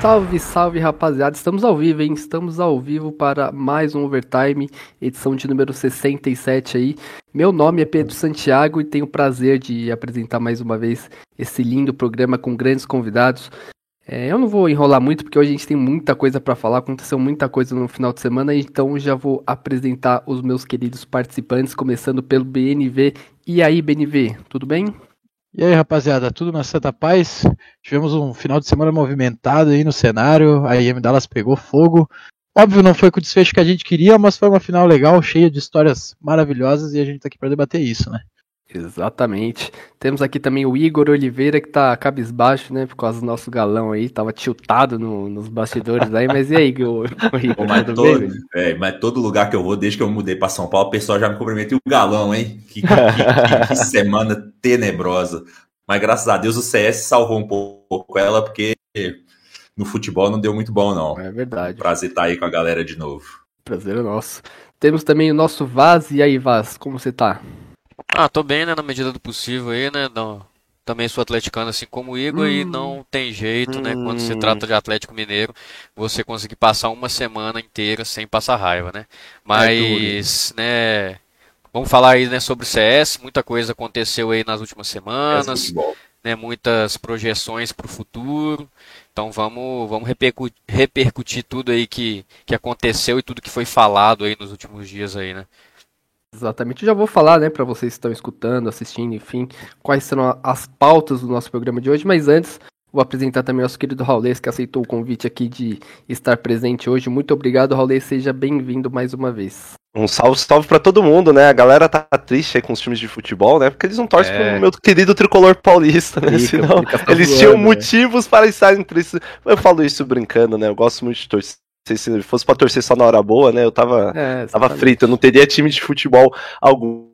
Salve, salve rapaziada, estamos ao vivo, hein? Estamos ao vivo para mais um Overtime, edição de número 67 aí. Meu nome é Pedro Santiago e tenho o prazer de apresentar mais uma vez esse lindo programa com grandes convidados. É, eu não vou enrolar muito porque hoje a gente tem muita coisa para falar, aconteceu muita coisa no final de semana, então já vou apresentar os meus queridos participantes, começando pelo BNV. E aí, BNV, tudo bem? E aí, rapaziada, tudo na Santa Paz? Tivemos um final de semana movimentado aí no cenário, a IM Dallas pegou fogo. Óbvio, não foi com o desfecho que a gente queria, mas foi uma final legal, cheia de histórias maravilhosas e a gente tá aqui para debater isso, né? Exatamente. Temos aqui também o Igor Oliveira, que tá cabisbaixo, né? Por causa do nosso galão aí, tava tiltado no, nos bastidores aí, mas e aí, Igor? Pô, mas, todo, é, mas todo lugar que eu vou, desde que eu mudei para São Paulo, o pessoal já me cumprimentou o galão, hein? Que, que, que, que, semana tenebrosa. Mas graças a Deus o CS salvou um pouco ela, porque no futebol não deu muito bom, não. É verdade. Prazer estar tá aí com a galera de novo. Prazer é nosso. Temos também o nosso Vaz. E aí, Vaz, como você tá? Ah, tô bem, né, na medida do possível aí, né? Não, também sou atleticano assim como o Igor hum. e não tem jeito, hum. né? Quando se trata de Atlético Mineiro, você conseguir passar uma semana inteira sem passar raiva, né? Mas, é né? Vamos falar aí né, sobre CS, muita coisa aconteceu aí nas últimas semanas, né, muitas projeções para o futuro. Então vamos, vamos repercutir, repercutir tudo aí que, que aconteceu e tudo que foi falado aí nos últimos dias aí, né? Exatamente, eu já vou falar, né, para vocês que estão escutando, assistindo, enfim, quais serão as pautas do nosso programa de hoje, mas antes, vou apresentar também o nosso querido Raulês, que aceitou o convite aqui de estar presente hoje. Muito obrigado, Raulês, seja bem-vindo mais uma vez. Um salve, salve para todo mundo, né? A galera tá triste aí com os times de futebol, né? Porque eles não torcem é. pro meu querido tricolor paulista, né? Fica, Senão, fica eles tinham né? motivos para estarem tristes. Eu falo isso brincando, né? Eu gosto muito de torcer se fosse pra torcer só na hora boa, né? Eu tava, é, tava frito, eu não teria time de futebol algum.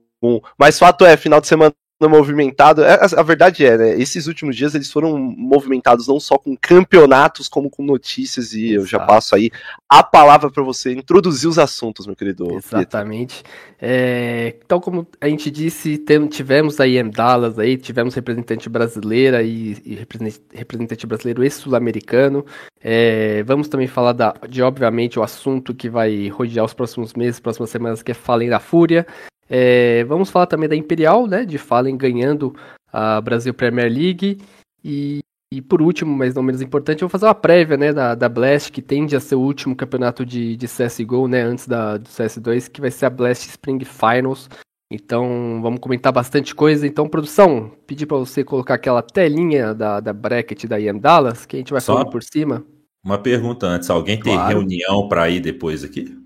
Mas fato é, final de semana movimentado. É, a, a, verdade é, né? Esses últimos dias eles foram movimentados não só com campeonatos, como com notícias. E Exato. eu já passo aí a palavra para você introduzir os assuntos, meu querido. Exatamente. É, tal como a gente disse, tivemos aí em Dallas, aí, tivemos representante brasileira e, e representante brasileiro e sul-americano. É, vamos também falar da, de, obviamente, o assunto que vai rodear os próximos meses, próximas semanas, que é Falem da Fúria. É, vamos falar também da Imperial, né? De Fallen ganhando a Brasil Premier League. E, e por último, mas não menos importante, eu vou fazer uma prévia né, da, da Blast, que tende a ser o último campeonato de, de CSGO, né? Antes da, do CS2, que vai ser a Blast Spring Finals. Então, vamos comentar bastante coisa. Então, produção, pedir para você colocar aquela telinha da, da bracket da Ian Dallas, que a gente vai Só falando por cima. Uma pergunta antes: alguém tem claro. reunião para ir depois aqui?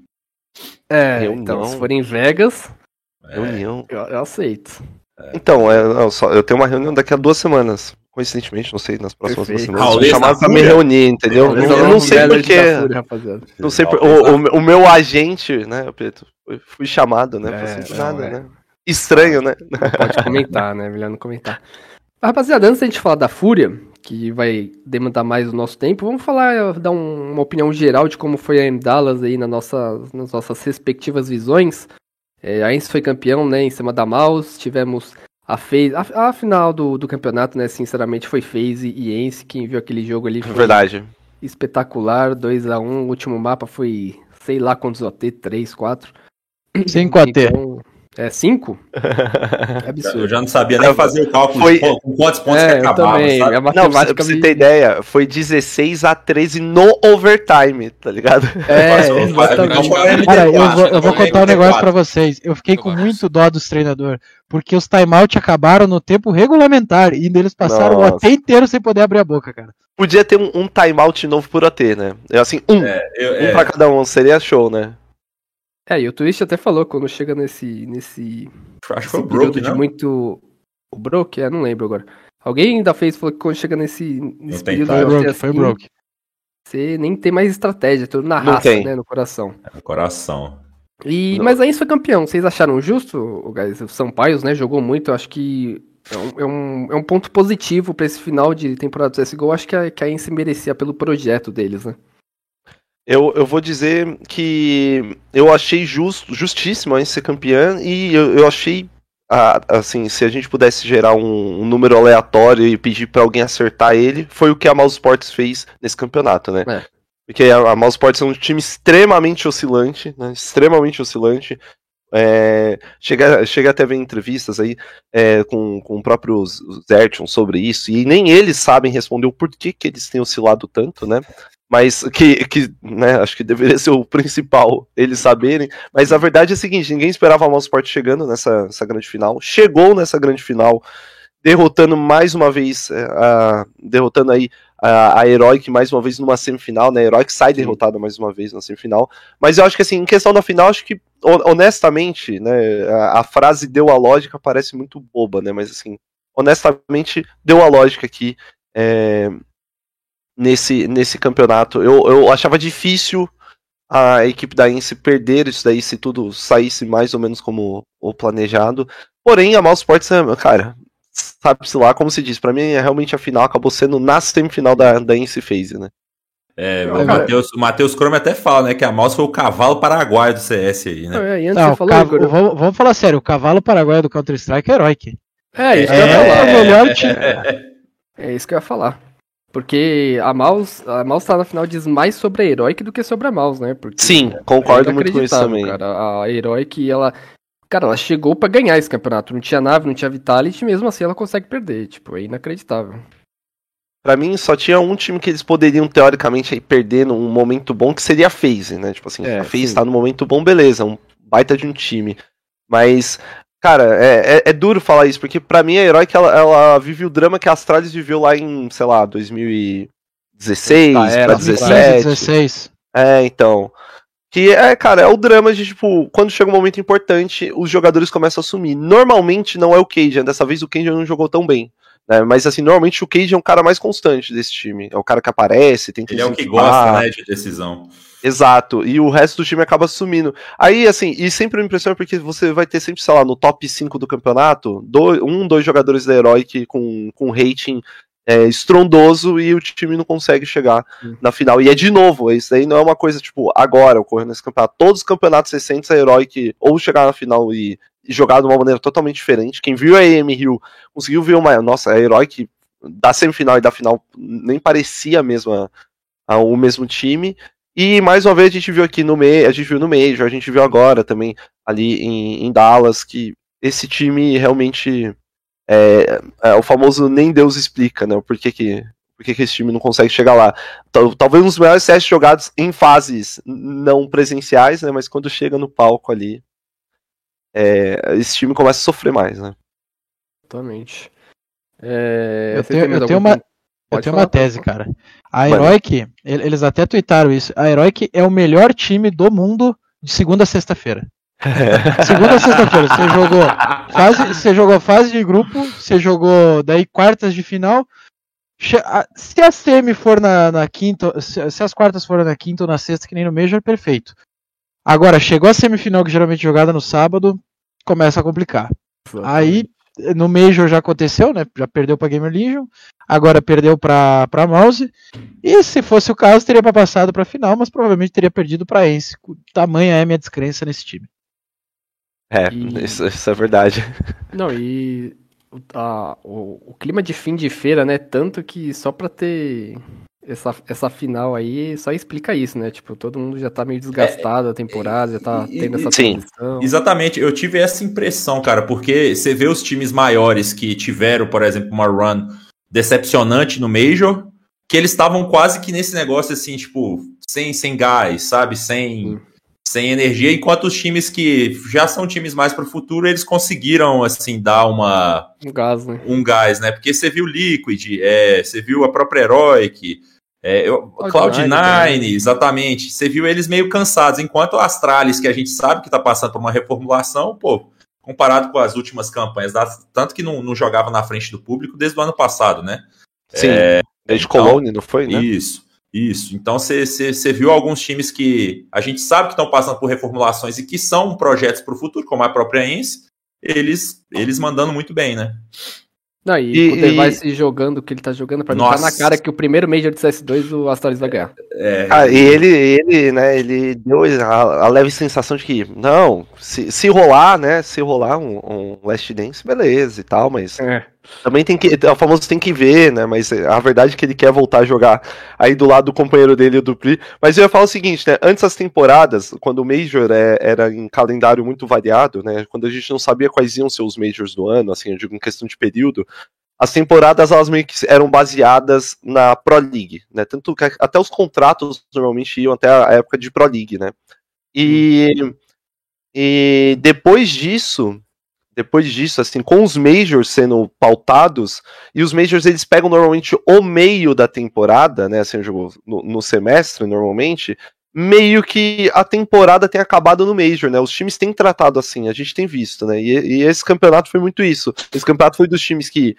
É, reunião. então, se for em Vegas, Reunião. Eu, eu aceito. É. Então, é, não, só, eu tenho uma reunião daqui a duas semanas. Coincidentemente, não sei, nas próximas Perfeito. duas semanas. Chamado pra me reunir, entendeu? Não, eu não sei porque. Não sei por, o, o, o, meu agente, né, Pedro? Fui chamado, né? É, não, nada, é. né? Estranho, né? Não pode comentar, né? Melhor não comentar. Rapaziada, antes da gente falar da Fúria, que vai demandar mais o nosso tempo, vamos falar, dar um, uma opinião geral de como foi a M Dallas aí na nossa, nas nossas respectivas visões. É, a Ence foi campeão, né, em cima da Maus. Tivemos a FaZe. A, a, final do, do campeonato, né, sinceramente, foi FaZe e Ence. Quem viu aquele jogo ali foi Verdade. espetacular. 2 a 1 O último mapa foi, sei lá quantos OT, 3, 4. 5 OT. Então, é 5? É absurdo. Eu já não sabia nem fazer o cálculo foi... com quantos pontos é, que acabava. Também. Sabe? A matemática não, pra você me... ter ideia, foi 16 a 13 no overtime, tá ligado? É, exatamente. Cara, eu vou, eu vou contar um negócio pra vocês. Eu fiquei com muito dó dos treinadores, porque os timeouts acabaram no tempo regulamentar e eles passaram Nossa. o AT inteiro sem poder abrir a boca, cara. Podia ter um, um timeout novo por AT, né? Eu, assim, um. É, eu, um é... pra cada um, seria show, né? É, e o Twist até falou quando chega nesse. nesse Acho que foi o Broke, de muito. O Broke? É, não lembro agora. Alguém ainda fez falou que quando chega nesse, nesse período. Foi o Broke, assim, foi Broke. Você nem tem mais estratégia, tudo na não raça, tem. né? No coração. É, no coração. E, mas aí foi campeão. Vocês acharam justo, guys? O Sampaio, né? Jogou muito. Eu acho que é um, é um, é um ponto positivo para esse final de temporada do CSGO. Acho que a, que a Ence merecia pelo projeto deles, né? Eu, eu vou dizer que eu achei justo, justíssimo a ser campeã e eu, eu achei assim, se a gente pudesse gerar um, um número aleatório e pedir para alguém acertar ele, foi o que a Mouse Sports fez nesse campeonato, né? É. Porque a, a Mouse Sports é um time extremamente oscilante, né? Extremamente oscilante. É, chega, chega até a ver entrevistas aí é, com, com o próprio Zertion sobre isso, e nem eles sabem responder o porquê que eles têm oscilado tanto, né? Mas que, que né, acho que deveria ser o principal eles saberem. Mas a verdade é a seguinte: ninguém esperava o Sport chegando nessa, nessa grande final. Chegou nessa grande final, derrotando mais uma vez, a, derrotando aí a, a Heroic mais uma vez numa semifinal, né? A Heroic sai derrotada mais uma vez na semifinal. Mas eu acho que assim, em questão da final, acho que honestamente, né, a, a, frase deu a lógica parece muito boba, né? Mas assim, honestamente, deu a lógica aqui é, nesse, nesse campeonato. Eu, eu achava difícil a equipe da Ince perder isso daí se tudo saísse mais ou menos como o planejado. Porém, a Mouse Sports, cara, sabe-se lá, como se diz, para mim é realmente a final acabou sendo na semifinal da, da Ince Phase, né? É, o Matheus, Matheus Chrome até fala, né, que a Mouse foi o cavalo paraguaio do CS aí, né? É, Não, falou, cav... vamos, vamos, falar sério, o cavalo paraguaio do Counter-Strike é Heroic. É, isso é, que eu ia falar. É, o melhor time. É isso que eu ia falar. Porque a Mouse, a Mouse tá na final diz mais sobre a Heroic do que sobre a Mouse, né? Porque Sim, concordo muito com isso também. Cara. A Heroic, ela, Cara, ela chegou para ganhar esse campeonato. Não tinha nave, não tinha Vitality, mesmo assim ela consegue perder. Tipo, é inacreditável. Para mim, só tinha um time que eles poderiam, teoricamente, aí, perder num momento bom, que seria a FaZe, né? Tipo assim, é, a FaZe sim. tá no momento bom, beleza, um baita de um time. Mas, cara, é, é, é duro falar isso, porque para mim a Heroic, ela, ela vive o drama que a Astralis viveu lá em, sei lá, 2016 ah, pra 17. 16. É, então. Que é, cara, é o drama de, tipo, quando chega um momento importante, os jogadores começam a assumir. Normalmente não é o Cajun, dessa vez o Cajun não jogou tão bem. Né? Mas, assim, normalmente o Cajun é um cara mais constante desse time. É o cara que aparece, tem que Ele é o que gosta, né, de decisão. Exato, e o resto do time acaba assumindo. Aí, assim, e sempre me impressiona porque você vai ter sempre, sei lá, no top 5 do campeonato, dois, um, dois jogadores da Heroic com, com rating é, estrondoso e o time não consegue chegar uhum. na final. E é de novo, isso aí não é uma coisa tipo agora ocorrendo nesse campeonato. Todos os campeonatos recentes a Heroic ou chegar na final e, jogar de uma maneira totalmente diferente. Quem viu a EM Rio conseguiu ver uma. Nossa, a Heroic da semifinal e da final nem parecia a mesma, a, o mesmo time. E mais uma vez a gente viu aqui no meio, a gente viu no Major, a gente viu agora também ali em, em Dallas que esse time realmente é, é, o famoso nem Deus explica, né? Por que, que, por que, que esse time não consegue chegar lá. Talvez um dos melhores CS jogados em fases não presenciais, né? Mas quando chega no palco ali, é, esse time começa a sofrer mais, né? Totalmente. É, eu, tenho, eu, tenho uma, eu tenho uma tese, cara. A Heroic, eles até tweetaram isso. A Heroic é o melhor time do mundo de segunda a sexta-feira. Segunda sexta-feira, você jogou fase, você jogou fase de grupo, você jogou daí quartas de final. Se a semi for na, na quinta, se as quartas forem na quinta ou na sexta, que nem no Major, perfeito. Agora, chegou a semifinal que geralmente é jogada no sábado, começa a complicar. Aí, no Major já aconteceu, né? Já perdeu para Gamer Legion, agora perdeu para para Mouse. E se fosse o caso, teria passado para final, mas provavelmente teria perdido para Ence. Tamanha é minha descrença nesse time. É, e... isso, isso, é verdade. Não, e a, o, o, clima de fim de feira, né? Tanto que só pra ter essa, essa final aí, só explica isso, né? Tipo, todo mundo já tá meio desgastado é, a temporada, já tá tendo essa sim. Exatamente, eu tive essa impressão, cara, porque você vê os times maiores que tiveram, por exemplo, uma run decepcionante no Major, que eles estavam quase que nesse negócio assim, tipo, sem, sem gás, sabe? Sem. Sim sem energia, enquanto os times que já são times mais para o futuro, eles conseguiram, assim, dar uma... Um gás, né? Um gás, né? Porque você viu Liquid, é, você viu a própria Heroic, é, Cloud9, exatamente. Você viu eles meio cansados, enquanto o Astralis, que a gente sabe que está passando por uma reformulação, pô, comparado com as últimas campanhas, tanto que não, não jogava na frente do público desde o ano passado, né? Sim, é, desde então, Cologne, não foi, né? Isso. Isso. Então você viu alguns times que a gente sabe que estão passando por reformulações e que são projetos para o futuro, como a própria Ence, eles, eles mandando muito bem, né? Não, e, e o Device e... jogando o que ele tá jogando, pra Nossa. mim tá na cara que o primeiro Major de CS2 o Astralis vai ganhar. É... Ah, e ele, ele, né, ele deu a, a leve sensação de que, não, se, se rolar, né, se rolar um, um Last Dance, beleza e tal, mas é. Também tem que, o famoso tem que ver, né, mas a verdade é que ele quer voltar a jogar aí do lado do companheiro dele, o Dupli. Mas eu ia falar o seguinte, né, antes das temporadas, quando o Major é, era em calendário muito variado, né, quando a gente não sabia quais iam ser os Majors do ano, assim, eu digo em questão de período, as temporadas elas meio que eram baseadas na Pro League, né? Tanto que até os contratos normalmente iam até a época de Pro League, né? E, e depois disso, depois disso, assim, com os majors sendo pautados, e os majors eles pegam normalmente o meio da temporada, né? Assim, no, no semestre, normalmente, meio que a temporada tem acabado no Major, né? Os times têm tratado assim, a gente tem visto, né? E, e, esse campeonato foi muito isso. Esse campeonato foi dos times que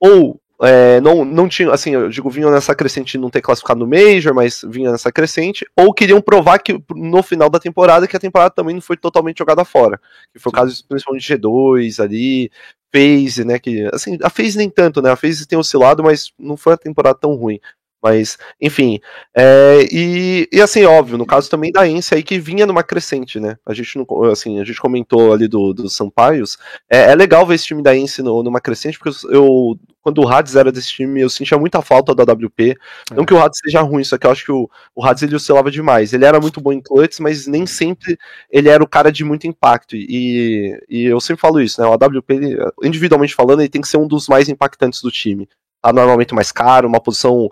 ou é, não, não tinham, assim, eu digo, vinham nessa crescente de não ter classificado no Major, mas vinham nessa crescente, ou queriam provar que no final da temporada, que a temporada também não foi totalmente jogada fora. Que foi o caso principalmente de G2 ali, FaZe, né, que, assim, a FaZe nem tanto, né, a FaZe tem oscilado, mas não foi uma temporada tão ruim. Mas, enfim. É, e, e assim, óbvio, no caso também da Ence aí que vinha numa crescente, né? A gente não, assim, a gente comentou ali do, do Sampaios. É, é legal ver esse time da Ence no, numa crescente, porque eu, quando o Hades era desse time, eu sentia muita falta da WP. É. Não que o Hades seja ruim, só que eu acho que o, o Hades ele oscilava demais. Ele era muito bom em clutches, mas nem sempre ele era o cara de muito impacto. E, e eu sempre falo isso, né? O AWP, ele, individualmente falando, ele tem que ser um dos mais impactantes do time. Tá normalmente mais caro, uma posição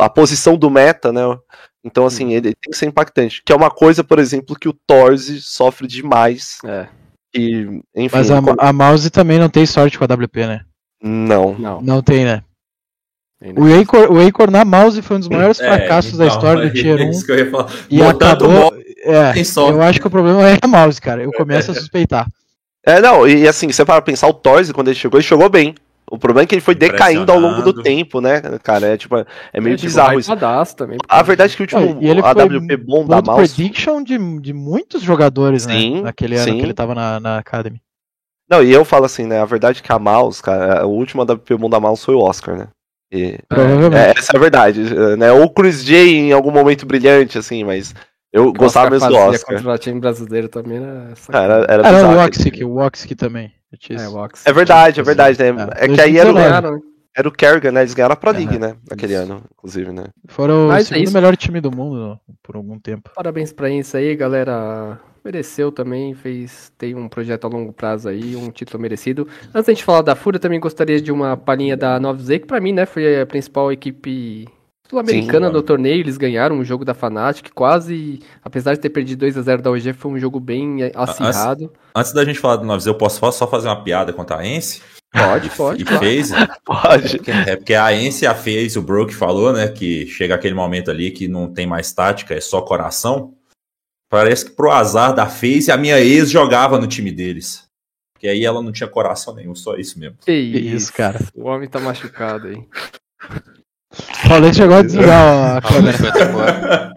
a posição do meta, né? Então, assim, uhum. ele tem que ser impactante. Que é uma coisa, por exemplo, que o Torze sofre demais. É. E, enfim, Mas a, a, mouse também não tem sorte com a WP, né? Não. Não, não tem, né? O Acor, o Acor na mouse foi um dos maiores é, fracassos então, da história do Tier 1. É isso que eu ia falar. E Botando acabou. É, eu acho que o problema é a mouse, cara. Eu começo a suspeitar. É, não, e assim, você para pensar, o Torze, quando ele chegou, ele chegou bem. O problema é que ele foi decaindo ao longo do tempo, né, cara? É, tipo, é meio é, tipo, bizarro isso. Também, a verdade é que o último e ele AWP bom da mouse... prediction de, de muitos jogadores, né, sim, né? Naquele sim. ano que ele tava na, na Academy. Não, e eu falo assim, né? A verdade é que a mouse, cara, o último AWP bom da mouse foi o Oscar, né? E, Provavelmente. É, essa é a verdade, né? Ou o Chris J em algum momento brilhante, assim, mas... Eu o gostava mesmo do Oscar. Contra o time brasileiro também era. Era, era, era o Oxic, o Oxic também. É, é verdade, é verdade, né? É, é que aí era o, era o Kerrigan, né? Eles ganharam a Pro League, né? Aquele ano, inclusive, né? Foram Mas o segundo é melhor time do mundo por algum tempo. Parabéns pra isso aí, galera. Mereceu também, fez tem um projeto a longo prazo aí, um título merecido. Antes da gente falar da Fúria, também gostaria de uma palhinha da 9Z, que pra mim, né, foi a principal equipe sul-americana do torneio, eles ganharam um jogo da Fnatic, quase, apesar de ter perdido 2 a 0 da OG, foi um jogo bem acirrado. Antes, antes da gente falar do 9 eu posso só fazer uma piada contra a Ence? Pode, pode. E fez. pode. É porque a Ence a fez, o Brook falou, né, que chega aquele momento ali que não tem mais tática, é só coração. Parece que pro azar da FaZe, a minha ex jogava no time deles. Porque aí ela não tinha coração nenhum, só isso mesmo. Que isso, cara. O homem tá machucado aí. Falei chegou a desligar a câmera.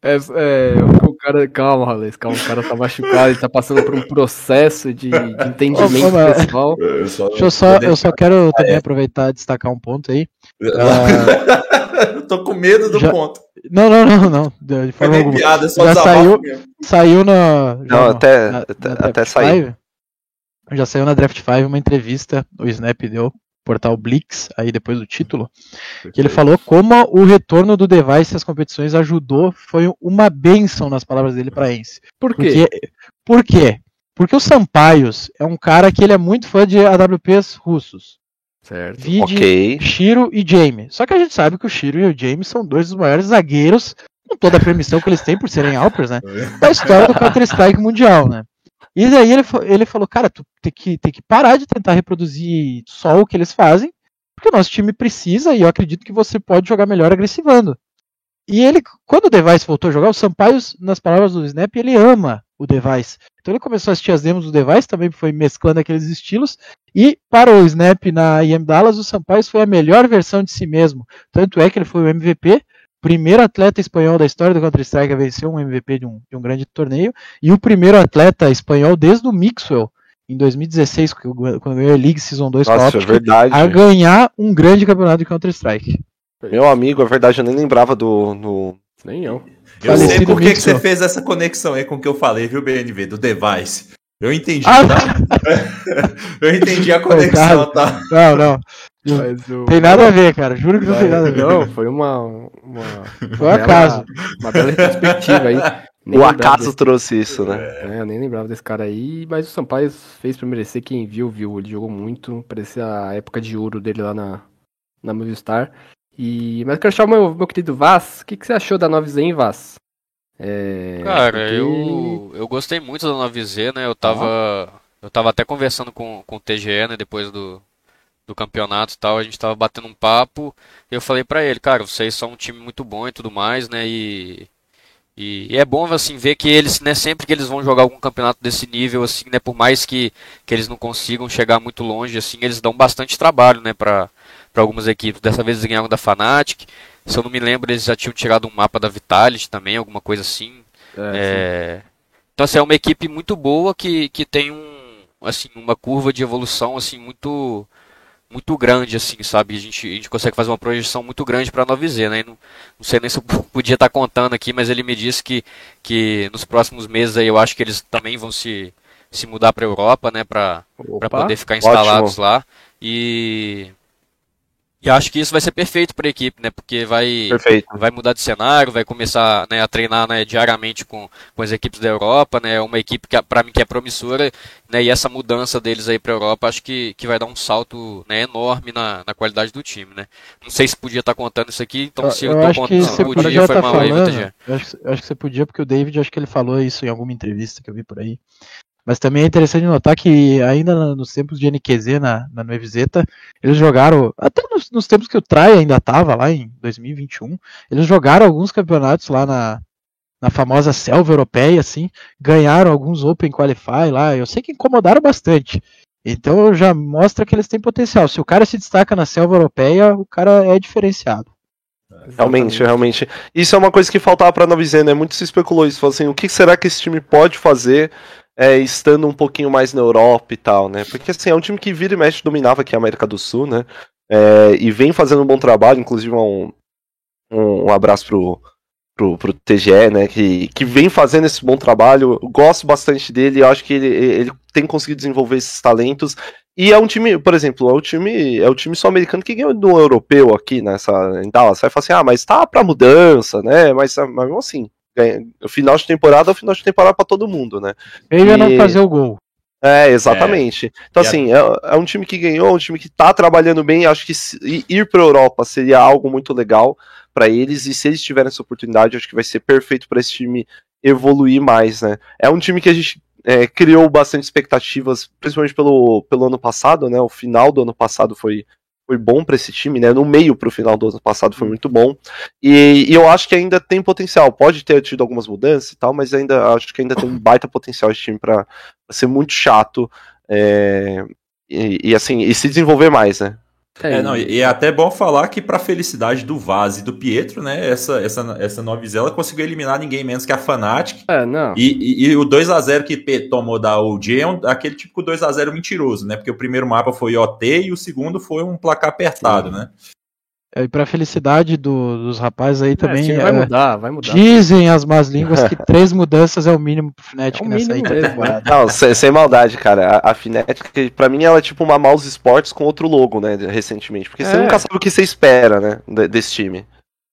É, é, o cara, calma, Rales, calma, o cara tá machucado, ele tá passando por um processo de, de entendimento oh, pessoal. Eu só, Deixa eu só, eu só quero também aproveitar e destacar um ponto aí. Uh, eu tô com medo do já, ponto. Não, não, não, não. De forma alguma. Piada, já saiu, saiu na. Não, até, na, até, na até saiu. Já saiu na Draft 5 uma entrevista, o Snap deu portal Blix, aí depois do título, que ele falou como o retorno do Device às competições ajudou, foi uma benção nas palavras dele para Ence. Por quê? Porque, por quê? Porque o Sampaios é um cara que ele é muito fã de AWPs russos. Certo. Vide okay. Shiro e Jamie. Só que a gente sabe que o Shiro e o Jamie são dois dos maiores zagueiros, com toda a permissão que eles têm por serem Alpers, né? Da história do Counter-Strike mundial, né? E daí ele, ele falou, cara, tu tem que, tem que parar de tentar reproduzir só o que eles fazem, porque o nosso time precisa e eu acredito que você pode jogar melhor agressivando. E ele, quando o Device voltou a jogar, o Sampaio, nas palavras do Snap, ele ama o Device. Então ele começou a assistir as demos do Device, também foi mesclando aqueles estilos. E para o Snap na IM Dallas, o Sampaio foi a melhor versão de si mesmo. Tanto é que ele foi o MVP, primeiro atleta espanhol da história do Counter-Strike a vencer um MVP de um, de um grande torneio, e o primeiro atleta espanhol desde o Mixwell, em 2016, quando ganhou a League Season 2 Nossa, Optic, é verdade. a ganhar um grande campeonato de Counter-Strike. Meu amigo, é verdade, eu nem lembrava do. do... Nem eu. Eu sei Falecido por que, que você fez essa conexão aí com o que eu falei, viu, BNV, do device. Eu entendi, Ah, tá? eu entendi a conexão, tá? Não, não. Mas o... Tem nada a ver, cara. Juro que não tem nada a ver. Não, foi uma. uma Foi um acaso. Uma bela retrospectiva aí. Nem O acaso desse- trouxe isso, né? É, eu nem lembrava desse cara aí, mas o Sampaio fez pra merecer. Quem viu, viu. Ele jogou muito. Parecia a época de ouro dele lá na, na Movistar. E, mas eu quero achar o meu, meu querido Vaz. O que, que você achou da 9Z, Vaz? É, Cara, porque- eu, eu gostei muito da 9Z, né? Eu tava, eu tava até conversando com, com o TGE, né? Depois do, do campeonato e tal. A gente tava batendo um papo. E eu falei pra ele, cara, vocês são um time muito bom e tudo mais, né? E, e, e é bom, assim, ver que eles, né? Sempre que eles vão jogar algum campeonato desse nível, assim, né? Por mais que, que eles não consigam chegar muito longe, assim, eles dão bastante trabalho, né? Pra, pra algumas equipes. Dessa vez eles ganharam da Fnatic. Se eu não me lembro, eles já tinham tirado um mapa da Vitality também, alguma coisa assim. É, É, Então, assim, é uma equipe muito boa que, que tem um, assim, uma curva de evolução assim muito muito grande, assim, sabe? A gente, a gente consegue fazer uma projeção muito grande para a 9Z, né? Não, não sei nem se eu podia estar contando aqui, mas ele me disse que, que nos próximos meses aí eu acho que eles também vão se, se mudar para a Europa, né? Para poder ficar instalados lá. E, e acho que isso vai ser perfeito para a equipe, né? Porque vai Perfeito. vai mudar de cenário, vai começar né, a treinar né, diariamente com, com as equipes da Europa, né? Uma equipe que para mim que é promissora, né? E essa mudança deles aí para Europa, acho que, que vai dar um salto né, enorme na, na qualidade do time, né? Não sei se podia estar contando isso aqui, então Eu, se eu, eu tô acho que contando, você podia, podia foi estar mal aí, falando. VTG. Eu acho, que- eu acho que você podia, porque o David, acho que ele falou isso em alguma entrevista que eu vi por aí. Mas também é interessante notar que ainda nos tempos de NQZ na, na Nueviseta, eles jogaram, até nos, nos tempos que o Trai ainda tava lá em 2021, eles jogaram alguns campeonatos lá na, na famosa selva europeia, assim, ganharam alguns Open Qualify lá, eu sei que incomodaram bastante. Então já mostra que eles têm potencial. Se o cara se destaca na selva europeia, o cara é diferenciado. Realmente, realmente. Isso é uma coisa que faltava pra 9Z, né? Muito se especulou isso. Falou assim, o que será que esse time pode fazer é, estando um pouquinho mais na Europa e tal, né? Porque assim, é um time que vira e mexe dominava aqui a América do Sul, né? É, e vem fazendo um bom trabalho, inclusive um, um, um abraço pro, pro, pro TGE, né? Que, que vem fazendo esse bom trabalho. Gosto bastante dele, acho que ele, ele tem conseguido desenvolver esses talentos. E é um time, por exemplo, é o time, é o time sul-americano que ganhou do europeu aqui nessa em Dallas. Vai falar assim, ah, mas tá pra mudança, né? Mas, mas assim, o final de temporada é o final de temporada pra todo mundo, né? Ele ia não E- fazer o gol. É, exatamente. Então, E a- assim, é, é um time que ganhou, um time que tá trabalhando bem. Acho que se- ir pra Europa seria algo muito legal pra eles. E se eles tiverem essa oportunidade, acho que vai ser perfeito pra esse time evoluir mais, né? É um time que a gente é, criou bastante expectativas, principalmente pelo, pelo ano passado, né? O final do ano passado foi, foi bom pra esse time, né? No meio pro final do ano passado foi muito bom. E, e eu acho que ainda tem potencial. Pode ter tido algumas mudanças e tal, mas ainda acho que ainda tem um baita potencial esse time pra ser muito chato é, e, e, assim e se desenvolver mais, né? É, não, e é até bom falar que, pra felicidade do Vaz e do Pietro, né, essa, essa, essa Novizela conseguiu eliminar ninguém menos que a Fnatic. É, não. E, e- e o 2x0 que P tomou da OG é um- aquele típico 2x0 mentiroso, né? Porque o primeiro mapa foi OT e o segundo foi um placar apertado, né? É, E pra felicidade do- dos rapazes aí É, também. time vai é, mudar, vai mudar. Dizem as más línguas que três mudanças é o mínimo pro Fnatic É o nessa aí mínimo mesmo. temporada. Não, sem, sem maldade, cara. A, a Fnatic, pra mim, ela é tipo uma Mouse Sports com outro logo, né? Recentemente. Porque você É. nunca sabe o que você espera, né? de- desse time.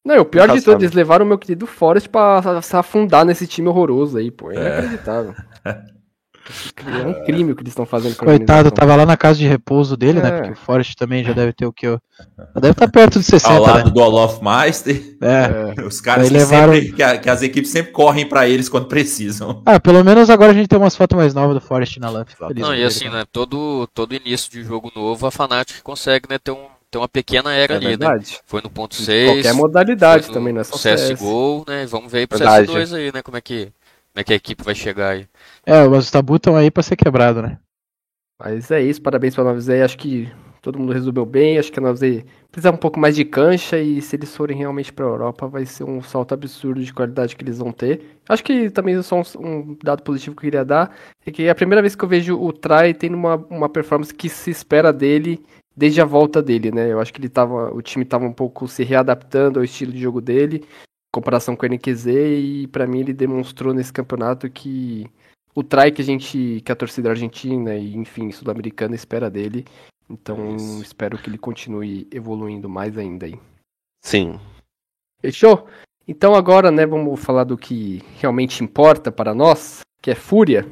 Não, e o pior Nunca de tudo, eles levaram o meu querido Forrest pra se afundar nesse time horroroso aí, pô. É inacreditável. É um crime o que eles estão fazendo Coitado, tava lá na casa de repouso dele, né? É. Porque o Forest também já deve ter o que? Deve estar perto de 60, Ao lado né? do Olof Meister, É. os caras que, levaram- sempre, que, a- que as equipes sempre correm pra eles quando precisam. Ah, pelo menos agora a gente tem umas fotos mais novas do Forest na. Feliz Não, e assim, né, todo, todo início de jogo novo, a Fnatic consegue, né, ter, um, ter uma pequena era É ali, né? verdade. Foi no ponto 6. Qualquer modalidade também, é só CS. CSGO, né? Vamos ver aí pro Verdade. CS2 aí, né? Como é que, como é que a equipe vai chegar aí. É, mas os tabu estão aí pra ser quebrado, né? Mas é isso, parabéns pra 9Z. Acho que todo mundo resolveu bem. Acho que a Nose precisa um pouco mais de cancha e se eles forem realmente para a Europa, vai ser um salto absurdo de qualidade que eles vão ter. Acho que também só um, um, dado positivo que eu queria dar é que é a primeira vez que eu vejo o Trai tendo uma, uma performance que se espera dele desde a volta dele, né? Eu acho que ele tava, o time estava um pouco se readaptando ao estilo de jogo dele, comparação com o NQZ, e para mim ele demonstrou nesse campeonato que o try que a gente, que a torcida argentina e enfim sul-americana espera dele. Então Isso. espero que ele continue evoluindo mais ainda aí. Sim. Fechou? Então agora, né, vamos falar do que realmente importa para nós, que é Fúria.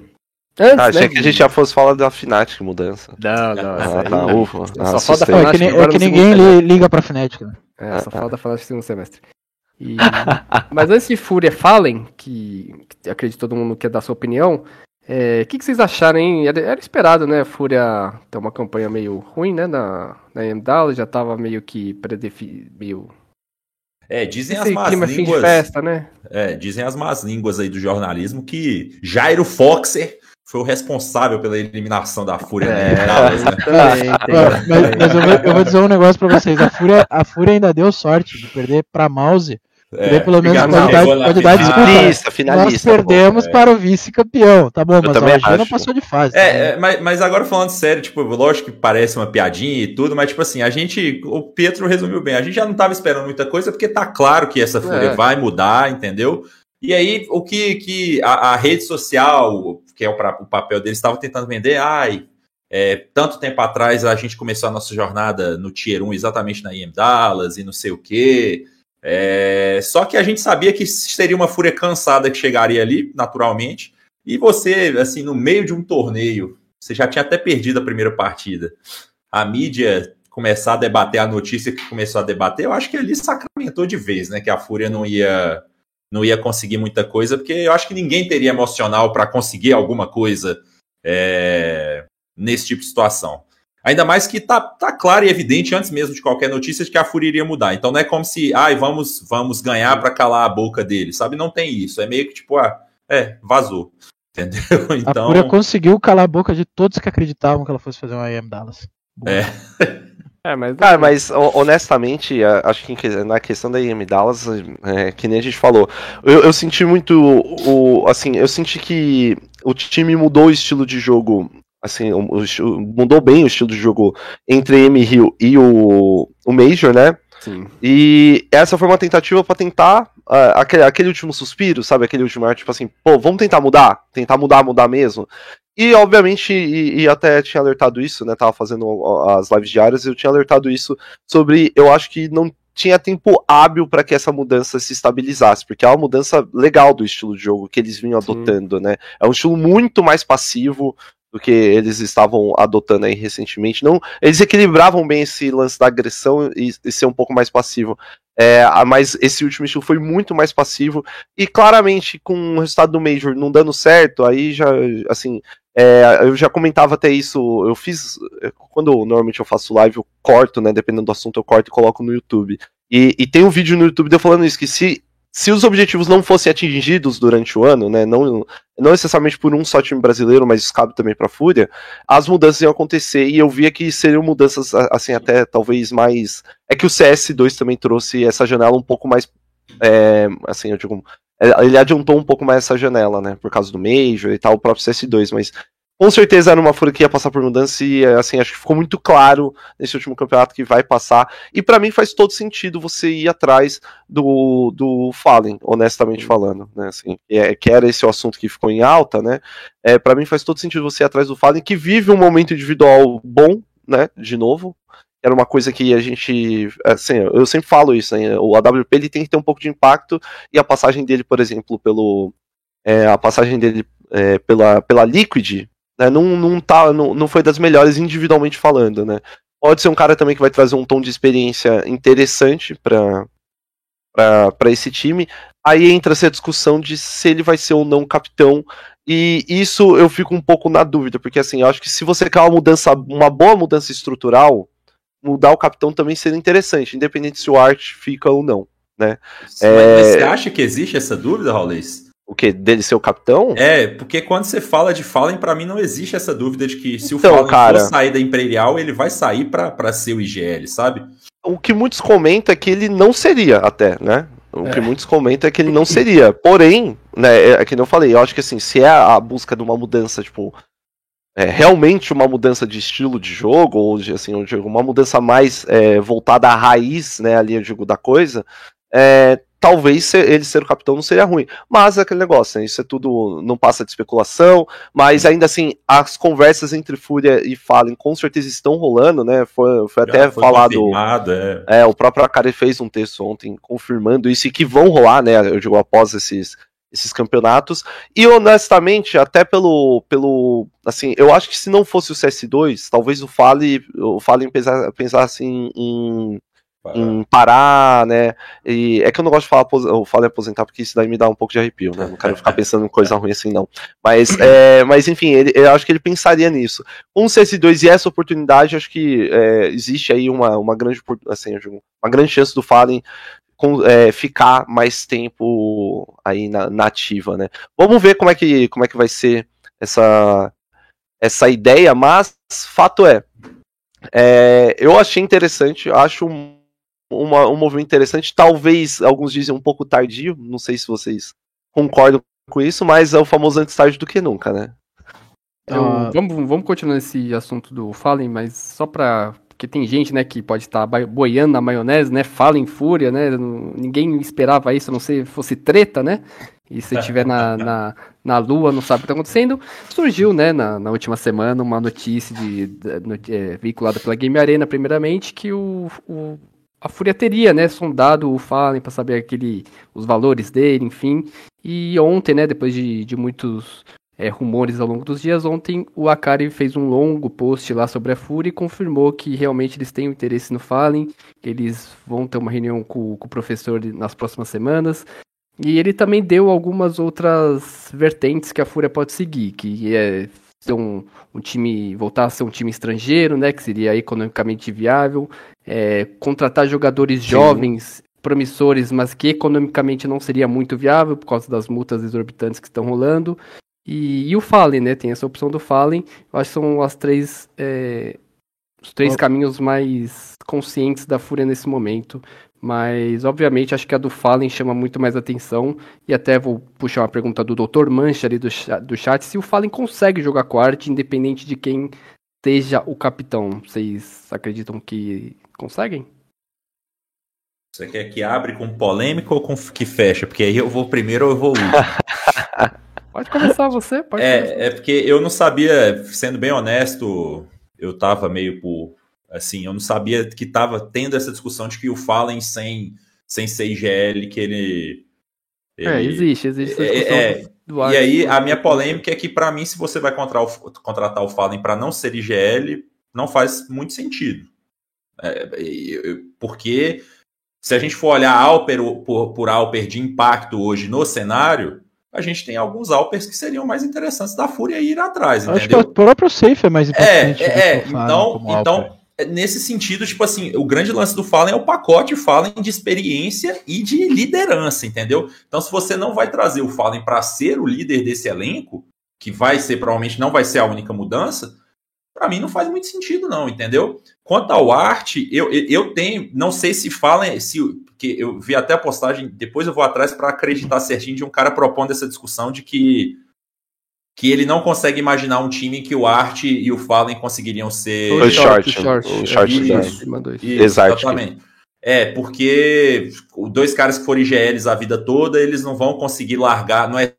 Antes, ah, achei né? que a gente já fosse falar da Fnatic mudança. Não, não. Ah, tá, ufa. Ah, só falta Fnatic. É que, é que ninguém liga pra Fnatic, né? É, só ah, falta falar de segundo semestre. E... Mas antes de Fúria Fallen, que, que acredito todo mundo quer dar sua opinião, o é, que, que, vocês acharam, hein? Era, era, esperado, né? Fúria ter uma campanha meio ruim, né? Na, na Emdal, já tava meio que predefinido, meio é, dizem Esse as más línguas. Festa, né? É, dizem as más línguas aí do jornalismo que Jairo Foxer foi o responsável pela eliminação da Fúria. É, né? mas, mas eu, vou, eu, vou, dizer um negócio pra vocês. A Fúria, a Fúria ainda deu sorte de perder pra Mouse. É, pelo menos qualidade, qualidade finalista, finalista, Nós perdemos é. para o vice-campeão, tá bom, eu mas a Argentina passou de fase. É, é, mas, mas agora falando sério, tipo, lógico que parece uma piadinha e tudo, mas tipo assim, a gente, o Pietro resumiu bem, a gente já não estava esperando muita coisa, porque tá claro que essa Fúria é. vai mudar, entendeu? E aí, o que, que a, a rede social que é o, o papel deles, estavam tentando vender. Ai, é, tanto tempo atrás a gente começou a nossa jornada no Tier 1 exatamente na IM Dallas e não sei o quê. É, só que a gente sabia que seria uma fúria cansada que chegaria ali, naturalmente. E você, assim, no meio de um torneio, você já tinha até perdido a primeira partida. A mídia começar a debater a notícia que começou a debater, eu acho que ali sacramentou de vez, né? Que a Fúria não ia não ia conseguir muita coisa, porque eu acho que ninguém teria emocional para conseguir alguma coisa é, nesse tipo de situação. Ainda mais que tá, tá claro e evidente antes mesmo de qualquer notícia de que a Fúria iria mudar. Então não é como se, ai, vamos, vamos ganhar para calar a boca dele, sabe? Não tem isso. É meio que tipo, ah, é, vazou. Entendeu? Então... A Fúria conseguiu calar a boca de todos que acreditavam que ela fosse fazer uma IM Dallas. Boa. É. É, mas... Cara, mas honestamente, acho que na questão da IM Dallas, é, que nem a gente falou, eu, eu, senti muito o. Assim, eu senti que o time mudou o estilo de jogo. Assim, mudou bem o estilo de jogo entre M Hill e o, o Major, né? Sim. E essa foi uma tentativa para tentar uh, aquele, aquele último suspiro, sabe? Aquele último ar, tipo assim, pô, vamos tentar mudar? Tentar mudar, mudar mesmo. E, obviamente, e, e, até tinha alertado isso, né? Tava fazendo as lives diárias, eu tinha alertado isso sobre. Eu acho que não tinha tempo hábil para que essa mudança se estabilizasse, porque é uma mudança legal do estilo de jogo que eles vinham adotando, Sim. né? É um estilo muito mais passivo do que eles estavam adotando aí recentemente. Não, eles equilibravam bem esse lance da agressão e, e ser um pouco mais passivo. É, mas esse último estilo foi muito mais passivo e claramente com o resultado do Major não dando certo, aí já assim é, eu já comentava até isso, eu fiz. É, quando normalmente eu faço live, eu corto, né? Dependendo do assunto, eu corto e coloco no YouTube. E, e tem um vídeo no YouTube de eu falando isso, que se, se os objetivos não fossem atingidos durante o ano, né? Não, não necessariamente por um só time brasileiro, mas isso cabe também pra Fúria, as mudanças iam acontecer e eu via que seriam mudanças, assim, até talvez mais. É que o CS2 também trouxe essa janela um pouco mais. É, assim, eu digo, é, ele adiantou um pouco mais essa janela, né? Por causa do Major e tal, o próprio CS2, mas com certeza era uma ia passar por mudança e assim, acho que ficou muito claro nesse último campeonato que vai passar. E para mim faz todo sentido você ir atrás do, do Fallen, honestamente falando, né? Assim, é, que era esse o assunto que ficou em alta, né? É, para mim faz todo sentido você ir atrás do Fallen, que vive um momento individual bom, né? De novo, era uma coisa que a gente, assim, eu sempre falo isso, né? o AWP ele tem que ter um pouco de impacto e a passagem dele, por exemplo, pelo é, a passagem dele é, pela, pela Liquid, né, não, não, tá, não, não foi das melhores individualmente falando, né? Pode ser um cara também que vai trazer um tom de experiência interessante para para esse time. Aí entra essa discussão de se ele vai ser ou não capitão. E isso eu fico um pouco na dúvida, porque assim, eu acho que se você quer uma mudança, uma boa mudança estrutural, mudar o capitão também seria interessante, independente se o Art fica ou não, né? é... Mas você acha que existe essa dúvida, Raulês? O que? Dele ser o capitão? É, porque quando você fala de Fallen, para mim não existe essa dúvida de que se o então, Fallen cara, for sair da Imperial, ele vai sair para ser o IGL, sabe? O que muitos comentam é que ele não seria, até, né? O é. que muitos comentam é que ele não seria. Porém, né, é, é que eu falei, eu acho que assim, se é a busca de uma mudança, tipo, é, realmente uma mudança de estilo de jogo, ou de, assim, eu digo, uma mudança mais é, voltada à raiz, né, ali eu digo, da coisa, é, talvez ser, ele ser o capitão não seria ruim. Mas é aquele negócio, né? isso é tudo, não passa de especulação, mas ainda assim, as conversas entre Fúria e Fallen com certeza estão rolando, né? Foi, foi até foi falado. É. é. o próprio Akari fez um texto ontem confirmando isso e que vão rolar, né? Eu digo, após esses, esses campeonatos. E honestamente, até pelo. pelo assim, eu acho que se não fosse o CS2, talvez o Fallen, o Fallen pensasse, pensasse em, em em parar, né? E é que eu não gosto de falar, eu falo aposentar porque isso daí me dá um pouco de arrepio, né? Não quero ficar pensando em coisa ruim assim, não. Mas, é, mas enfim, ele, eu acho que ele pensaria nisso. Com o CS2 e essa oportunidade, acho que é, existe aí uma, uma grande, assim, uma grande chance do Fallen com, é, ficar mais tempo aí na, na, ativa, né? Vamos ver como é que, como é que vai ser essa, essa ideia, mas fato é, é eu achei interessante, acho uma, um movimento interessante, talvez alguns dizem um pouco tardio, não sei se vocês concordam com isso, mas é o famoso antes tarde do que nunca, né? Uh, vamos, vamos continuar esse assunto do Fallen, mas só pra. Porque tem gente, né, que pode estar boiando na maionese, né? Fallen Fúria, né? Ninguém esperava isso, a não ser fosse treta, né? E se estiver na, na, na Lua, não sabe o que está acontecendo. Surgiu, né, na, na última semana, uma notícia de, de, de é, veiculada pela Game Arena, primeiramente, que o, o a Fúria teria, né, sondado o Fallen para saber aquele, os valores dele, enfim. E ontem, né, depois de, de muitos é, rumores ao longo dos dias, ontem o Akari fez um longo post lá sobre a Fúria e confirmou que realmente eles têm interesse no Fallen, que eles vão ter uma reunião com, com o professor nas próximas semanas. E ele também deu algumas outras vertentes que a Fúria pode seguir, que é ser um, um, time, voltar a ser um time estrangeiro, né, que seria economicamente viável, é, contratar jogadores Sim. jovens, promissores, mas que economicamente não seria muito viável por causa das multas exorbitantes que estão rolando. E, e o Fallen, né, tem essa opção do Fallen, eu acho que são as três, é, os três oh. caminhos mais conscientes da Fúria nesse momento. Mas, obviamente, acho que a do Fallen chama muito mais atenção. E até vou puxar uma pergunta do Dr. Mancha ali do, do chat. Se o Fallen consegue jogar com a arte, independente de quem seja o capitão. Vocês acreditam que conseguem? Você quer que abre com polêmica ou com que fecha? Porque aí eu vou primeiro ou eu vou último. pode começar você, pode é, começar. É porque eu não sabia, sendo bem honesto, eu tava meio por Assim, eu não sabia que estava tendo essa discussão de que o Fallen sem, sem CIGL, que ele. ele é, existe, existe essa é, é E aí, a minha polêmica é que, para mim, se você vai contratar o, contratar o Fallen para não ser IGL, não faz muito sentido. É, porque se a gente for olhar Alper por, por Alper de impacto hoje no cenário, a gente tem alguns Alpers que seriam mais interessantes da Fúria ir atrás, Acho entendeu? que o próprio Safe é mais importante. É, é, então, então nesse sentido, tipo assim, o grande lance do Fallen é o pacote Fallen de experiência e de liderança, entendeu? Então, se você não vai trazer o Fallen para ser o líder desse elenco, que vai ser, provavelmente não vai ser a única mudança, para mim não faz muito sentido, não, entendeu? Quanto ao arte, eu, eu tenho, não sei se Fallen, se que eu vi até a postagem, depois eu vou atrás para acreditar certinho de um cara propondo essa discussão de que que ele não consegue imaginar um time que o Art e o Fallen conseguiriam ser. O short, short, o short, isso, isso, exatamente. É, porque dois caras que forem IGLs a vida toda, eles não vão conseguir largar, não é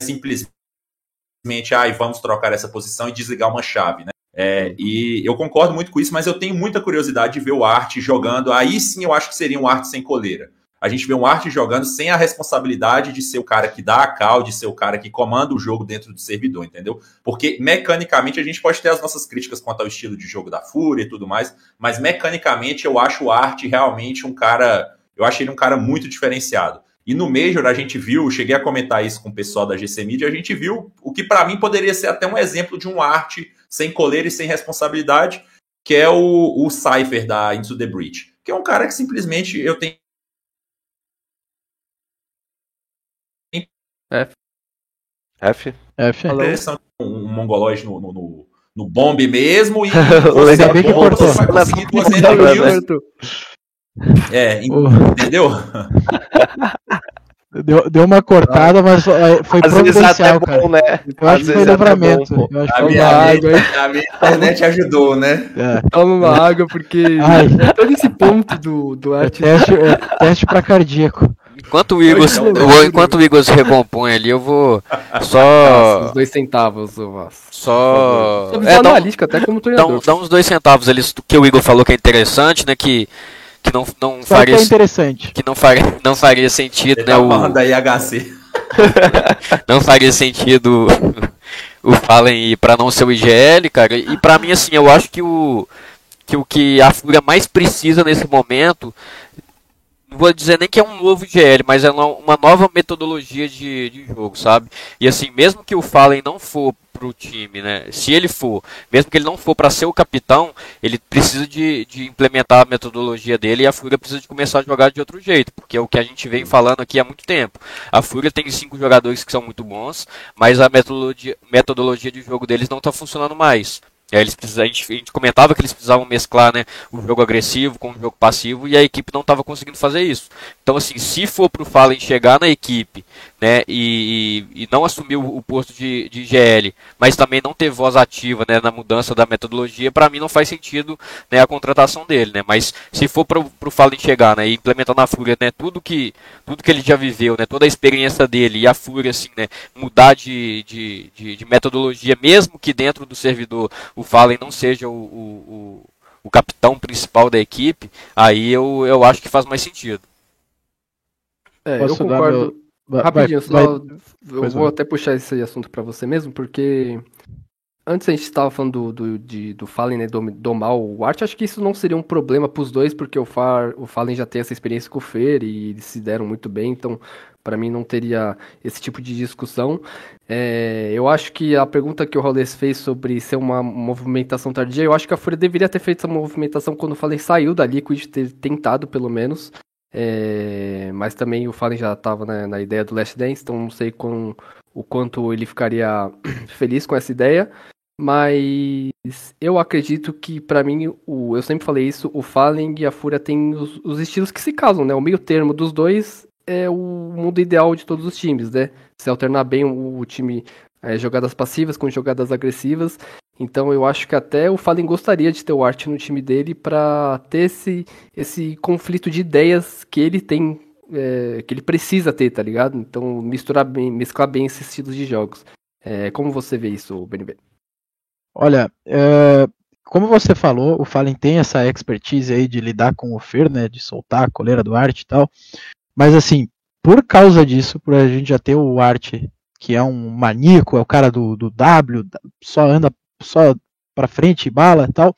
simplesmente, ai, vamos trocar essa posição e desligar uma chave, né? É, e eu concordo muito com isso, mas eu tenho muita curiosidade de ver o Art jogando. Aí sim eu acho que seria um Art sem coleira a gente vê um Arte jogando sem a responsabilidade de ser o cara que dá a cal, de ser o cara que comanda o jogo dentro do servidor, entendeu? Porque mecanicamente a gente pode ter as nossas críticas quanto ao estilo de jogo da Fúria e tudo mais, mas mecanicamente eu acho o Arte realmente um cara, eu acho ele um cara muito diferenciado. E no Major a gente viu, cheguei a comentar isso com o pessoal da GC Media, a gente viu o que para mim poderia ser até um exemplo de um arte sem coleira e sem responsabilidade, que é o, o Cypher da Into the Breach. Que é um cara que simplesmente eu tenho F. F? F. Interessante um mongolóide no, no, no, no bombe mesmo e Ainda bem que cortou. vai conseguir 200 Ainda kills. É, entendeu? Deu, deu uma cortada, mas é, foi Às providencial, cara. bom, né? Eu Às acho que foi até livramento. bom. Eu acho que A foi minha, uma água, a minha internet ajudou, né? é, Toma uma água, porque Ai. é todo esse ponto do, do é arte. teste, é teste pra cardíaco. Enquanto o Igor, Então, enquanto o Igor se recompõe ali, eu vou só. Os dois centavos, ô Vasco. Só. É, visão dá, analítica, até como dá, treinador. dá uns dois centavos ali do que o Igor falou que é interessante, né? Que, que não, não, Só que faria, é interessante. que não, faria, não faria sentido, Ele né? tá O, da IHC. não faria sentido o Fallen ir pra não ser o IGL, cara. E pra mim, assim, eu acho que o que, o que a Fúria mais precisa nesse momento, vou dizer nem que é um novo IGL, mas é uma, uma nova metodologia de, de jogo, sabe? E assim, mesmo que o Fallen não for pro time, né? Se ele for, mesmo que ele não for para ser o capitão, ele precisa de, de implementar a metodologia dele e a Fúria precisa de começar a jogar de outro jeito, porque é o que a gente vem falando aqui há muito tempo. A Fúria tem cinco jogadores que são muito bons, mas a metodologia, metodologia de jogo deles não está funcionando mais. É, eles precisam, a, gente, a gente comentava que eles precisavam mesclar né, o jogo agressivo com o jogo passivo e a equipe não estava conseguindo fazer isso. Então, assim, se for pro Fallen chegar na equipe né, e, e, não assumir o, o posto de, de GL, mas também não ter voz ativa né, na mudança da metodologia, para mim não faz sentido né, a contratação dele. Né, mas se for pro, pro Fallen chegar né, e implementar na Fúria né, tudo, que, tudo que ele já viveu, né, toda a experiência dele e a Fúria assim, né, mudar de, de, de, de metodologia, mesmo que dentro do servidor o Fallen não seja o, o, o, o capitão principal da equipe, aí eu, eu acho que faz mais sentido. É, eu Posso dar concordo. meu- Vai- Rapidinho, vai- só, vai- eu vou até puxar esse assunto pra você mesmo, porque antes a gente estava falando do, do, de- do Fallen, né, dom- domar o Art, acho que isso não seria um problema pros dois, porque o, Far, o Fallen já tem essa experiência com o Fer e eles se deram muito bem, então pra mim não teria esse tipo de discussão. É, eu acho que a pergunta que o Rollins fez sobre ser uma movimentação tardia, eu acho que a Fúria deveria ter feito essa movimentação quando o Fallen saiu da Liquid, ter tentado pelo menos. É, mas também o Fallen já estava na, na ideia do Last Dance, então não sei com, o quanto ele ficaria feliz com essa ideia. Mas eu acredito que, pra mim, o, eu sempre falei isso, o Fallen e a Fúria têm os, os estilos que se casam, né? O meio termo dos dois é o mundo ideal de todos os times, né? Se alternar bem o, o time é, jogadas passivas com jogadas agressivas. Então eu acho que até o Fallen gostaria de ter o Art no time dele pra ter esse, esse conflito de ideias que ele tem, é, que ele precisa ter, tá ligado? Então misturar bem, mesclar bem esses estilos de jogos. É, como você vê isso, BNB? Olha, é, como você falou, o Fallen tem essa expertise aí de lidar com o Fer, né, de soltar a coleira do Art e tal. Mas assim, por causa disso, por a gente já ter o Art, que é um maníaco, é o cara do, do W, só anda só pra frente, bala e tal.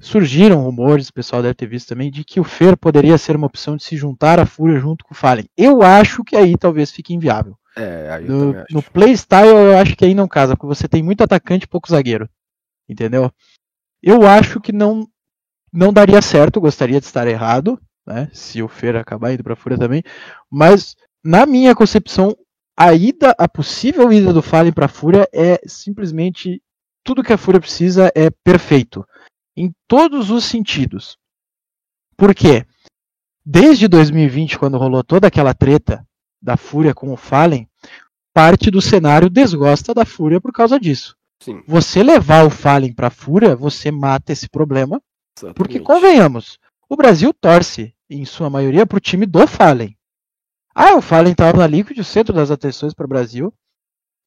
Surgiram rumores, o pessoal deve ter visto também, de que o Fer poderia ser uma opção de se juntar à Fúria junto com o Fallen. Eu acho que aí talvez fique inviável. É, No, no playstyle eu acho que aí não casa, porque você tem muito atacante e pouco zagueiro. Entendeu? Eu acho que não não daria certo, gostaria de estar errado, né? Se o Fer acabar indo pra Fúria também. Mas, na minha concepção, a ida, a possível ida do Fallen pra Fúria é simplesmente tudo que a Fúria precisa é perfeito. Em todos os sentidos. Por quê? Desde 2020, quando rolou toda aquela treta da Fúria com o Fallen, parte do cenário desgosta da Fúria por causa disso. Sim, Você levar o Fallen pra Fúria, você mata esse problema, porque exatamente. convenhamos, o Brasil torce, em sua maioria, pro time do Fallen. Ah, o Fallen estava na Liquid, o centro das atenções para o Brasil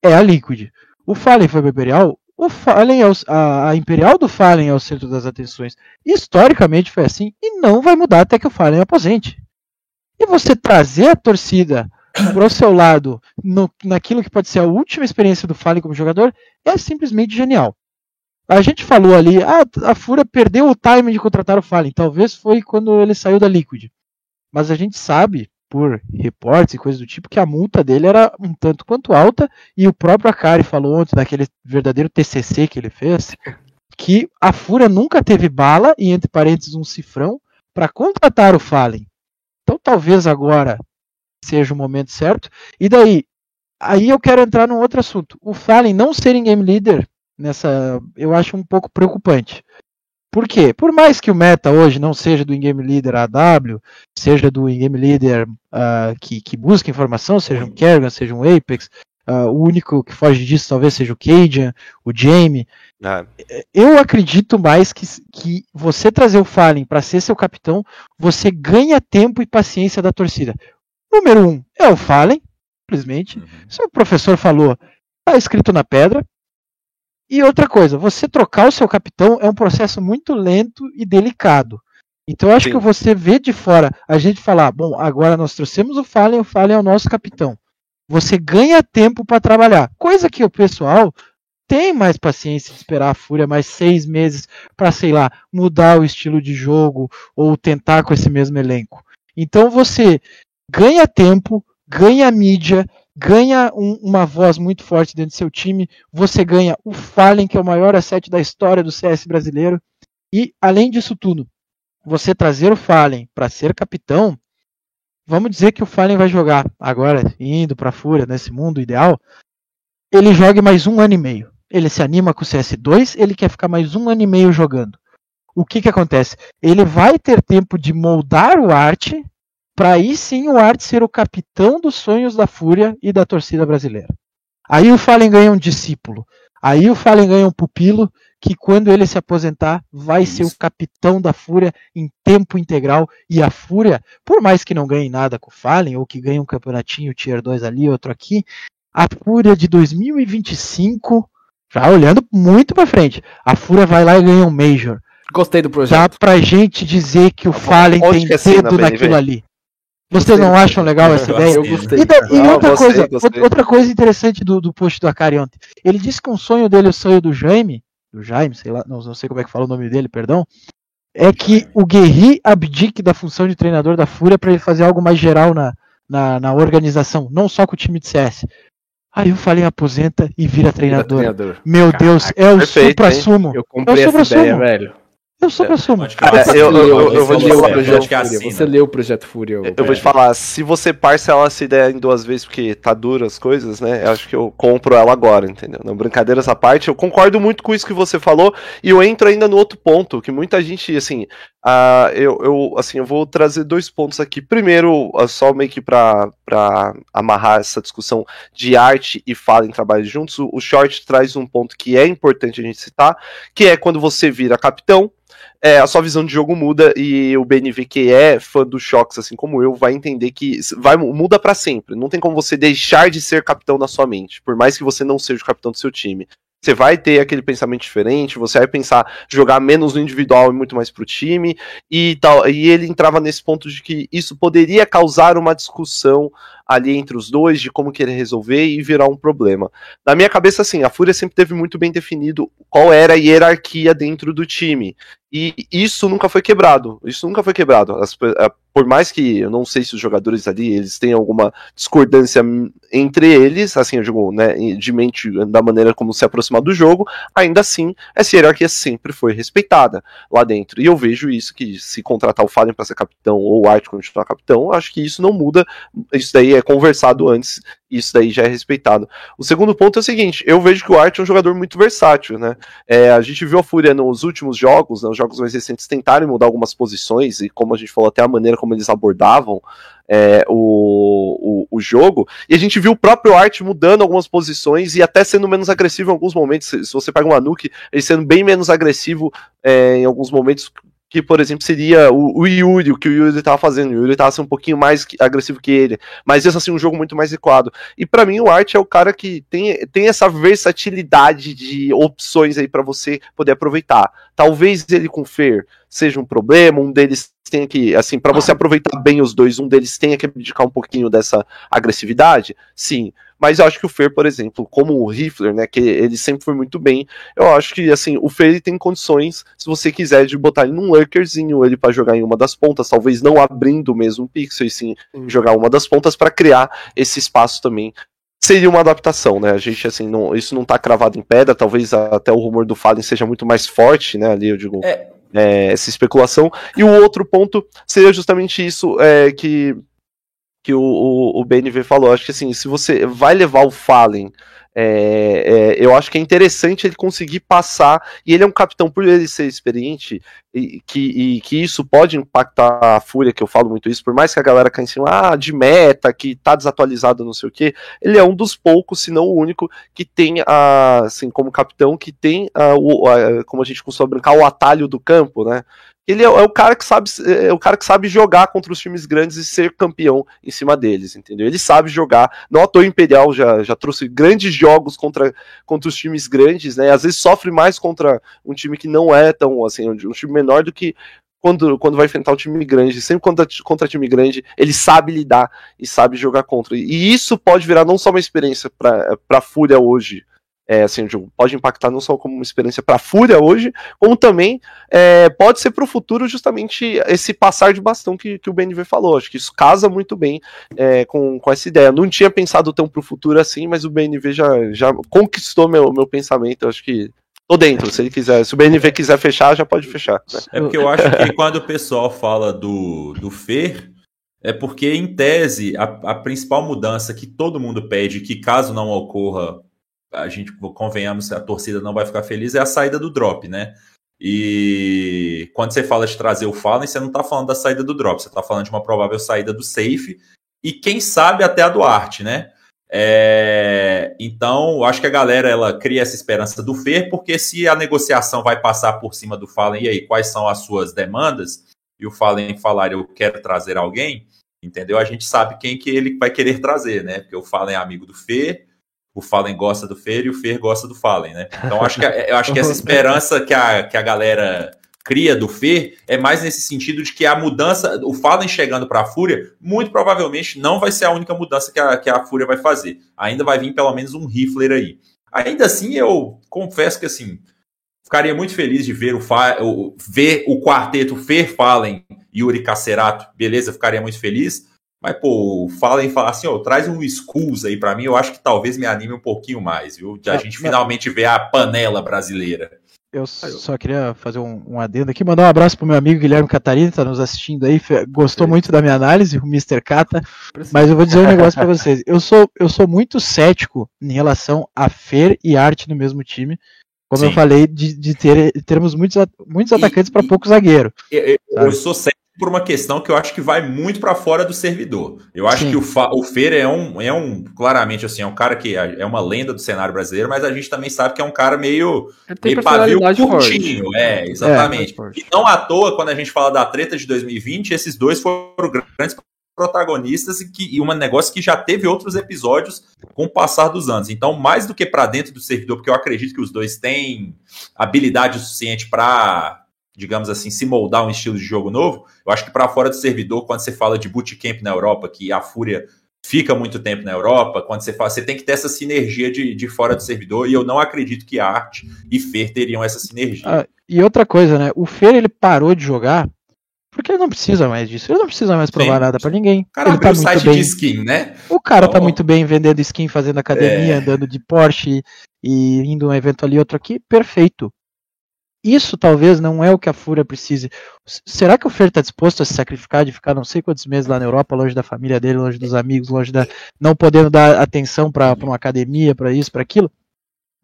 é a Liquid. O Fallen foi para Imperial, o Fallen é o, a, a Imperial do Fallen é o centro das atenções. Historicamente foi assim e não vai mudar até que o Fallen aposente. E você trazer a torcida pro seu lado no, naquilo que pode ser a última experiência do Fallen como jogador é simplesmente genial. A gente falou ali, ah, a Fúria perdeu o time de contratar o Fallen. Talvez foi quando ele saiu da Liquid. Mas a gente sabe, por reportes e coisas do tipo, que a multa dele era um tanto quanto alta. E o próprio Akari falou ontem, naquele verdadeiro TCC que ele fez, que a Fúria nunca teve bala, e entre parênteses um cifrão, para contratar o Fallen. Então talvez agora seja o momento certo. E daí, aí eu quero entrar num outro assunto. O Fallen não ser em game leader nessa, eu acho um pouco preocupante. Por quê? Por mais que o meta hoje não seja do in-game leader AW, seja do in-game leader uh, que, que, busca informação, seja um Kerrigan, seja um Apex, uh, o único que foge disso talvez seja o Cajun, o Jamie. Ah. Eu acredito mais que, que você trazer o Fallen para ser seu capitão, você ganha tempo e paciência da torcida. Número um é o Fallen, simplesmente. Uhum. Se o professor falou, está escrito na pedra. E outra coisa, você trocar o seu capitão é um processo muito lento e delicado. Então eu acho Sim. que você vê de fora a gente falar, bom, agora nós trouxemos o Fallen, o Fallen é o nosso capitão. Você ganha tempo para trabalhar, coisa que o pessoal tem mais paciência de esperar a Fúria mais seis meses para, sei lá, mudar o estilo de jogo ou tentar com esse mesmo elenco. Então você ganha tempo, ganha mídia, ganha um, uma voz muito forte dentro do seu time, você ganha o Fallen, que é o maior asset da história do CS brasileiro, e além disso tudo, você trazer o Fallen para ser capitão, vamos dizer que o Fallen vai jogar agora, indo para a Fúria, nesse mundo ideal, ele jogue mais um ano e meio. Ele se anima com o CS2, ele quer ficar mais um ano e meio jogando. O que que acontece? Ele vai ter tempo de moldar o arte para aí sim o Art ser o capitão dos sonhos da Fúria e da torcida brasileira. Aí o Fallen ganha um discípulo. Aí o Fallen ganha um pupilo que quando ele se aposentar vai Isso. ser o capitão da Fúria em tempo integral e a Fúria, por mais que não ganhe nada com o Fallen ou que ganhe um campeonatinho tier 2 ali, outro aqui, a Fúria de 2025, já olhando muito para frente, a Fúria vai lá e ganha um Major. Gostei do projeto. Dá pra gente dizer que o Fallen tem dedo naquilo ali. Vocês não acham legal essa ideia? Eu gostei. E, da, e ah, outra, gostei, coisa, gostei. outra coisa interessante do, do post do Akari ontem. Ele disse que um sonho dele, o sonho do Jaime, do Jaime, sei lá, não, não sei como é que fala o nome dele, perdão, é que o Guerri abdique da função de treinador da Fúria para ele fazer algo mais geral na, na, na, organização, não só com o time de CS. Aí eu falei aposenta e vira treinador. Vira treinador. Meu Caraca, Deus, é o supra-sumo. Eu comprei é o essa ideia, velho. Eu sou pessoa. É, eu, eu, eu, vou te falar. Projeto Fúria. Você leu o Projeto Fúria. Eu, vou te falar, se você parcela essa ideia em duas vezes, porque tá dura as coisas, né? Eu acho que eu compro ela agora, entendeu? Não, brincadeira essa parte. Eu concordo muito com isso que você falou. E eu entro ainda no outro ponto, que muita gente, assim, uh, eu, eu, assim, eu vou trazer dois pontos aqui. Primeiro, só meio que pra, pra amarrar essa discussão de arte e fala em trabalho juntos, o, o Short traz um ponto que é importante a gente citar, que é quando você vira capitão, é, a sua visão de jogo muda e o BNV que é fã dos choques, assim como eu, vai entender que vai muda para sempre. Não tem como você deixar de ser capitão na sua mente, por mais que você não seja o capitão do seu time. Você vai ter aquele pensamento diferente, você vai pensar jogar menos no individual e muito mais pro time e tal. E ele entrava nesse ponto de que isso poderia causar uma discussão ali entre os dois de como querer resolver e virar um problema. Na minha cabeça, assim, a Fúria sempre teve muito bem definido qual era a hierarquia dentro do time. E isso nunca foi quebrado. Isso nunca foi quebrado. As, por mais que eu não sei se os jogadores ali eles têm alguma discordância entre eles, assim, eu digo, né, de mente da maneira como se aproximar do jogo, ainda assim, essa hierarquia sempre foi respeitada lá dentro. E eu vejo isso que se contratar o Fallen para ser capitão ou o Art continuar capitão, acho que isso não muda. Isso daí é conversado antes isso daí já é respeitado. O segundo ponto é o seguinte: eu vejo que o Art é um jogador muito versátil, né? É, a gente viu a Fúria nos últimos jogos, né, os jogos mais recentes, tentarem mudar algumas posições, e como a gente falou, até a maneira como eles abordavam é, o, o, o, jogo, e a gente viu o próprio Art mudando algumas posições e até sendo menos agressivo em alguns momentos. Se, se você pega uma Nuke, ele sendo bem menos agressivo é, em alguns momentos que, por exemplo, seria o, o Yuri, o que o Yuri estava fazendo. O Yuri estava assim, um pouquinho mais agressivo que ele, mas isso assim, um jogo muito mais equado. E para mim, o Art é o cara que tem, tem essa versatilidade de opções aí para você poder aproveitar. Talvez ele com Fer seja um problema, um deles tenha que, assim, para você aproveitar bem os dois, um deles tenha que abdicar um pouquinho dessa agressividade, sim. Mas eu acho que o Fer, por exemplo, como o Rifler, né, que ele sempre foi muito bem, eu acho que, assim, o Fer ele tem condições, se você quiser, de botar ele num lurkerzinho, ele para jogar em uma das pontas, talvez não abrindo o mesmo pixel, e sim jogar uma das pontas para criar esse espaço também seria uma adaptação, né? A gente, assim, não, isso não tá cravado em pedra, talvez até o rumor do Fallen seja muito mais forte, né? Ali, eu digo. É, é, essa especulação. E o outro ponto seria justamente isso é, que que o, o, o BNV falou. Acho que assim, se você vai levar o Fallen é, é, eu acho que é interessante ele conseguir passar, e ele é um capitão, por ele ser experiente, e que, e que isso pode impactar a fúria, que eu falo muito isso, por mais que a galera caia em cima, ah, de meta, que tá desatualizado, não sei o que, ele é um dos poucos, se não o único, que tem, a, assim, como capitão, que tem, a, o, a, como a gente costuma brincar, o atalho do campo, né? ele é, é, o cara que sabe é o cara que sabe jogar contra os times grandes e ser campeão em cima deles, entendeu? Ele sabe jogar. Não à toa Imperial já, já trouxe grandes jogos contra, contra os times grandes, né? Às vezes sofre mais contra um time que não é tão assim, um time menor do que quando, quando vai enfrentar um time grande, sempre contra, contra time grande, ele sabe lidar e sabe jogar contra. E isso pode virar não só uma experiência para a Fúria hoje, é, assim, pode impactar não só como uma experiência para a Fúria hoje, como também é, pode ser para o futuro justamente esse passar de bastão que, que o BNV falou. Acho que isso casa muito bem é, com, com essa ideia. Não tinha pensado tão para o futuro assim, mas o BNV já, já conquistou meu, meu pensamento. Acho que tô dentro. Se ele quiser, se o BNV quiser fechar, já pode fechar. Né? É porque eu acho que quando o pessoal fala do, do FER, é porque, em tese, a, a principal mudança que todo mundo pede, que caso não ocorra a gente, convenhamos, a torcida não vai ficar feliz, é a saída do drop, né? E quando você fala de trazer o Fallen, você não está falando da saída do drop, você está falando de uma provável saída do safe e quem sabe até a do arte, né? É... Então, acho que a galera ela cria essa esperança do Fer, porque se a negociação vai passar por cima do Fallen, e aí, quais são as suas demandas? E o Fallen falar, eu quero trazer alguém, entendeu? A gente sabe quem que ele vai querer trazer, né? Porque o Fallen é amigo do Fer, o Fallen gosta do Fer e o Fer gosta do Fallen, né? Então acho que, eu acho que essa esperança que a, que a galera cria do Fer é mais nesse sentido de que a mudança, o Fallen chegando para a Fúria, muito provavelmente não vai ser a única mudança que a, que a Fúria vai fazer. Ainda vai vir pelo menos um Rifler aí. Ainda assim, eu confesso que assim, ficaria muito feliz de ver o, o ver o quarteto Fer Fallen e Yuri Cacerato, beleza? Ficaria muito feliz. Mas, pô, fala e fala assim, ó, traz um Skulls aí para mim, eu acho que talvez me anime um pouquinho mais, viu? De a gente finalmente ver a panela brasileira. Eu só queria fazer um, um, adendo aqui, mandar um abraço pro meu amigo Guilherme Catarina, que tá nos assistindo aí, gostou muito da minha análise, o Mr. Cata, mas eu vou dizer um negócio para vocês. Eu sou, eu sou muito cético em relação a Fer e Arte no mesmo time, como Sim. eu falei, de, de ter, termos muitos, muitos atacantes para pouco zagueiro. Eu, eu, sou cético por uma questão que eu acho que vai muito para fora do servidor. Eu acho Sim. que o, Fa o Feira é um, é um, claramente assim, é um cara que é, é uma lenda do cenário brasileiro, mas a gente também sabe que é um cara meio, meio pavio curtinho. É, exatamente. É, e não à toa, quando a gente fala da treta de 2020, esses dois foram grandes protagonistas e, que, e um negócio que já teve outros episódios com o passar dos anos. Então, mais do que para dentro do servidor, porque eu acredito que os dois têm habilidade suficiente para digamos assim, se moldar um estilo de jogo novo. Eu acho que para fora do servidor, quando você fala de bootcamp na Europa, que a Fúria fica muito tempo na Europa, quando você fala, você tem que ter essa sinergia de, de fora do servidor, e eu não acredito que a Arte e Fer teriam essa sinergia. Ah, e outra coisa, né? O Fer ele parou de jogar porque ele não precisa mais disso. Ele não precisa mais provar Sim. nada para ninguém. O cara ele tá o site bem. de skin, né? O cara tá muito bem vendendo skin, fazendo academia, é. andando de Porsche e indo um evento ali, outro aqui. Perfeito. Isso talvez não é o que a Fúria precise. Será que o Fer está disposto a se sacrificar de ficar não sei quantos meses lá na Europa, longe da família dele, longe dos amigos, longe da. não podendo dar atenção para uma academia, para isso, para aquilo?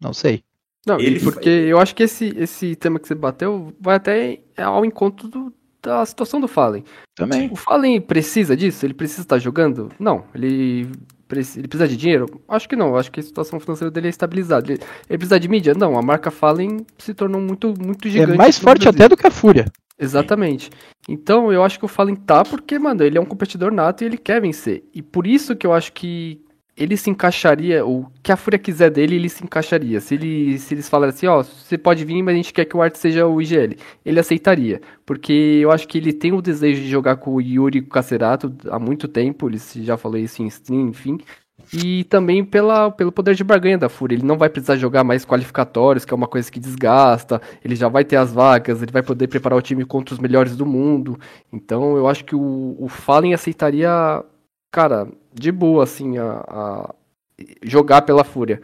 Não sei. Não, ele porque eu acho que esse, esse tema que você bateu vai até ao encontro do, da situação do Fallen. Também. O Fallen precisa disso? Ele precisa estar jogando? Não. Ele ele precisa de dinheiro? Acho que não. Acho que a situação financeira dele é estabilizada. Ele, ele precisa de mídia? Não. A marca Fallen se tornou muito, muito é gigante. É mais forte até do que a Fúria. Exatamente. Então eu acho que o Fallen tá porque, mano, ele é um competidor nato e ele quer vencer. E por isso que eu acho que ele se encaixaria, o que a Fúria quiser dele, ele se encaixaria. Se, ele, se eles falarem assim, ó, oh, você pode vir, mas a gente quer que o Art seja o IGL, ele aceitaria. Porque eu acho que ele tem o desejo de jogar com o Yuri Cacerato há muito tempo, ele já falou isso em stream, enfim. E também pela, pelo poder de barganha da Fúria. Ele não vai precisar jogar mais qualificatórios, que é uma coisa que desgasta. Ele já vai ter as vagas, ele vai poder preparar o time contra os melhores do mundo. Então eu acho que o, o Fallen aceitaria cara, de boa, assim, a, a jogar pela Fúria.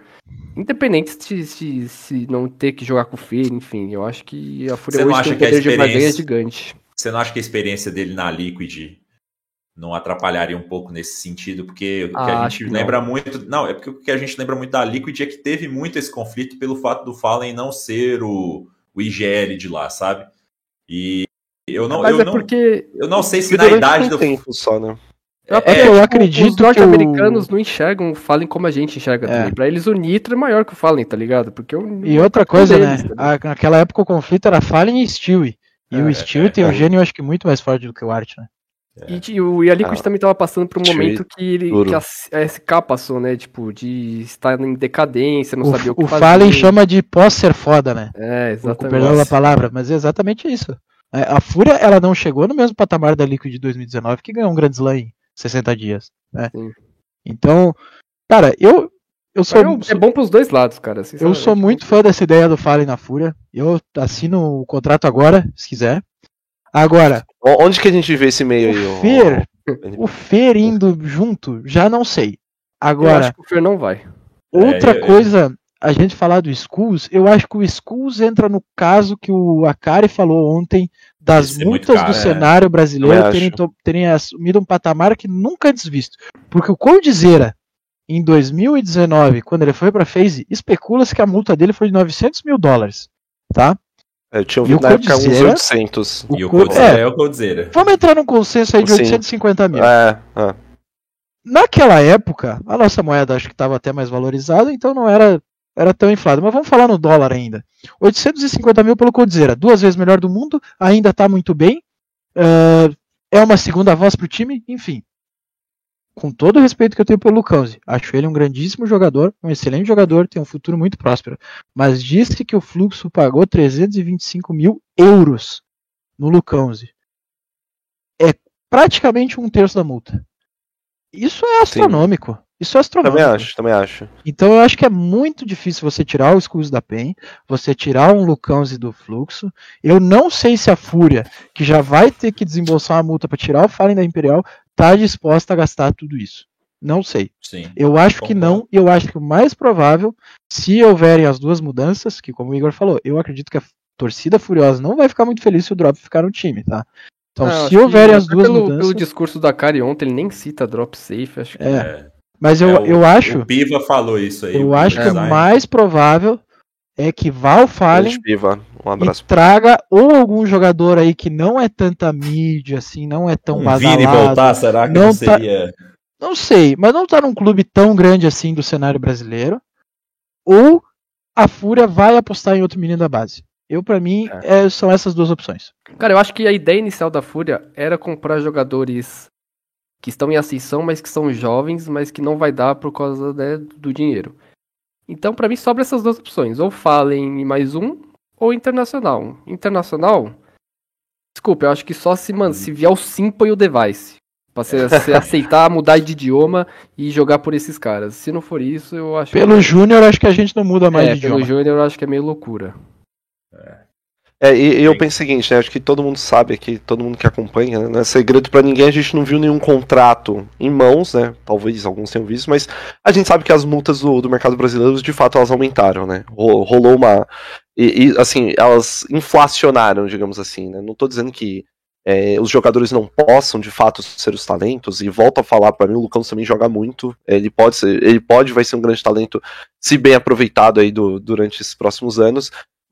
Independente se, se, se, não ter que jogar com o Fer, enfim, eu acho que a Fúria hoje tem um poder de barganha gigante. Você não acha que a experiência dele na Liquid não atrapalharia um pouco nesse sentido, porque o que ah, a gente lembra não. muito. Não, é porque o que a gente lembra muito da Liquid é que teve muito esse conflito pelo fato do Fallen não ser o, o IGL de lá, sabe? E eu não. Mas eu é não, porque. Eu não sei se na idade do. Tempo só, né? É, é, eu acredito os norte-americanos o... não enxergam o Fallen como a gente enxerga é. também. Pra eles o Nitro é maior que o Fallen, tá ligado? Porque o... E outra coisa, deles, né? Tá naquela época o conflito era Fallen e Stewie. E é, o Stewie tem um gênio, eu acho que muito mais forte do que o Art, né? E, e, a Liquid ah, também tava passando por um momento que, ele, que a, a, SK passou, né? Tipo, de estar em decadência, não o, sabia o que o fazer. O Fallen chama de pós ser foda, né? É, exatamente. Com perdão da palavra, mas é exatamente isso. É, a Fúria, ela não chegou no mesmo patamar da Liquid de 2019, que ganhou um Grand Slam em 60 dias, né? Sim. Então, cara, eu, eu sou, é, é bom pros dois lados, cara. Eu sou muito fã dessa ideia do Fallen na Fúria. Eu assino o contrato agora, se quiser. Agora. Onde que a gente vê esse meio o aí? Fer, o Fer indo junto, já não sei. Agora. Eu acho que o Fer não vai. Outra é, coisa, a gente falar do Skulls, eu acho que o Skulls entra no caso que o Akari falou ontem das multas caro, do é. cenário brasileiro terem, terem, assumido um patamar que nunca antes visto. Porque o Coldzera, em 2019, quando ele foi para FaZe, especula-se que a multa dele foi de 900 mil dólares. Tá? Eu tinha ouvido na época uns 800. E o Coldzera é, é o Coldzera. Vamos entrar num consenso aí de Sim. 850 mil. É, é. Naquela época, a nossa moeda acho que estava até mais valorizada, então não era, era tão inflada. Mas vamos falar no dólar ainda. 850 mil pelo Coldzera, duas vezes melhor do mundo, ainda está muito bem. Uh, é uma segunda voz para o time, enfim com todo o respeito que eu tenho pelo Lucãozi, acho ele um grandíssimo jogador, um excelente jogador, tem um futuro muito próspero. Mas disse que o Fluxo pagou 325 mil euros no Lucãozi. É praticamente um terço da multa. Isso é astronômico. Sim. Isso é astronômico. Também acho, também acho. Então eu acho que é muito difícil você tirar o Skulls da PEN, você tirar um Lucãozi do fluxo. Eu não sei se a Fúria, que já vai ter que desembolsar uma multa para tirar o Fallen da Imperial, está disposta a gastar tudo isso. Não sei. Sim, eu acho que não, e eu acho que o mais provável, se houverem as duas mudanças, que como o Igor falou, eu acredito que a torcida furiosa não vai ficar muito feliz se o Drop ficar no time, tá? Então, não, se houverem as duas pelo, mudanças. Pelo discurso da Kari ontem, ele nem cita Drop Safe, acho que. É. é. Mas eu, é, o, eu acho. O Piva falou isso aí. Eu acho que o mais provável é que vá ao Fallen um abraço. e traga ou algum jogador aí que não é tanta mídia, assim, não é tão um badalado. Vini voltar, será que não, não tá seria... Tá, não sei, mas não tá num clube tão grande assim do cenário brasileiro. Ou a Fúria vai apostar em outro menino da base. Eu, para mim, é. É, são essas duas opções. Cara, eu acho que a ideia inicial da Fúria era comprar jogadores que estão em ascensão, mas que são jovens, mas que não vai dar por causa né, do dinheiro. Então, para mim, sobra essas duas opções. Ou Fallen e mais um, ou Internacional. Internacional, desculpa, eu acho que só se, mano, se vier o Simple e o Device. Pra você, você aceitar mudar de idioma e jogar por esses caras. Se não for isso, eu acho Pelo que... Júnior, acho que a gente não muda mais é, de pelo idioma. Pelo Júnior, eu acho que é meio loucura. É. E, eu penso o seguinte, né? Acho que todo mundo sabe aqui, todo mundo que acompanha, né? Não é segredo para ninguém, a gente não viu nenhum contrato em mãos, né? Talvez alguns tenham visto, mas a gente sabe que as multas do, do mercado brasileiro, de fato, elas aumentaram, né? Rolou uma. E, e assim, elas inflacionaram, digamos assim, né? Não tô dizendo que é, os jogadores não possam de fato ser os talentos, e volto a falar, para mim o Lucão também joga muito, ele pode ser, ele pode, vai ser um grande talento, se bem aproveitado aí do, durante esses próximos anos,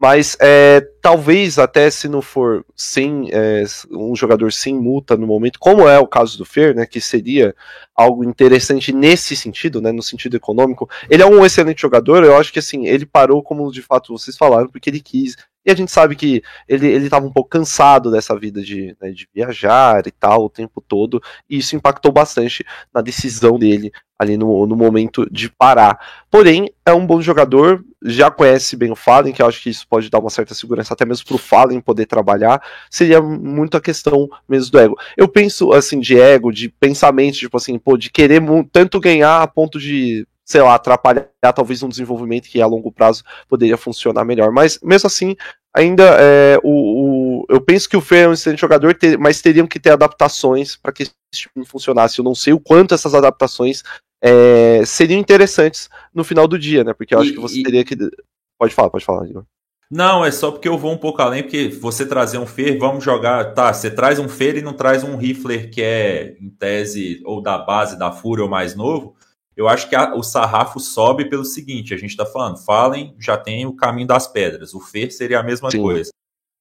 mas é, talvez até se não for sem é, um jogador sem multa no momento, como é o caso do Fer, né, que seria algo interessante nesse sentido, né, no sentido econômico. Ele é um excelente jogador, eu acho que assim, ele parou como de fato vocês falaram, porque ele quis. E a gente sabe que ele, ele um pouco cansado dessa vida de, né, de viajar e tal o tempo todo, e isso impactou bastante na decisão dele ali no, no momento de parar. Porém, é um bom jogador, já conhece bem o Fallen, que eu acho que isso pode dar uma certa segurança até mesmo pro Fallen poder trabalhar. Seria muito a questão mesmo do ego. Eu penso assim de ego, de pensamento, tipo assim, pô, de querer tanto ganhar a ponto de sei lá, atrapalhar talvez um desenvolvimento que a longo prazo poderia funcionar melhor. Mas mesmo assim, ainda é, o, o, eu penso que o Fer é um excelente jogador, ter, mas teriam que ter adaptações para que esse time funcionasse. Eu não sei o quanto essas adaptações é, seriam interessantes no final do dia, né? Porque eu acho e, que você e... teria que. Pode falar, pode falar, Igor. Não, é só porque eu vou um pouco além, porque você trazer um Fer, vamos jogar. Tá, você traz um Fer e não traz um Rifler que é, em tese, ou da base da Fúria ou mais novo. Eu acho que a, o sarrafo sobe pelo seguinte: a gente está falando, Fallen já tem o caminho das pedras, o Fer seria a mesma Sim. coisa.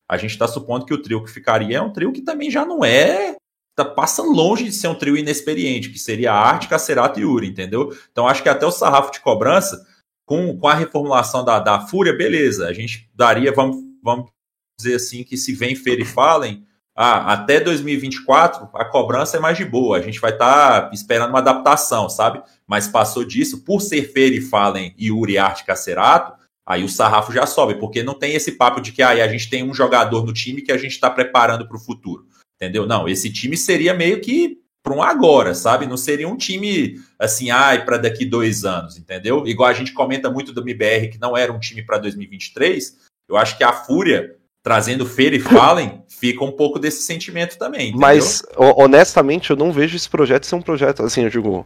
A gente está supondo que o trio que ficaria é um trio que também já não é. Tá, passa longe de ser um trio inexperiente, que seria Arte, Cacerato e Yuri, entendeu? Então acho que até o sarrafo de cobrança com, com a reformulação da, da Fúria, beleza, a gente daria, vamos, vamos dizer assim, que se vem Feira e Fallen, ah, até 2024 a cobrança é mais de boa, a gente vai estar tá esperando uma adaptação, sabe? Mas passou disso, por ser Feira e Fallen e Uri Arte Cacerato, aí o sarrafo já sobe, porque não tem esse papo de que ah, a gente tem um jogador no time que a gente está preparando para o futuro, entendeu? Não, esse time seria meio que para um agora, sabe? Não seria um time assim, ai, para daqui dois anos, entendeu? Igual a gente comenta muito do MBR que não era um time para 2023. Eu acho que a Fúria trazendo Feira e Fallen fica um pouco desse sentimento também. Entendeu? Mas honestamente, eu não vejo esse projeto ser um projeto assim, eu digo.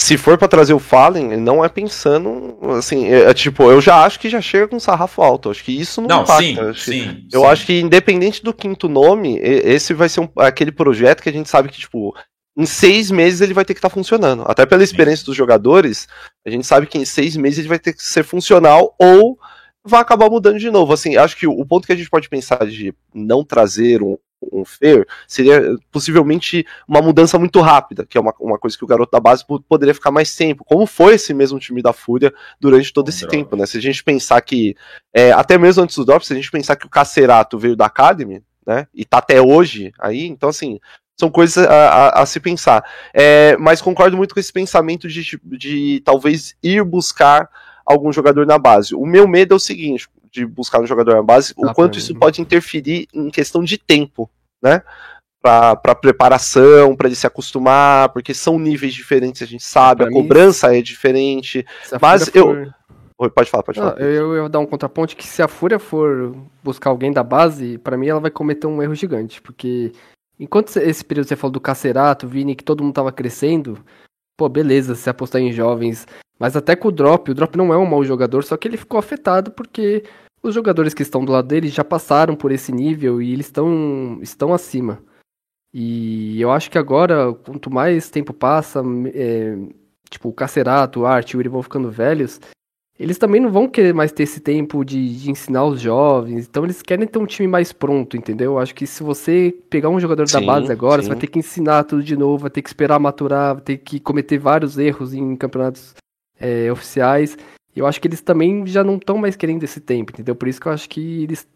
Se for para trazer o Fallen, não é pensando assim, é, é, tipo, eu já acho que já chega com sarrafo alto. Acho que isso não, não impacta. Sim, eu acho, sim, eu sim. acho que independente do quinto nome, esse vai ser um, aquele projeto que a gente sabe que tipo em seis meses ele vai ter que estar tá funcionando. Até pela experiência dos jogadores, a gente sabe que em seis meses ele vai ter que ser funcional ou vai acabar mudando de novo. Assim, acho que o ponto que a gente pode pensar de não trazer um, um fair seria possivelmente uma mudança muito rápida, que é uma, uma coisa que o garoto da base poderia ficar mais tempo, como foi esse mesmo time da Fúria durante todo esse tempo, né? Se a gente pensar que, é, até mesmo antes do drop, se a gente pensar que o Cacerato veio da Academy, né? E tá até hoje aí, então assim, são coisas a, a, a se pensar. É, mas concordo muito com esse pensamento de, de talvez ir buscar algum jogador na base. O meu medo é o seguinte, de buscar um jogador na base, o ah, quanto isso pode interferir em questão de tempo, né? Para preparação, para ele se acostumar, porque são níveis diferentes, a gente sabe, pra a cobrança é diferente. Mas eu. For... Oi, pode falar, pode falar. eu, eu vou dar um contraponto que se a Fúria for buscar alguém da base, para mim ela vai cometer um erro gigante, porque Enquanto esse período você falou do Cacerato, Vini, que todo mundo tava crescendo, pô, beleza, se apostar em jovens. Mas até com o Drop, o Drop não é um mau jogador, só que ele ficou afetado porque os jogadores que estão do lado dele já passaram por esse nível e eles estão, estão acima. E eu acho que agora, quanto mais tempo passa, é, tipo, o Cacerato, o Art, o Yuri vão ficando velhos, eles também não vão querer mais ter esse tempo de, de, ensinar os jovens. Então eles querem ter um time mais pronto, entendeu? Acho que se você pegar um jogador sim, da base agora, sim. você vai ter que ensinar tudo de novo, vai ter que esperar maturar, vai ter que cometer vários erros em campeonatos é, oficiais. Eu acho que eles também já não estão mais querendo esse tempo, entendeu? Por isso que eu acho que eles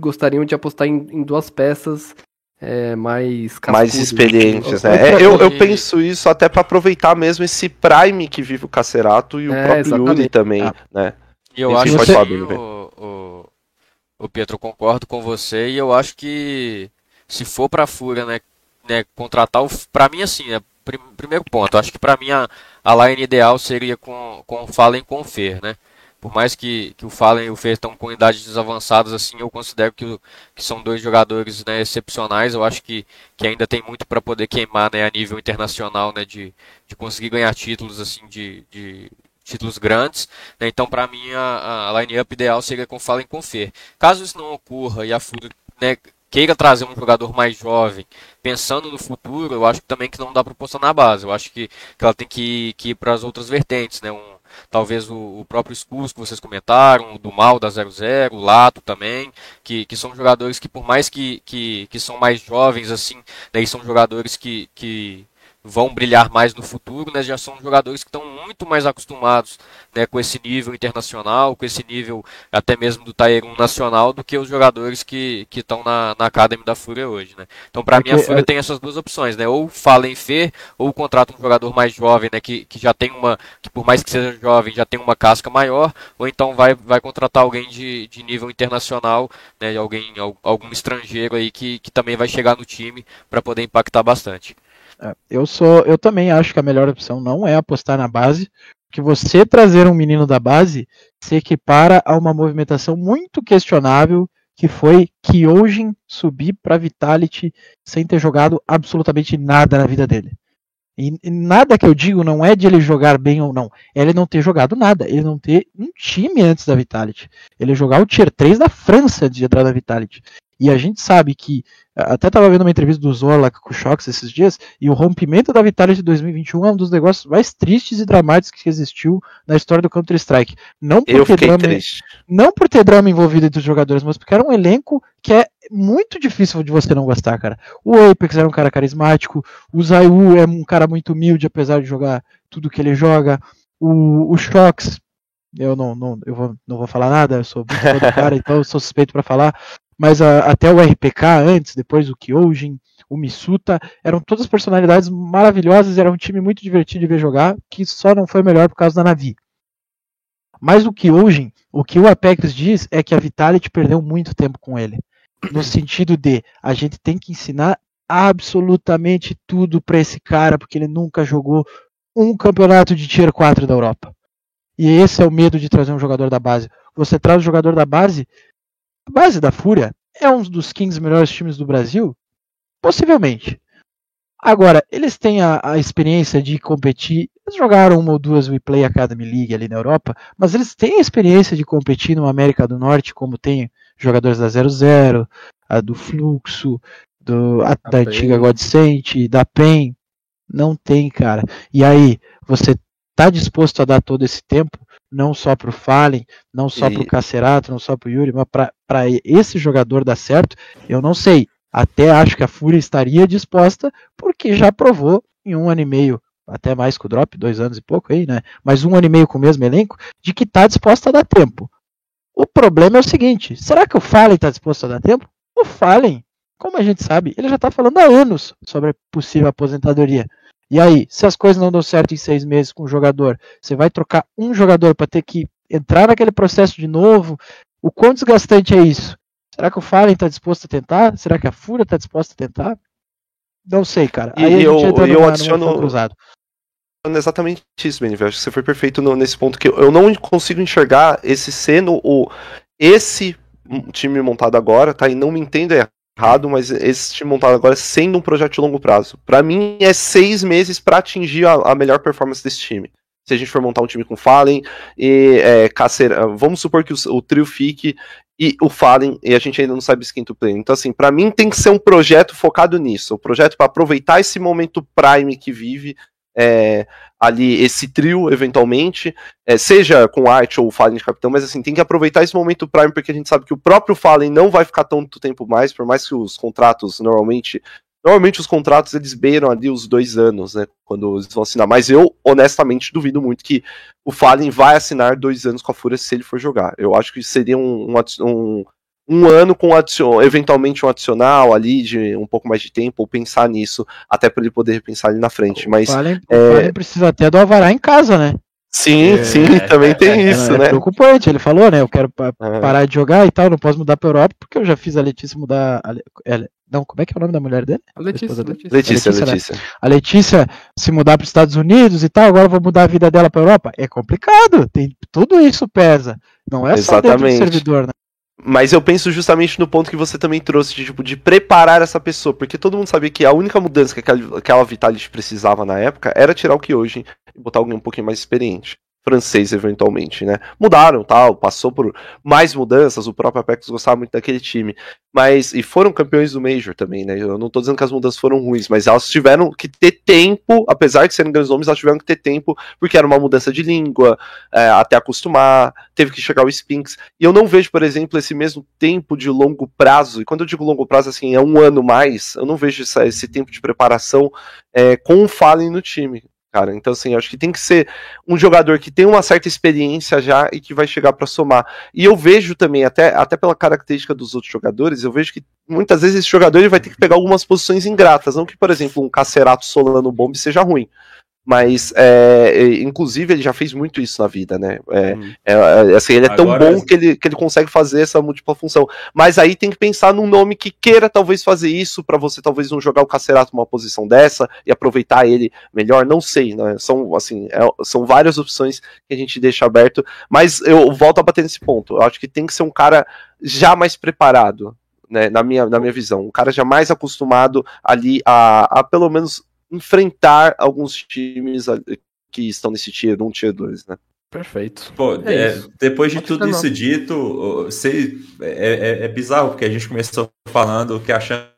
gostariam de apostar em, em duas peças é, mais mais experientes, né? É, eu, eu penso isso até para aproveitar mesmo esse prime que vive o Cacerato e o é, próprio exatamente. Yuri também, ah. né? E eu acho que o, o, o Pietro concordo com você e eu acho que se for para Fúria, né, né, contratar o para mim assim, né, prim, primeiro ponto, acho que para mim a, a line ideal seria com com Fallen com Fer, né? Por mais que, que o Fallen e o Fer estão com idades avançadas, assim, eu considero que, que são dois jogadores né, excepcionais. Eu acho que, que ainda tem muito para poder queimar né, a nível internacional, né, de, de conseguir ganhar títulos assim de, de títulos grandes. Né, então, para mim, a, a line-up ideal seria com Fallen e com Fer. Caso isso não ocorra e a FURIA né, queira trazer um jogador mais jovem, pensando no futuro, eu acho também que não dá para postar na base. Eu acho que, que ela tem que, que ir para as outras vertentes, né? Um, talvez o, o próprio Scus que vocês comentaram, o do Mal da 00, o Lato também, que, que são jogadores que por mais que, que, que são mais jovens assim, né, são jogadores que, que vão brilhar mais no futuro, né, já são jogadores que estão muito mais acostumados né, com esse nível internacional, com esse nível até mesmo do 1 nacional, do que os jogadores que estão na, na Academy da Fúria hoje. Né. Então, para mim, a Fúria é... tem essas duas opções, né, ou fala em Fê, ou contrata um jogador mais jovem, né, que, que já tem uma, que por mais que seja jovem, já tem uma casca maior, ou então vai, vai contratar alguém de, de nível internacional, né, alguém, algum estrangeiro aí que, que também vai chegar no time para poder impactar bastante. É, eu sou, eu também acho que a melhor opção não é apostar na base, porque você trazer um menino da base se equipara a uma movimentação muito questionável que foi Kyojin subir para Vitality sem ter jogado absolutamente nada na vida dele. E, e, nada que eu digo não é de ele jogar bem ou não. É ele não ter jogado nada. Ele não ter um time antes da Vitality. Ele jogar o Tier 3 da França antes de entrar na Vitality. E a gente sabe que, até estava vendo uma entrevista do Zola com o Shox esses dias, e o rompimento da Vitality de 2021 é um dos negócios mais tristes e dramáticos que existiu na história do Counter-Strike. Não, por ter drama, não por ter drama envolvido entre os jogadores, mas porque era um elenco que é muito difícil de você não gostar, cara. O Apex era um cara carismático, o Zayu é um cara muito humilde, apesar de jogar tudo que ele joga. O, o Shox, eu não, não, eu vou, não vou falar nada, eu sou muito do cara, então eu sou suspeito para falar mas a, até o RPK antes, depois o Kyojin, o Misuta, eram todas personalidades maravilhosas, era um time muito divertido de ver jogar, que só não foi melhor por causa da Navi. Mas o Kyojin, o que o Apex diz é que a Vitality perdeu muito tempo com ele. No sentido de a gente tem que ensinar absolutamente tudo para esse cara, porque ele nunca jogou um campeonato de Tier 4 da Europa. E esse é o medo de trazer um jogador da base. Você traz o jogador da base, a base da Fúria é um dos 15 melhores times do Brasil? Possivelmente. Agora, eles têm a, a, experiência de competir. Eles jogaram uma ou duas We Play Academy League ali na Europa, mas eles têm a experiência de competir no América do Norte, como tem jogadores da 00, a do Fluxo, do, a, da antiga Godsent, da PEN. Não tem, cara. E aí, você tá disposto a dar todo esse tempo? Não só para o Fallen, não só e... para o Cacerato, não só para o Yuri, mas para esse jogador dar certo, eu não sei. Até acho que a Fúria estaria disposta, porque já provou em um ano e meio, até mais com o Drop, dois anos e pouco aí, né? Mas um ano e meio com o mesmo elenco, de que está disposta a dar tempo. O problema é o seguinte: será que o Fallen está disposto a dar tempo? O Fallen, como a gente sabe, ele já está falando há anos sobre a possível aposentadoria. E aí, se as coisas não dão certo em seis meses com o jogador, você vai trocar um jogador para ter que entrar naquele processo de novo? O quão desgastante é isso? Será que o Fallen está disposto a tentar? Será que a Fúria está disposta a tentar? Não sei, cara. E aí eu, eu numa, adiciono cruzado. exatamente isso, Benny. Acho que você foi perfeito no, nesse ponto que eu, eu não consigo enxergar esse sendo o esse time montado agora, tá? E não me entenda errado, mas esse montado agora sendo um projeto de longo prazo. Para mim é seis meses para atingir a, a, melhor performance desse time. Se a gente for montar um time com Fallen e é, Caceira, vamos supor que o, o, trio fique e o Fallen e a gente ainda não sabe esse quinto play. Então assim, para mim tem que ser um projeto focado nisso, um projeto para aproveitar esse momento prime que vive é, ali esse trio, eventualmente, é, seja com Art ou Fallen de capitão, mas assim, tem que aproveitar esse momento Prime, porque a gente sabe que o próprio Fallen não vai ficar tanto tempo mais, por mais que os contratos normalmente. Normalmente os contratos eles beiram ali os dois anos, né? Quando eles vão assinar. Mas eu, honestamente, duvido muito que o Fallen vai assinar dois anos com a Fúria se ele for jogar. Eu acho que seria um, um um ano com adicion, eventualmente um adicional ali de um pouco mais de tempo, ou pensar nisso, até para ele poder pensar ali na frente. O Mas Fallen, é... precisa até do Alvará em casa, né? Sim, é, sim, é, também tem é, isso, é, né? É preocupante, ele falou, né? Eu quero pa é. parar de jogar e tal, não posso mudar pra Europa, porque eu já fiz a Letícia mudar. A, não, como é que é o nome da mulher dele? A Letícia. A Letícia, Letícia, Letícia, Letícia. Né? A Letícia se mudar para os Estados Unidos e tal, agora eu vou mudar a vida dela pra Europa. É complicado, tem, tudo isso pesa. Não é Exatamente. só dentro do servidor, né? Mas eu penso justamente no ponto que você também trouxe, de, tipo, de preparar essa pessoa, porque todo mundo sabia que a única mudança que aquela, aquela Vitality precisava na época era tirar o que hoje e botar alguém um pouquinho mais experiente francês, eventualmente, né? Mudaram, tal, passou por mais mudanças, o próprio Apex gostava muito daquele time, mas, e foram campeões do Major também, né? Eu não tô dizendo que as mudanças foram ruins, mas elas tiveram que ter tempo, apesar de serem grandes nomes, elas tiveram que ter tempo, porque era uma mudança de língua, é, até acostumar, teve que chegar o Spinks, e eu não vejo, por exemplo, esse mesmo tempo de longo prazo, e quando eu digo longo prazo, assim, é um ano mais, eu não vejo essa, esse tempo de preparação é, com o Fallen no time cara. Então, assim, acho que tem que ser um jogador que tem uma certa experiência já e que vai chegar para somar. E eu vejo também, até, até pela característica dos outros jogadores, eu vejo que muitas vezes esse jogador ele vai ter que pegar algumas posições ingratas. Não que, por exemplo, um Cacerato Solano Bomb seja ruim mas é, inclusive ele já fez muito isso na vida, né? É, hum. é, assim, ele é tão Agora, bom que ele, que ele consegue fazer essa múltipla função. Mas aí tem que pensar num nome que queira talvez fazer isso para você talvez não jogar o Cacerato numa posição dessa e aproveitar ele melhor, não sei, né? São assim, é, são várias opções que a gente deixa aberto, mas eu volto a bater nesse ponto. Eu acho que tem que ser um cara já mais preparado, né, na minha, na minha visão. Um cara já mais acostumado ali a, a pelo menos enfrentar alguns times que estão nesse tier 1, tier 2, né? Perfeito. Pô, é é, depois de tudo isso dito, sei, é, é, é, bizarro, porque a gente começou falando que achando,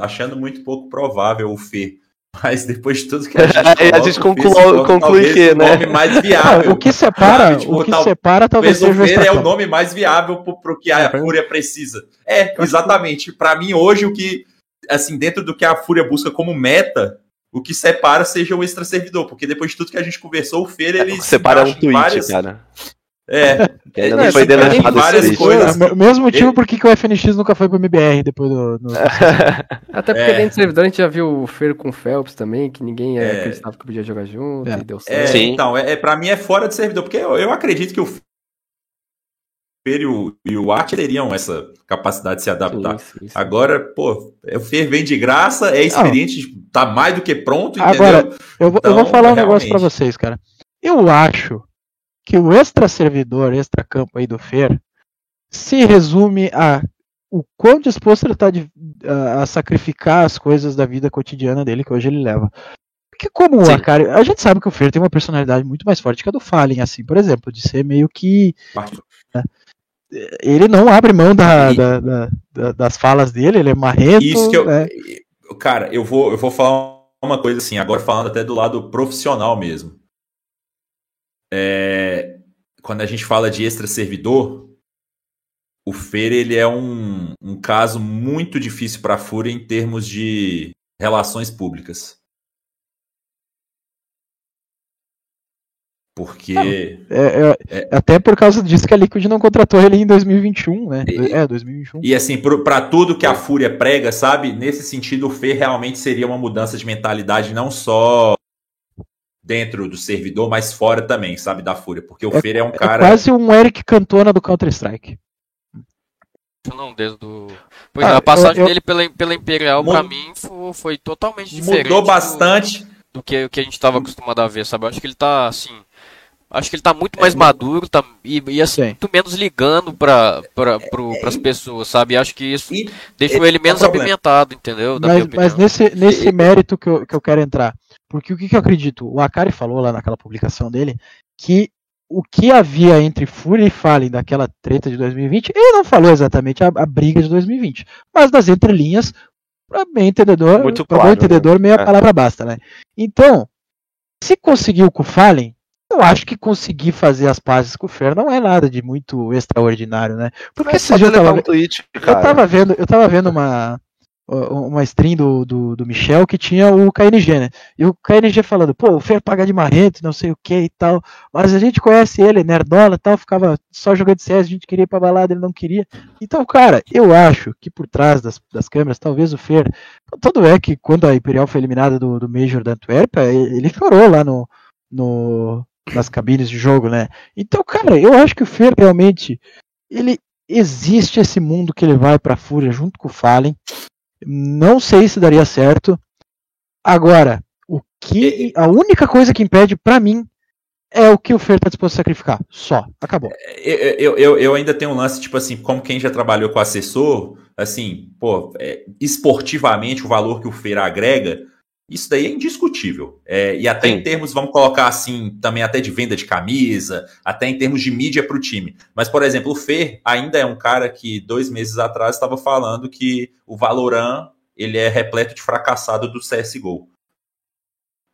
achando muito pouco provável o Fê. Mas depois de tudo que a gente coloca, a gente conclui, conclui que, né? O nome mais viável. o que separa, tipo, o que tal, separa talvez seja o Fê é o nome mais viável pro, pro que a é, Fúria precisa. É, exatamente. Para mim hoje o que assim, dentro do que a Fúria busca como meta, o que separa seja o extra servidor, porque depois de tudo que a gente conversou, o Fer ele é, separa um tweet, várias... cara. É, ainda não foi deletado várias coisas. É, mesmo motivo por que o FNX nunca foi pro MBR depois do. No... Até porque é. dentro do servidor a gente já viu o Fer com o Phelps também, que ninguém é. acreditava que podia jogar junto é. e deu é, certo. É, então, é, pra mim é fora de servidor, porque eu, eu acredito que o Fer e o, e o Art teriam essa capacidade de se adaptar. Sim, sim, sim. Agora, pô, o Fer vem de graça, é experiente, não. tá mais do que pronto, Agora, entendeu? eu, então, eu vou falar um negócio pra vocês, cara. Eu acho que o extra servidor, extra campo aí do Fer, se resume a o quão disposto ele está a, a, sacrificar as coisas da vida cotidiana dele que hoje ele leva. Porque como Sim. o Akari, a gente sabe que o Fer tem uma personalidade muito mais forte que a do Fallen, assim, por exemplo, de ser meio que né, ele não abre mão da, e... da, da, das falas dele, ele é marrento. Isso que eu, né? Cara, eu vou, eu vou falar uma coisa assim, agora falando até do lado profissional mesmo. É, quando a gente fala de extra servidor, o Fer ele é um, um caso muito difícil para a Fúria em termos de relações públicas. Porque. É, é, é, até por causa disso que a Liquid não contratou ele em 2021, né? E, é, 2021. E assim, para tudo que a Fúria prega, sabe? Nesse sentido, o Fer realmente seria uma mudança de mentalidade, não só dentro do servidor, mas fora também, sabe? Da Fúria. Porque o é, Fer é um é cara. É quase um Eric Cantona do Counter-Strike. Não, desde o. Pois ah, a passagem eu, eu... dele pela, pela Imperial, Mud... pra mim, foi, foi totalmente diferente. Mudou bastante. Do, do que, que a gente estava acostumado a ver, sabe? Eu acho que ele tá, assim Acho que ele tá muito mais é, maduro tá, e, e assim, muito menos ligando para pra, as pessoas, sabe? Acho que isso e, deixou ele menos apimentado, entendeu? mas, mas nesse, nesse mérito que eu, que eu quero entrar, porque o que, que eu acredito? O Akari falou lá naquela publicação dele que o que havia entre Fúria e Fallen daquela treta de 2020, ele não falou exatamente a, a briga de 2020, mas das entrelinhas, para bem entendedor, Muito claro, bem entendedor, meia é. palavra basta, né? Então, se conseguiu com o Fallen, eu acho que conseguir fazer as pazes com o Fer não é nada de muito extraordinário, né? Porque esse dia eu tava, um tweet, eu tava vendo, eu tava vendo uma uma stream do, do, do, Michel que tinha o KNG, né? E o KNG falando, pô, o Fer paga de marrento, não sei o que e tal, mas a gente conhece ele, nerdola e tal, ficava só jogando CS, a gente queria ir pra balada, ele não queria. Então, cara, eu acho que por trás das, das câmeras, talvez o Fer, todo é que quando a Imperial foi eliminada do, do Major da Antuérpia, ele chorou lá no, no, nas cabines de jogo, né? Então, cara, eu acho que o Fer realmente ele existe esse mundo que ele vai para a Fúria junto com o Fallen. Não sei se daria certo. Agora, o que a única coisa que impede para mim é o que o Fer tá disposto a sacrificar. Só. Acabou. Eu, eu, eu, eu, ainda tenho um lance, tipo assim, como quem já trabalhou com assessor, assim, pô, é, esportivamente o valor que o Fer agrega isso daí é indiscutível. É, e até Sim. em termos, vamos colocar assim, também até de venda de camisa, até em termos de mídia para o time. Mas, por exemplo, o Fer ainda é um cara que dois meses atrás estava falando que o Valorant ele é repleto de fracassado do CSGO.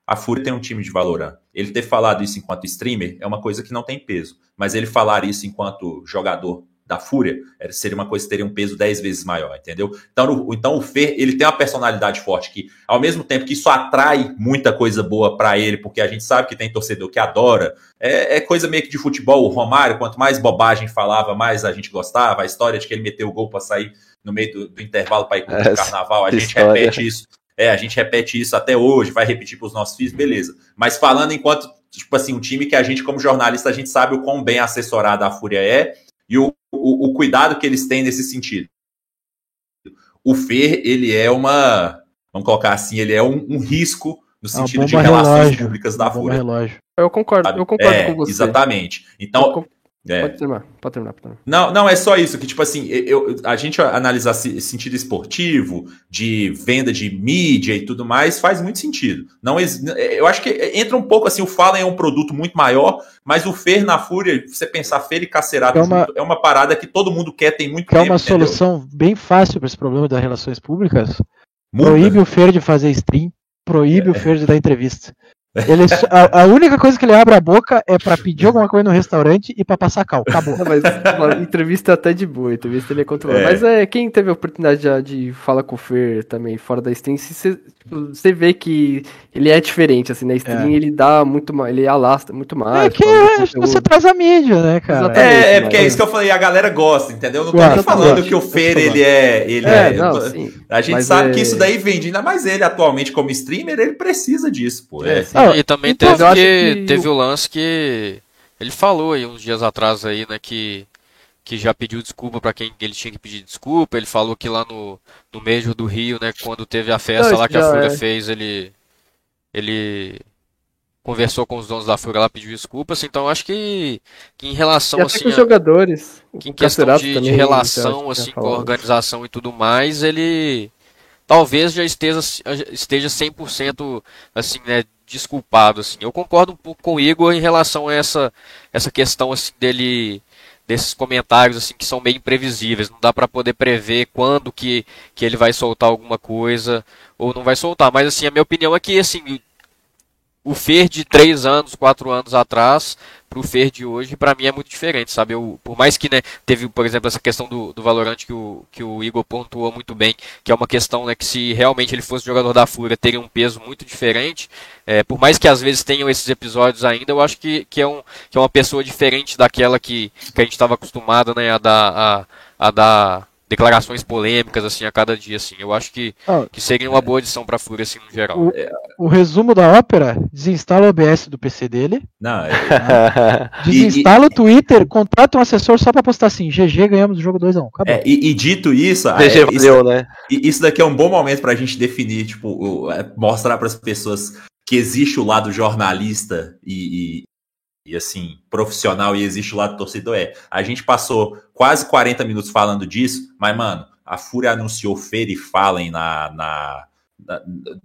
A Fúria tem um time de Valorant. Ele ter falado isso enquanto streamer é uma coisa que não tem peso. Mas ele falar isso enquanto jogador da Fúria, seria uma coisa que teria um peso 10 vezes maior, entendeu? Então, o, então o Fer, ele tem uma personalidade forte que, ao mesmo tempo que isso atrai muita coisa boa para ele, porque a gente sabe que tem torcedor que adora, é, é, coisa meio que de futebol. O Romário, quanto mais bobagem falava, mais a gente gostava. A história de que ele meteu o gol para sair no meio do, do intervalo para ir com o carnaval, a gente história. repete isso. É, a gente repete isso até hoje, vai repetir para os nossos filhos, beleza. Mas falando enquanto, tipo assim, um time que a gente, como jornalista, a gente sabe o quão bem assessorada a Fúria é e o, o, o cuidado que eles têm nesse sentido. O Fer, ele é uma, vamos colocar assim, ele é um, um risco no sentido de relações relógio, públicas da Fúria. Eu concordo, eu concordo é, com você. Exatamente. Então, É. Pode terminar, pode terminar, pode terminar. Não, não, é só isso, que tipo assim, eu, a gente analisar sentido esportivo, de venda de mídia e tudo mais, faz muito sentido. Não, eu acho que entra um pouco assim, o Fallen é um produto muito maior, mas o Fer na Fúria, você pensar Fer e Cacerato é uma, junto, é uma parada que todo mundo quer, tem muito é tempo. É uma entendeu? solução bem fácil para esse problema das relações públicas. Proíbe o Fer de fazer stream, proíbe é. o Fer de dar entrevista. Ele, a, a, única coisa que ele abre a boca é para pedir alguma coisa no restaurante e para passar cal. Acabou. Não, mas uma entrevista é até de boa, entrevista ele é controlado. É. Mas é, quem teve a oportunidade já de falar com o Fer também fora da stream, você, tipo, vê que ele é diferente, assim, na stream é. ele dá muito mais, ele alastra muito mais. É que é, você traz a mídia, né, cara? É, é porque é isso que eu falei, a galera gosta, entendeu? Eu não tô nem falando que o Fer, ele é. Ele é, não, sim, a gente sabe que isso daí vende, ainda mais ele atualmente como streamer, ele precisa disso, pô. É, e também então, teve, que, teve o lance que ele falou aí uns dias atrás aí, né, que, que já pediu desculpa para quem ele tinha que pedir desculpa. Ele falou que lá no, no Major do Rio, né, quando teve a festa Não, lá que a Fúria é. fez, ele ele conversou com os donos da Fúria lá, pediu desculpas. Então acho que, que em relação e assim, com os jogadores, que em questão de, de relação assim com a organização e tudo mais, ele talvez já esteja esteja 100% assim, né, desculpado assim. Eu concordo um pouco com o Igor em relação a essa essa questão assim dele desses comentários assim que são meio imprevisíveis, não dá para poder prever quando que, que ele vai soltar alguma coisa ou não vai soltar, mas assim, a minha opinião é que assim, o Fer de 3 anos, 4 anos atrás pro Fer de hoje, para mim é muito diferente, sabe? Eu, por mais que, né, teve, por exemplo, essa questão do, do Valorant que o, que o Igor pontuou muito bem, que é uma questão, né, que se realmente ele fosse jogador da Fúria, teria um peso muito diferente. É, por mais que às vezes tenham esses episódios ainda, eu acho que, que, é, um, que é uma pessoa diferente daquela que, que a gente estava acostumado, né, a dar, a, a dar declarações polêmicas assim a cada dia assim. Eu acho que, ah, que seria uma boa edição para Fúria assim no geral. O, o, resumo da ópera, desinstala o OBS do PC dele. Não, é... desinstala e, o Twitter, contrata um assessor só para postar assim, GG ganhamos o jogo 2 a 1. É, e, e, dito isso, GG é, valeu, isso, né? Isso daqui é um bom momento pra gente definir, tipo, é, mostrar para as pessoas que existe o lado jornalista e, e assim, profissional e existe o lado torcedor é. A gente passou quase 40 minutos falando disso, mas, mano, a Fúria anunciou Fer e Fallen na, na, na,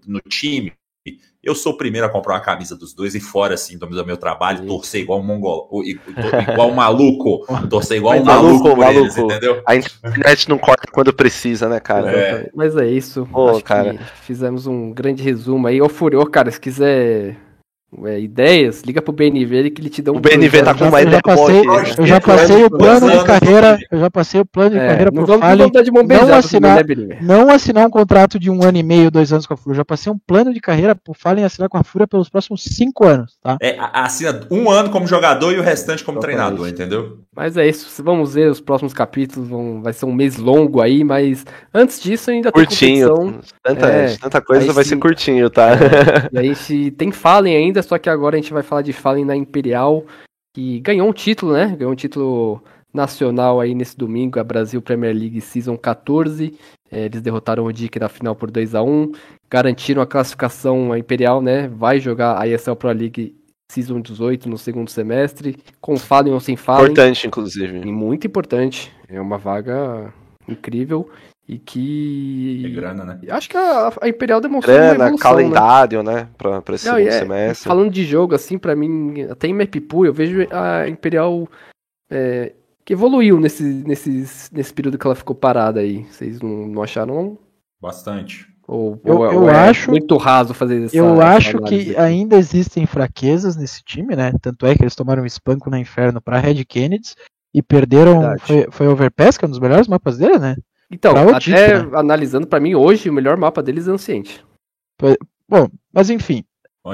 no time. Eu sou o primeiro a comprar uma camisa dos dois e fora, assim, do meu trabalho, torcer igual um mongol, igual um maluco, torcer igual um maluco, maluco, maluco. Eles, entendeu? A internet não corta quando precisa, né, cara? É. Mas é isso. Pô, cara. fizemos um grande resumo aí. Ô, Fúria, cara, se quiser é, ideias, liga pro BNV que ele te dá um. O BNV tá com uma ideia passei, Eu já passei o plano de carreira. Eu já passei o plano de é, carreira pro Fallen. Não assinar, não assinar um contrato de um ano e meio, dois anos com a Fúria. Eu já passei um plano de carreira pro Fallen assinar com a Fúria pelos próximos cinco anos, tá? É, assina um ano como jogador e o restante como treinador, entendeu? Mas é isso. Vamos ver os próximos capítulos. Vão, vai ser um mês longo aí, mas antes disso ainda curtinho. tem competição. Tanta, é, tanta coisa vai se, ser curtinho, tá? É, e a gente tem Fallen ainda só que agora a gente vai falar de Fallen na Imperial, que ganhou um título, né? Ganhou um título nacional aí nesse domingo, a Brasil Premier League Season 14. É, eles derrotaram o Dick na final por 2 a 1 garantiram a classificação a Imperial, né? Vai jogar a ESL Pro League Season 18 no segundo semestre, com Fallen ou sem Fallen. Importante, inclusive. E muito importante. É uma vaga incrível. E que. É grana, né? Acho que a, a Imperial demonstrou. Grana, uma evolução, né? calendário, né? né? Pra, pra esse Não, segundo é, semestre. Falando de jogo, assim, pra mim, até em Map Pool, eu vejo a Imperial é, que evoluiu nesse, nesse, nesse período que ela ficou parada aí. Vocês não, não acharam? Bastante. Ou, eu, ou, é, eu é acho, muito raso fazer isso. Eu acho que aqui. ainda existem fraquezas nesse time, né? Tanto é que eles tomaram um espanco na Inferno pra Red Kennedy e perderam. Foi, foi Overpass, que é um dos melhores mapas dele, né? Então, até né? analisando para mim hoje, o melhor mapa deles é Anciente. Bom, mas enfim.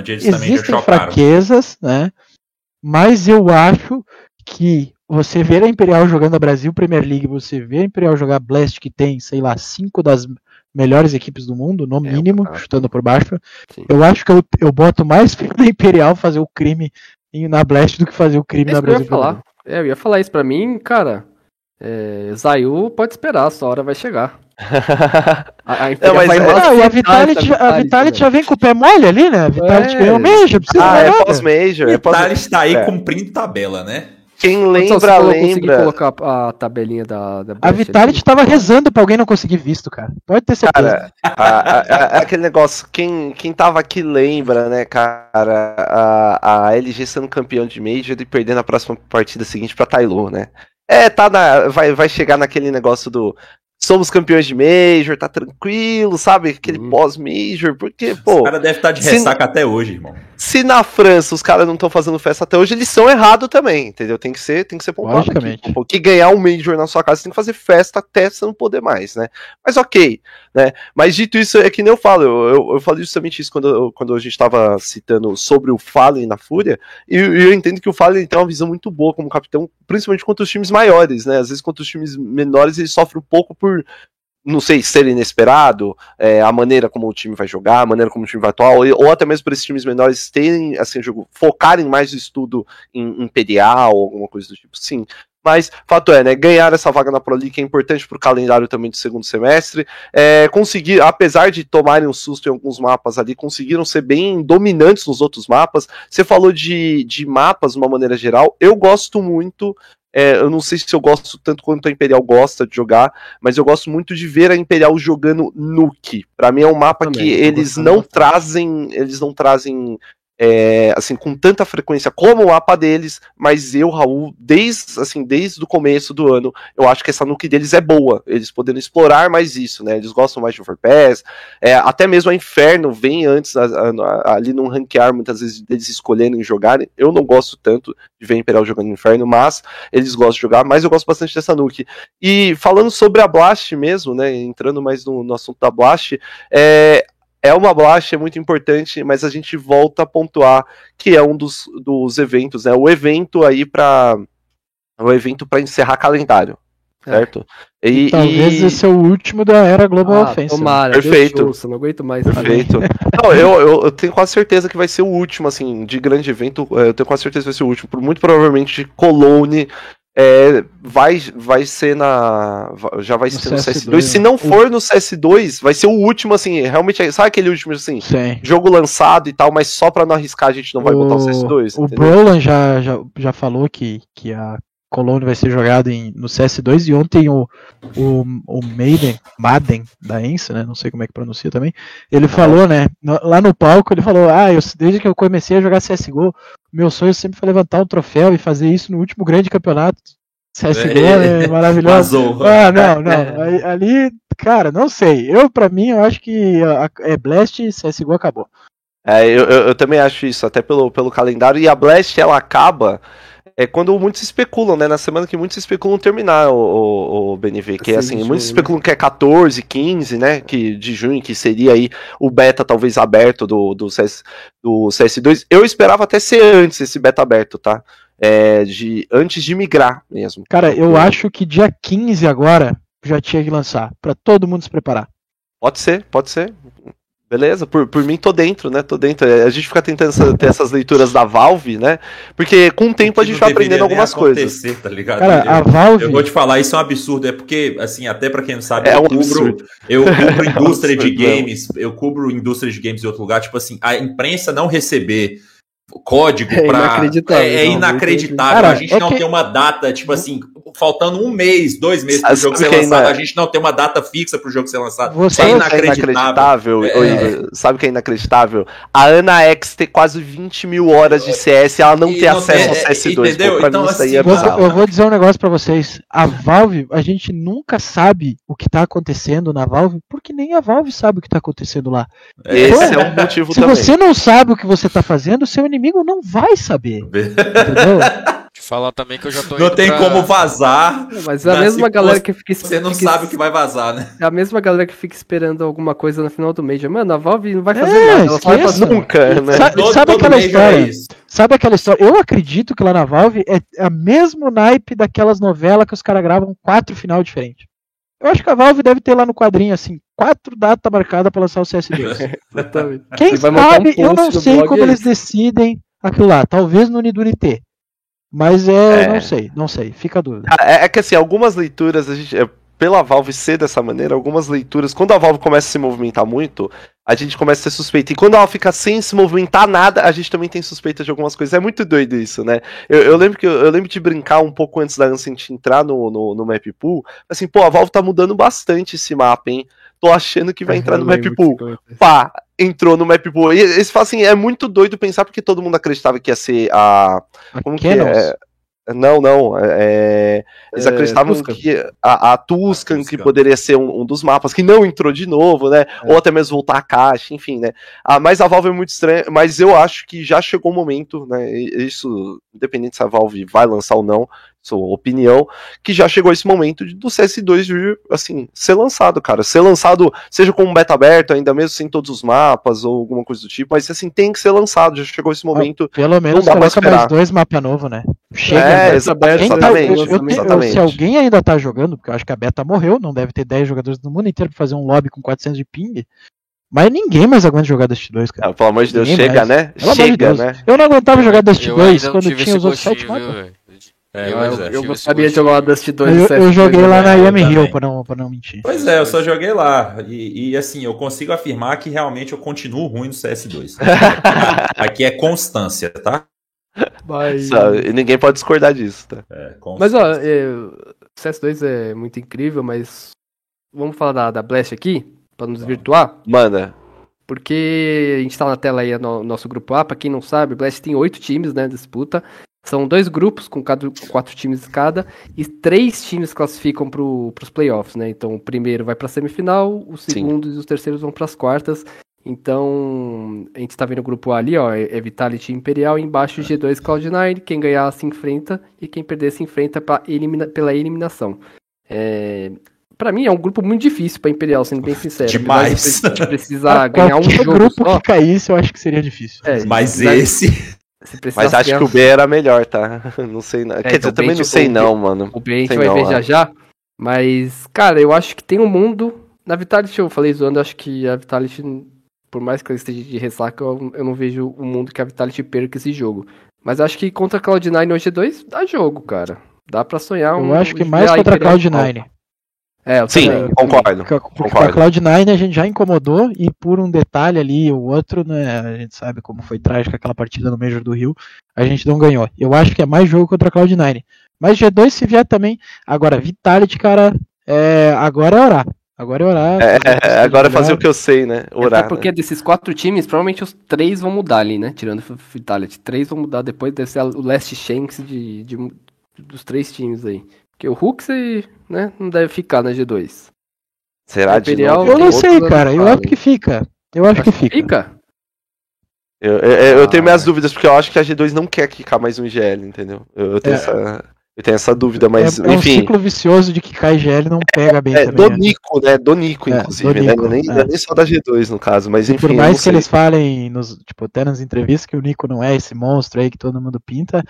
existem fraquezas, né? Mas eu acho que você ver a Imperial jogando a Brasil Premier League, você ver a Imperial jogar Blast, que tem, sei lá, cinco das melhores equipes do mundo, no é, mínimo, chutando por baixo. Sim. Eu acho que eu, eu boto mais fé na Imperial fazer o crime na Blast do que fazer o crime na Brasil. Eu ia falar. É, eu ia falar isso pra mim, cara. É, Zayu pode esperar, a sua hora vai chegar. a, a não, mas, vai não, a Vitality, a Vitality já vem com o pé mole ali, né? A Vitality é. ganhou o Major, precisa Ah, é pós-Major. É pós Vitality tá aí é. cumprindo tabela, né? Quem lembra, Só, lembra. colocar a tabelinha da, da A Vitality tava rezando pra alguém não conseguir visto, cara. Pode ter certeza. Cara, a, a, a, aquele negócio, quem, quem tava aqui lembra, né, cara, a, a LG sendo campeão de Major e perdendo a próxima partida seguinte pra Tailu, né? É, tá na, vai, vai chegar naquele negócio do somos campeões de Major, tá tranquilo, sabe? Aquele hum. pós-Major, porque, pô. Os caras devem estar tá de ressaca se, até hoje, irmão. Se na França os caras não estão fazendo festa até hoje, eles são errados também, entendeu? Tem que ser, tem que ser pontuado aqui. Porque ganhar um Major na sua casa, você tem que fazer festa até você não poder mais, né? Mas ok, né? Mas dito isso, é que nem eu falo, eu, eu, eu falei justamente isso quando, eu, quando a gente estava citando sobre o Fallen na Fúria, e eu, eu entendo que o Fallen tem uma visão muito boa como capitão, principalmente contra os times maiores, né? Às vezes contra os times menores ele sofre um pouco por não sei, ser inesperado, é, a maneira como o time vai jogar, a maneira como o time vai atuar, ou, ou até mesmo para esses times menores terem, assim, jogo, focarem mais o estudo em, em PDA ou alguma coisa do tipo, sim. Mas, fato é, né, ganhar essa vaga na Pro League é importante para o calendário também do segundo semestre. É, conseguir, apesar de tomarem um susto em alguns mapas ali, conseguiram ser bem dominantes nos outros mapas. Você falou de, de mapas de uma maneira geral. Eu gosto muito é, eu não sei se eu gosto tanto quanto a Imperial gosta de jogar, mas eu gosto muito de ver a Imperial jogando Nuke. Para mim é um mapa Também, que eles não trazem, eles não trazem é, assim, com tanta frequência como o mapa deles, mas eu, Raul, desde, assim, desde o começo do ano, eu acho que essa nuke deles é boa, eles podendo explorar mais isso, né, eles gostam mais de Overpass, é, até mesmo a Inferno vem antes, a, a, ali num ranquear, muitas vezes eles escolherem jogarem, eu não gosto tanto de ver Imperial jogando Inferno, mas eles gostam de jogar, mas eu gosto bastante dessa nuke. E falando sobre a Blast mesmo, né, entrando mais no, no assunto da Blast, é, é uma blast, é muito importante, mas a gente volta a pontuar que é um dos, dos eventos, né? O evento aí para o evento para encerrar calendário, é. certo? E, e talvez e... esse é o último da era Global ah, Offensive. Tomara, perfeito. Show, não aguento mais. Perfeito. não, eu, eu, eu, tenho quase certeza que vai ser o último, assim, de grande evento. É, eu tenho quase certeza que vai ser o último. Muito provavelmente Cologne é, vai, vai ser na. Já vai no ser no CS2. CS2 Se não for no CS2, vai ser o último, assim. Realmente, sabe aquele último, assim? Sim. Jogo lançado e tal, mas só pra não arriscar a gente não vai o, botar o CS2. O Brolan já, já, já falou que, que a Cologne vai ser jogado em, no CS2 e ontem o, o, o Maiden, Madden da Ensa, né? Não sei como é que pronuncia também. Ele falou, né? Lá no palco, ele falou: Ah, eu, desde que eu comecei a jogar CSGO, meu sonho sempre foi levantar um troféu e fazer isso no último grande campeonato. CSGO é, é maravilhoso. Ah, não, não. Ali, cara, não sei. Eu, pra mim, eu acho que é Blast e CSGO acabou. É, eu, eu, eu, também acho isso, até pelo, pelo calendário. E a Blast, ela acaba é quando muitos especulam, né? Na semana que muitos especulam terminar o, o, o BNV, que é assim, muitos especulam que é 14, 15, né? Que, de junho, que seria aí o beta talvez aberto do, do, CS, do CS2. Eu esperava até ser antes esse beta aberto, tá? É, de, antes de migrar mesmo. Cara, eu acho que dia 15 agora já tinha que lançar, para todo mundo se preparar. Pode ser, pode ser. Beleza, por, por mim tô dentro, né? Tô dentro. A gente fica tentando essa, ter essas leituras da Valve, né? Porque com o tempo a gente vai aprendendo algumas coisas. Tá ligado? Cara, a Valve. Eu vou te falar, isso é um absurdo. É porque, assim, até para quem não sabe, é eu, um cubro, eu cubro indústria é um de games, eu cubro indústria de games em outro lugar. Tipo assim, a imprensa não receber código é para inacreditável, é, é inacreditável. Cara, a gente é não tem uma data, tipo assim, faltando um mês, dois meses para o jogo ser lançado, é? a gente não tem uma data fixa para o jogo ser lançado. Você é inacreditável. É... sabe o que é inacreditável? A Ana X ter quase 20 mil horas de CS e ela não e ter não acesso ao CS2. Entendeu? Pô, então, assim, eu, eu vou dizer um negócio para vocês. A Valve, a gente nunca sabe o que está acontecendo na Valve, porque nem a Valve sabe o que está acontecendo lá. Esse Pô, é o motivo se também. Se você não sabe o que você está fazendo, seu inimigo não vai saber. entendeu? Te falar também que eu já tô Não tem pra... como vazar. Mas é a mesma galera que fica Você não fica... sabe o que vai vazar, né? É a mesma galera que fica esperando alguma coisa no final do mês. Mano, a Valve não vai fazer é, nada. Ela vai fazer nunca, né? Sabe, todo, sabe todo aquela é história? É sabe aquela história? Eu acredito que lá na Valve é a mesmo naipe daquelas novelas que os caras gravam quatro final diferentes. Eu acho que a Valve deve ter lá no quadrinho assim, quatro datas marcadas para lançar o CS2. Quem sabe, um eu não sei como eles decidem aquilo lá. Talvez no Nidunité. Mas é, é, não sei, não sei, fica a dúvida. É, é, que assim, algumas leituras a gente. Pela Valve ser dessa maneira, algumas leituras, quando a Valve começa a se movimentar muito, a gente começa a ter suspeita. E quando ela fica sem se movimentar nada, a gente também tem suspeita de algumas coisas. É muito doido isso, né? Eu, eu lembro que eu, eu, lembro de brincar um pouco antes da Ancient entrar no, no, no map pool. Assim, pô, a Valve tá mudando bastante esse mapa, hein? Tô achando que vai é, entrar no map pool. Pá, entrou no map pool. E eles falam assim, é muito doido pensar porque todo mundo acreditava que ia ser a. Como que é? Não, não. É, é eles é, acreditavam Tuscan. que a, a Tuscan, Tuscan, que poderia ser um, um, dos mapas, que não entrou de novo, né? É. Ou até mesmo voltar a caixa, enfim, né? Ah, mas a Valve é muito estranha, mas eu acho que já chegou o momento, né? Isso, independente se a Valve vai lançar ou não, sua opinião, que já chegou esse momento do CS2 vir, assim, ser lançado, cara. Ser lançado, seja como um beta aberto, ainda mesmo sem todos os mapas ou alguma coisa do tipo, mas assim, tem que ser lançado, já chegou esse momento. Ah, pelo menos não dá coloca mais dois mapas novos, né? Chega, é, exatamente, tá, exatamente, eu, eu, exatamente. Se alguém ainda tá jogando, porque eu acho que a beta morreu, não deve ter 10 jogadores no mundo inteiro pra fazer um lobby com 400 de ping, mas ninguém mais aguenta jogar Dust 2, cara. Ah, pelo amor de Deus, ninguém chega, mais. né? Pelo chega, de né? Eu não aguentava jogar Dust 2 quando tinha os outros 7 mapas. É, eu, eu, eu gostaria de jogar Dust 2 Eu, eu joguei lá na Yami Hill, pra não, pra não mentir. Pois é, eu só joguei lá. E, e, assim, eu consigo afirmar que realmente eu continuo ruim no CS2. Aqui é constância, tá? Mas... E ninguém pode discordar disso, tá? É, mas ó, é, CS2 é muito incrível, mas vamos falar da, da Blast aqui, pra nos virtuar? Manda. Porque a gente tá na tela aí no nosso grupo A, pra quem não sabe, Blast tem oito times, né, disputa. São dois grupos com cada, quatro times cada e três times classificam para os playoffs, né? Então o primeiro vai para a semifinal, o segundo Sim. e os terceiros vão para as quartas. Então a gente está vendo o grupo A ali, ó, é Vitality Imperial, embaixo G2 Cloud9. Quem ganhar se enfrenta e quem perder se enfrenta elimina, pela eliminação. É, Pra mim é um grupo muito difícil pra Imperial, sendo bem sincero. Demais. Precisar ganhar um jogo grupo só. que caísse, eu acho que seria difícil. É, Mas esse. Mas acho criar... que o B era melhor, tá? Não sei. Não. É, Quer dizer, eu também não sei, não, mano. O B a gente vai ver já já. Mas, cara, eu acho que tem um mundo. Na Vitality, eu falei zoando, eu acho que a Vitality, por mais que eu esteja de ressaca, eu, eu não vejo o mundo que a Vitality perca esse jogo. Mas acho que contra a Cloud9 hoje 2 dá jogo, cara. Dá pra sonhar um. Eu acho que mais contra a Cloud9. É, eu Sim, também. concordo. Porque, concordo. a Cloud9 a gente já incomodou e por um detalhe ali, o outro, né, a gente sabe como foi trágica aquela partida no Major do Rio, a gente não ganhou. Eu acho que é mais jogo contra a Cloud9. Mas G2 se vier também. Agora, Vitality, cara, é, agora é orar. Agora é orar. É, é agora é fazer o que eu sei, né? Orar. Até porque né? desses quatro times, provavelmente os três vão mudar ali, né? Tirando o Vitality. Três vão mudar depois, deve ser o Last Shanks de, de, dos três times aí. Porque o Huxley, né, não deve ficar na G2. Será de novo? Eu não sei, cara. Eu acho que fica. Eu acho que fica. Fica? Eu, eu, eu tenho minhas ah. dúvidas, porque eu acho que a G2 não quer quicar mais um GL, entendeu? Eu, eu tenho, é. essa, eu tenho essa dúvida, mas é, é enfim. É um ciclo vicioso de que cai GL não pega bem é, também. Do né? Nico, né? Do Nico, é, inclusive, do Nico, né? Nem, é. nem só da G2, no caso, mas enfim. E por mais que eles falem, nos, tipo, até nas entrevistas, que o Nico não é esse monstro aí que todo mundo pinta,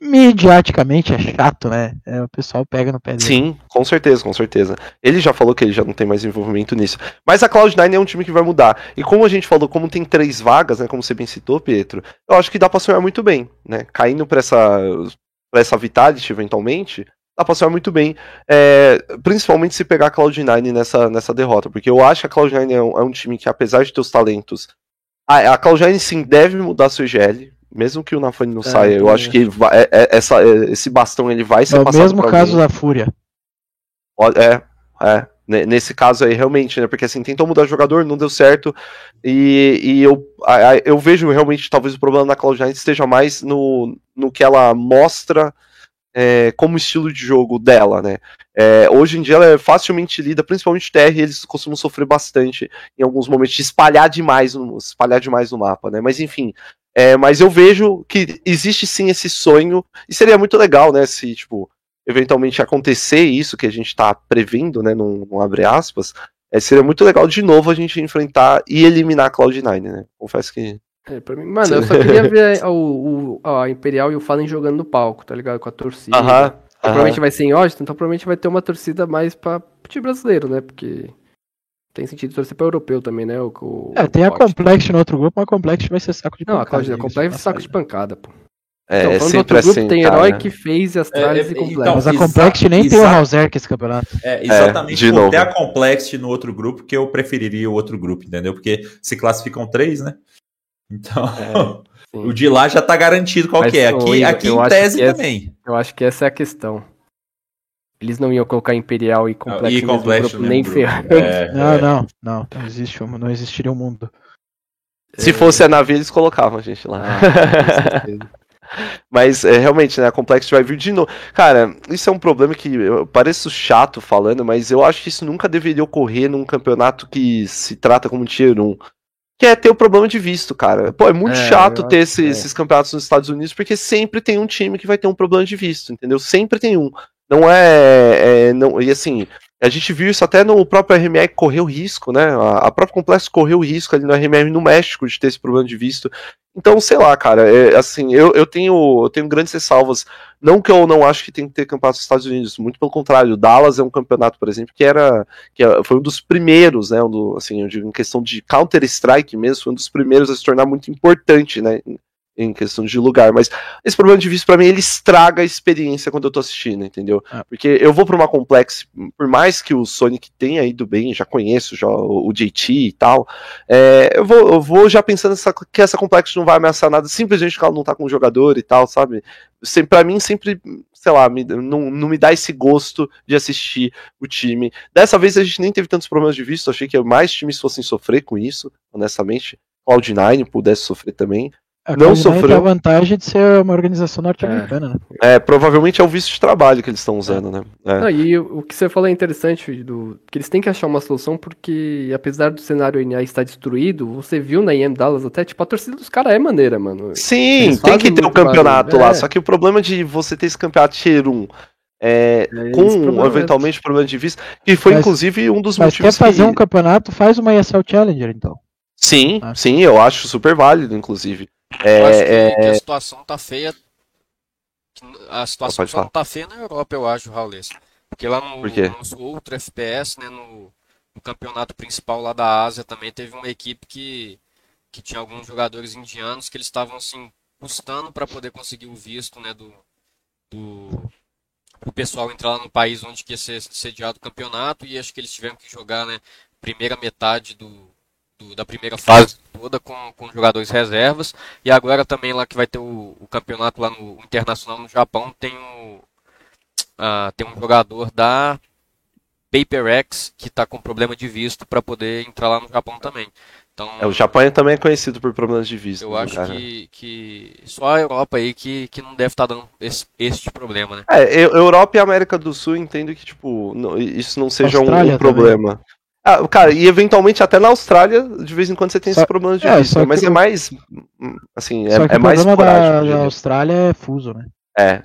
mediaticamente é chato, né? É, o pessoal pega no pé dele. Sim, com certeza, com certeza. Ele já falou que ele já não tem mais envolvimento nisso. Mas a Cloud9 é um time que vai mudar. E como a gente falou, como tem três vagas, né? Como você bem citou, Pietro, eu acho que dá pra sonhar muito bem, né? Caindo pra essa, pra essa Vitality, eventualmente, dá pra sonhar muito bem. É, principalmente se pegar a Cloud9 nessa, nessa derrota. Porque eu acho que a Cloud9 é um, é um time que, apesar de ter os talentos. A, a Cloud9 sim deve mudar seu GL, mesmo que o Nafani não é, saia, eu acho que vai, é, é, essa, é, esse bastão ele vai ser é passado. É o mesmo caso alguém. da Fúria. É, é. Nesse caso aí, realmente, né? Porque assim, tentou mudar o jogador, não deu certo. E, e eu, eu vejo realmente, talvez o problema da Cloud9 esteja mais no, no que ela mostra é, como estilo de jogo dela, né? É, hoje em dia ela é facilmente lida, principalmente TR, eles costumam sofrer bastante em alguns momentos de espalhar demais, espalhar demais no mapa, né? Mas enfim, é, mas eu vejo que existe sim esse sonho, e seria muito legal, né, se, tipo, eventualmente acontecer isso que a gente tá prevendo, né, num, num abre aspas, é, seria muito legal de novo a gente enfrentar e eliminar a Cloud9, né? Confesso que. É, pra mim, mano, eu só queria ver o, o, a Imperial e o Fallen jogando no palco, tá ligado? Com a torcida. Aham. Uh -huh, provavelmente vai ser em Austin, então provavelmente vai ter uma torcida mais pra time brasileiro, né? Porque tem sentido torcer para europeu também, né? O, o é, tem a Complex no outro grupo, mas a Complex vai ser saco de não, pancada. Não, a Complex é saco de pancada, pô. É, então, é sempre grupo, assim. Tem cara. herói que fez as Astralis é, e Complexity. Então, Mas a Complexity nem tem o Hauser esse campeonato. É, exatamente. É, ter a Complexity no outro grupo, que eu preferiria o outro grupo, entendeu? Porque se classificam três, né? Então, é, o de lá já tá garantido qual Mas, que é. Aqui, aqui em tese também. Essa, eu acho que essa é a questão. Eles não iam colocar Imperial e Complexity, e complexo grupo, nem ferrando. É, não, é. não, não. Não, existe, não existiria um mundo. Se fosse a nave, eles colocavam a gente lá. Ah, Mas é, realmente, né, a Complexity vai vir de novo. Cara, isso é um problema que eu pareço chato falando, mas eu acho que isso nunca deveria ocorrer num campeonato que se trata como Tier 1. Que é ter o problema de visto, cara. Pô, é muito é, chato ter esse, é. esses campeonatos nos Estados Unidos, porque sempre tem um time que vai ter um problema de visto, entendeu? Sempre tem um. Não é, é não, e assim, a gente viu isso até no próprio RMR correu risco, né? A, a própria Complexo correu risco ali no RMR no México de ter esse problema de visto. Então, sei lá, cara, é, assim, eu, eu, tenho, eu tenho grandes ressalvas. Não que eu não acho que tem que ter campeonato nos Estados Unidos, muito pelo contrário. O Dallas é um campeonato, por exemplo, que era. que é, foi um dos primeiros, né? Um do, assim, eu digo, em questão de Counter-Strike mesmo, foi um dos primeiros a se tornar muito importante, né? Em questão de lugar, mas esse problema de visto para mim ele estraga a experiência quando eu tô assistindo, entendeu? Ah. Porque eu vou para uma complex, por mais que o Sonic tenha ido bem, já conheço já o, JT e tal, é, eu, vou, eu vou já pensando essa, que essa complex não vai ameaçar nada, simplesmente porque ela não tá com o jogador e tal, sabe? Para mim sempre, sei lá, me, não, não me dá esse gosto de assistir o time. Dessa vez a gente nem teve tantos problemas de visto, achei que mais times fossem sofrer com isso, honestamente. Cloud9 pudesse sofrer também. A não sofreu. a vantagem de ser uma organização norte-americana, é. né? É, provavelmente é o visto de trabalho que eles estão usando, né? É. e o que você falou é interessante, do, que eles têm que achar uma solução, porque apesar do cenário NA estar destruído, você viu na IM Dallas até, tipo, a torcida dos caras é maneira, mano. Sim, tem que ter o um campeonato lá, é. só que o problema de você ter esse campeonato Tier 1 é, é com eventualmente problema de vista, que foi mas, inclusive um dos mas motivos. Quer fazer que... um campeonato, faz uma ESL Challenger, então. Sim, ah. sim, eu acho super válido, inclusive. É, eu acho que, é... que, a situação tá feia. A situação só não tá feia na Europa, eu acho, Raulês. Porque lá no, no outro FPS, né, no, no, campeonato principal lá da Ásia, também teve uma equipe que, que tinha alguns jogadores indianos que eles estavam assim, custando para poder conseguir o visto né, do, do, o pessoal entrar lá no país onde ia ser sediado o campeonato. E acho que eles tiveram que jogar né, primeira metade do, do, da primeira fase toda com, com jogadores reservas. E agora também lá que vai ter o, o campeonato lá no Internacional no Japão, tem, o, uh, tem um jogador da PaperX que está com problema de visto para poder entrar lá no Japão também. Então, é, o Japão também é conhecido por problemas de visto. Eu né, acho que, que só a Europa aí que, que não deve estar tá dando esse, esse problema, né? É, Europa e América do Sul entendo que, tipo, não, isso não seja um, um, problema. Também. Ah, cara, e eventualmente até na Austrália, de vez em quando você tem só, esses problemas de é, vista, mas é mais. Assim, é, é mais O problema da, da Austrália é fuso, né? É.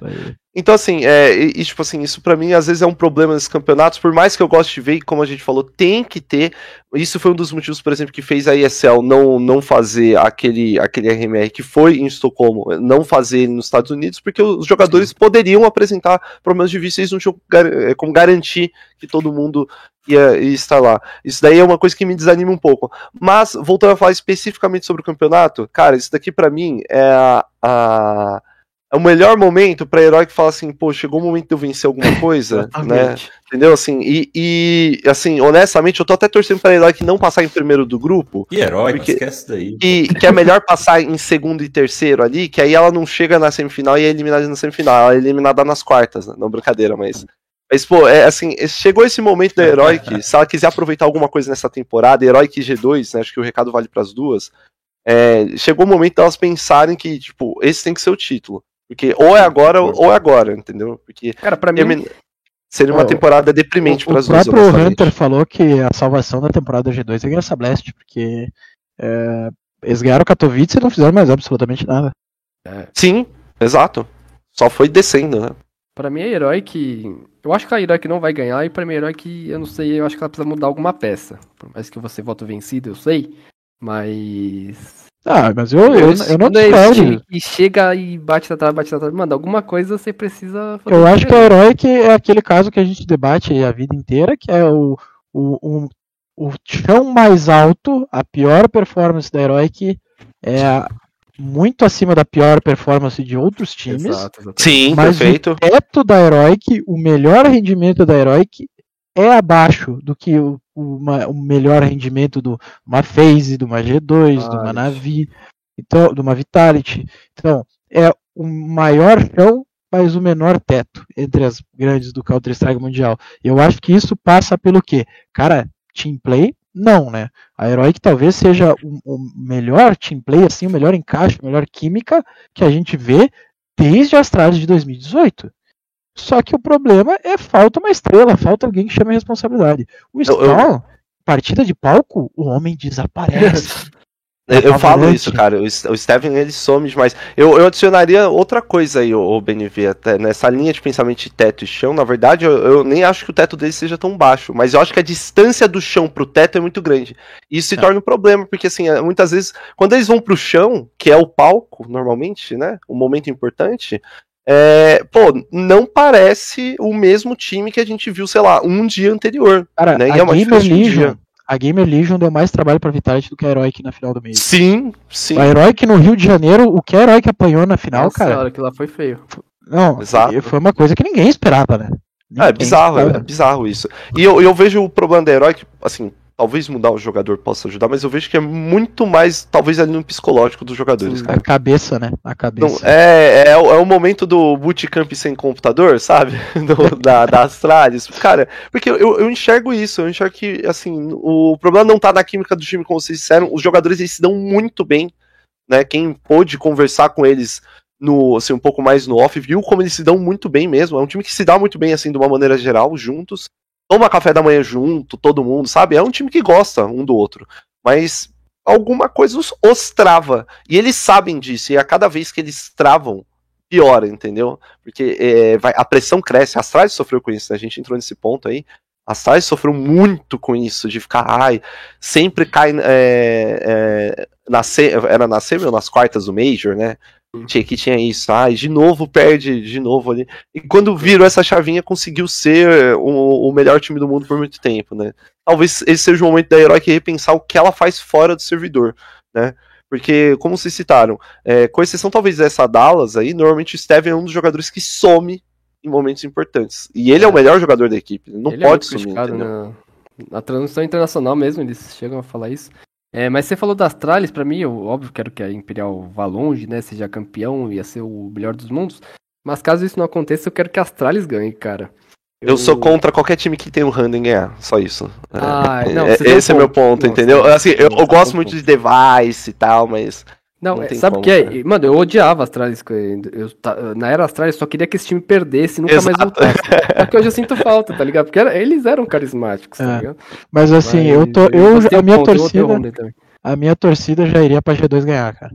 Então, assim, é, e, tipo assim, isso para mim às vezes é um problema nesses campeonatos, por mais que eu goste de ver, e como a gente falou, tem que ter. Isso foi um dos motivos, por exemplo, que fez a ESL não, não fazer aquele, aquele RMR que foi em Estocolmo, não fazer nos Estados Unidos, porque os jogadores Sim. poderiam apresentar problemas de vista e eles não tinham é, como garantir que todo mundo ia, ia estar lá. Isso daí é uma coisa que me desanima um pouco. Mas, voltando a falar especificamente sobre o campeonato, cara, isso daqui para mim é a, a é o melhor momento para herói que fala assim, pô, chegou o momento de eu vencer alguma coisa, né? Entendeu? Assim, e, e, assim, honestamente, eu tô até torcendo para herói que não passar em primeiro do grupo. E herói, porque, esquece daí. Que, que é melhor passar em segundo e terceiro ali, que aí ela não chega na semifinal e é eliminada na semifinal, ela é eliminada nas quartas, né? não brincadeira, mas. Mas, pô, é assim, chegou esse momento da Heroic, se ela quiser aproveitar alguma coisa nessa temporada, Heroic G2, né, acho que o recado vale para as duas, é, chegou o momento delas pensarem que, tipo, esse tem que ser o título. Porque ou é agora ou é agora, entendeu? Porque Cara, para mim seria uma temporada deprimente para as duas. O próprio Hunter falou que a salvação da temporada G2 é ganhar essa Blast, porque é, eles ganharam Katowice e não fizeram mais absolutamente nada. É. Sim, exato. Só foi descendo, né? Pra mim é herói que. Eu acho que a herói que não vai ganhar, e pra mim é herói que eu não sei, eu acho que ela precisa mudar alguma peça. Por mais que você vote vencido, eu sei. Mas. Ah, mas eu, eu, eu não discordo. E chega e bate na trave, bate na trave. Mano, alguma coisa você precisa fazer. Eu acho que o herói que é aquele caso que a gente debate a vida inteira, que é o, o, o, o chão mais alto, a pior performance da herói que é a, muito acima da pior performance de outros times. Exato, Sim, mas perfeito. o teto da Heroic, o melhor rendimento da Heroic é abaixo do que o, uma, o melhor rendimento do uma FaZe, do uma G2, ah, do uma Navi, então, do uma Vitality. Então, é o maior chão, mas o menor teto entre as grandes do Counter-Strike Mundial. Eu acho que isso passa pelo quê? Cara, team play, não, né? A Heroic talvez seja o, o melhor team play, assim, o melhor encaixe, a melhor química que a gente vê desde a Astralis de 2018. Só que o problema é falta uma estrela, falta alguém que chame a responsabilidade. O Spawn, partida de palco, o homem desaparece. Eu, eu falo isso, cara. O, Steven ele some demais. Eu, eu adicionaria outra coisa aí, o BNV, até nessa linha de pensamento de teto e chão. Na verdade, eu, eu, nem acho que o teto dele seja tão baixo, mas eu acho que a distância do chão pro teto é muito grande. Isso se é. torna um problema, porque assim, é, muitas vezes, quando eles vão pro chão, que é o palco, normalmente, né? Um momento importante, é, pô, não parece o mesmo time que a gente viu, sei lá, um dia anterior. Cara, né? a e é uma Gamer Legion, a Gamer Legion deu mais trabalho pra Vitality do que a Heroic na final do mês. Sim, sim. A Heroic no Rio de Janeiro, o que a Heroic apanhou na final, Nossa, cara. Senhora, que lá foi feio. Não, Exato. foi uma coisa que ninguém esperava, né? Ninguém é bizarro, esperava. é bizarro isso. E eu, eu vejo o problema da Heroic, assim, talvez mudar o jogador possa ajudar, mas eu vejo que é muito mais, talvez, ali no psicológico dos jogadores. A cabeça, né? A cabeça. Não, é, é, é, o momento do bootcamp sem computador, sabe? Do, da, da Astralis. Cara, porque eu, eu enxergo isso, eu enxergo que, assim, o problema não tá na química do time, como vocês disseram, os jogadores eles se dão muito bem, né? Quem pôde conversar com eles no, assim, um pouco mais no off, viu como eles se dão muito bem mesmo. É um time que se dá muito bem, assim, de uma maneira geral, juntos toma café da manhã junto, todo mundo, sabe? É um time que gosta um do outro. Mas alguma coisa os, os trava. E eles sabem disso. E a cada vez que eles travam, piora, entendeu? Porque é, vai, a pressão cresce. A Astralis sofreu com isso, né? A gente entrou nesse ponto aí. A Astralis sofreu muito com isso, de ficar, ai, sempre cai é, é, na, era na semi ou nas quartas do Major, né? Tinha que tinha isso, ai, de novo perde, de novo ali. E quando virou essa chavinha, conseguiu ser o, o melhor time do mundo por muito tempo, né? Talvez esse seja o momento da Heroic repensar o que ela faz fora do servidor, né? Porque, como vocês citaram, é, com exceção talvez dessa Dallas aí, normalmente o Steven é um dos jogadores que some em momentos importantes. E ele é, é o melhor jogador da equipe, ele não ele é pode é sumir. Na, na transmissão internacional mesmo, eles chegam a falar isso. É, mas você falou das Astralis, para mim, eu óbvio quero que a Imperial vá longe, né? Seja campeão, ia ser o melhor dos mundos. Mas caso isso não aconteça, eu quero que a Astralis ganhe, cara. Eu... eu sou contra qualquer time que tem um Random ganhar, só isso. Ah, é, não, é, esse é meu ponto, não, entendeu? Assim, eu, eu gosto muito de device e tal, mas não, não é, sabe o que é? Mano, eu odiava Astralis. Eu, na era Astralis, só queria que esse time perdesse e nunca Exato. mais voltasse. Só que hoje eu sinto falta, tá ligado? Porque era, eles eram carismáticos, tá é. ligado? Mas assim, Mas, eu tô. Eu, a minha ponto, torcida. A minha torcida já iria pra G2 ganhar, cara.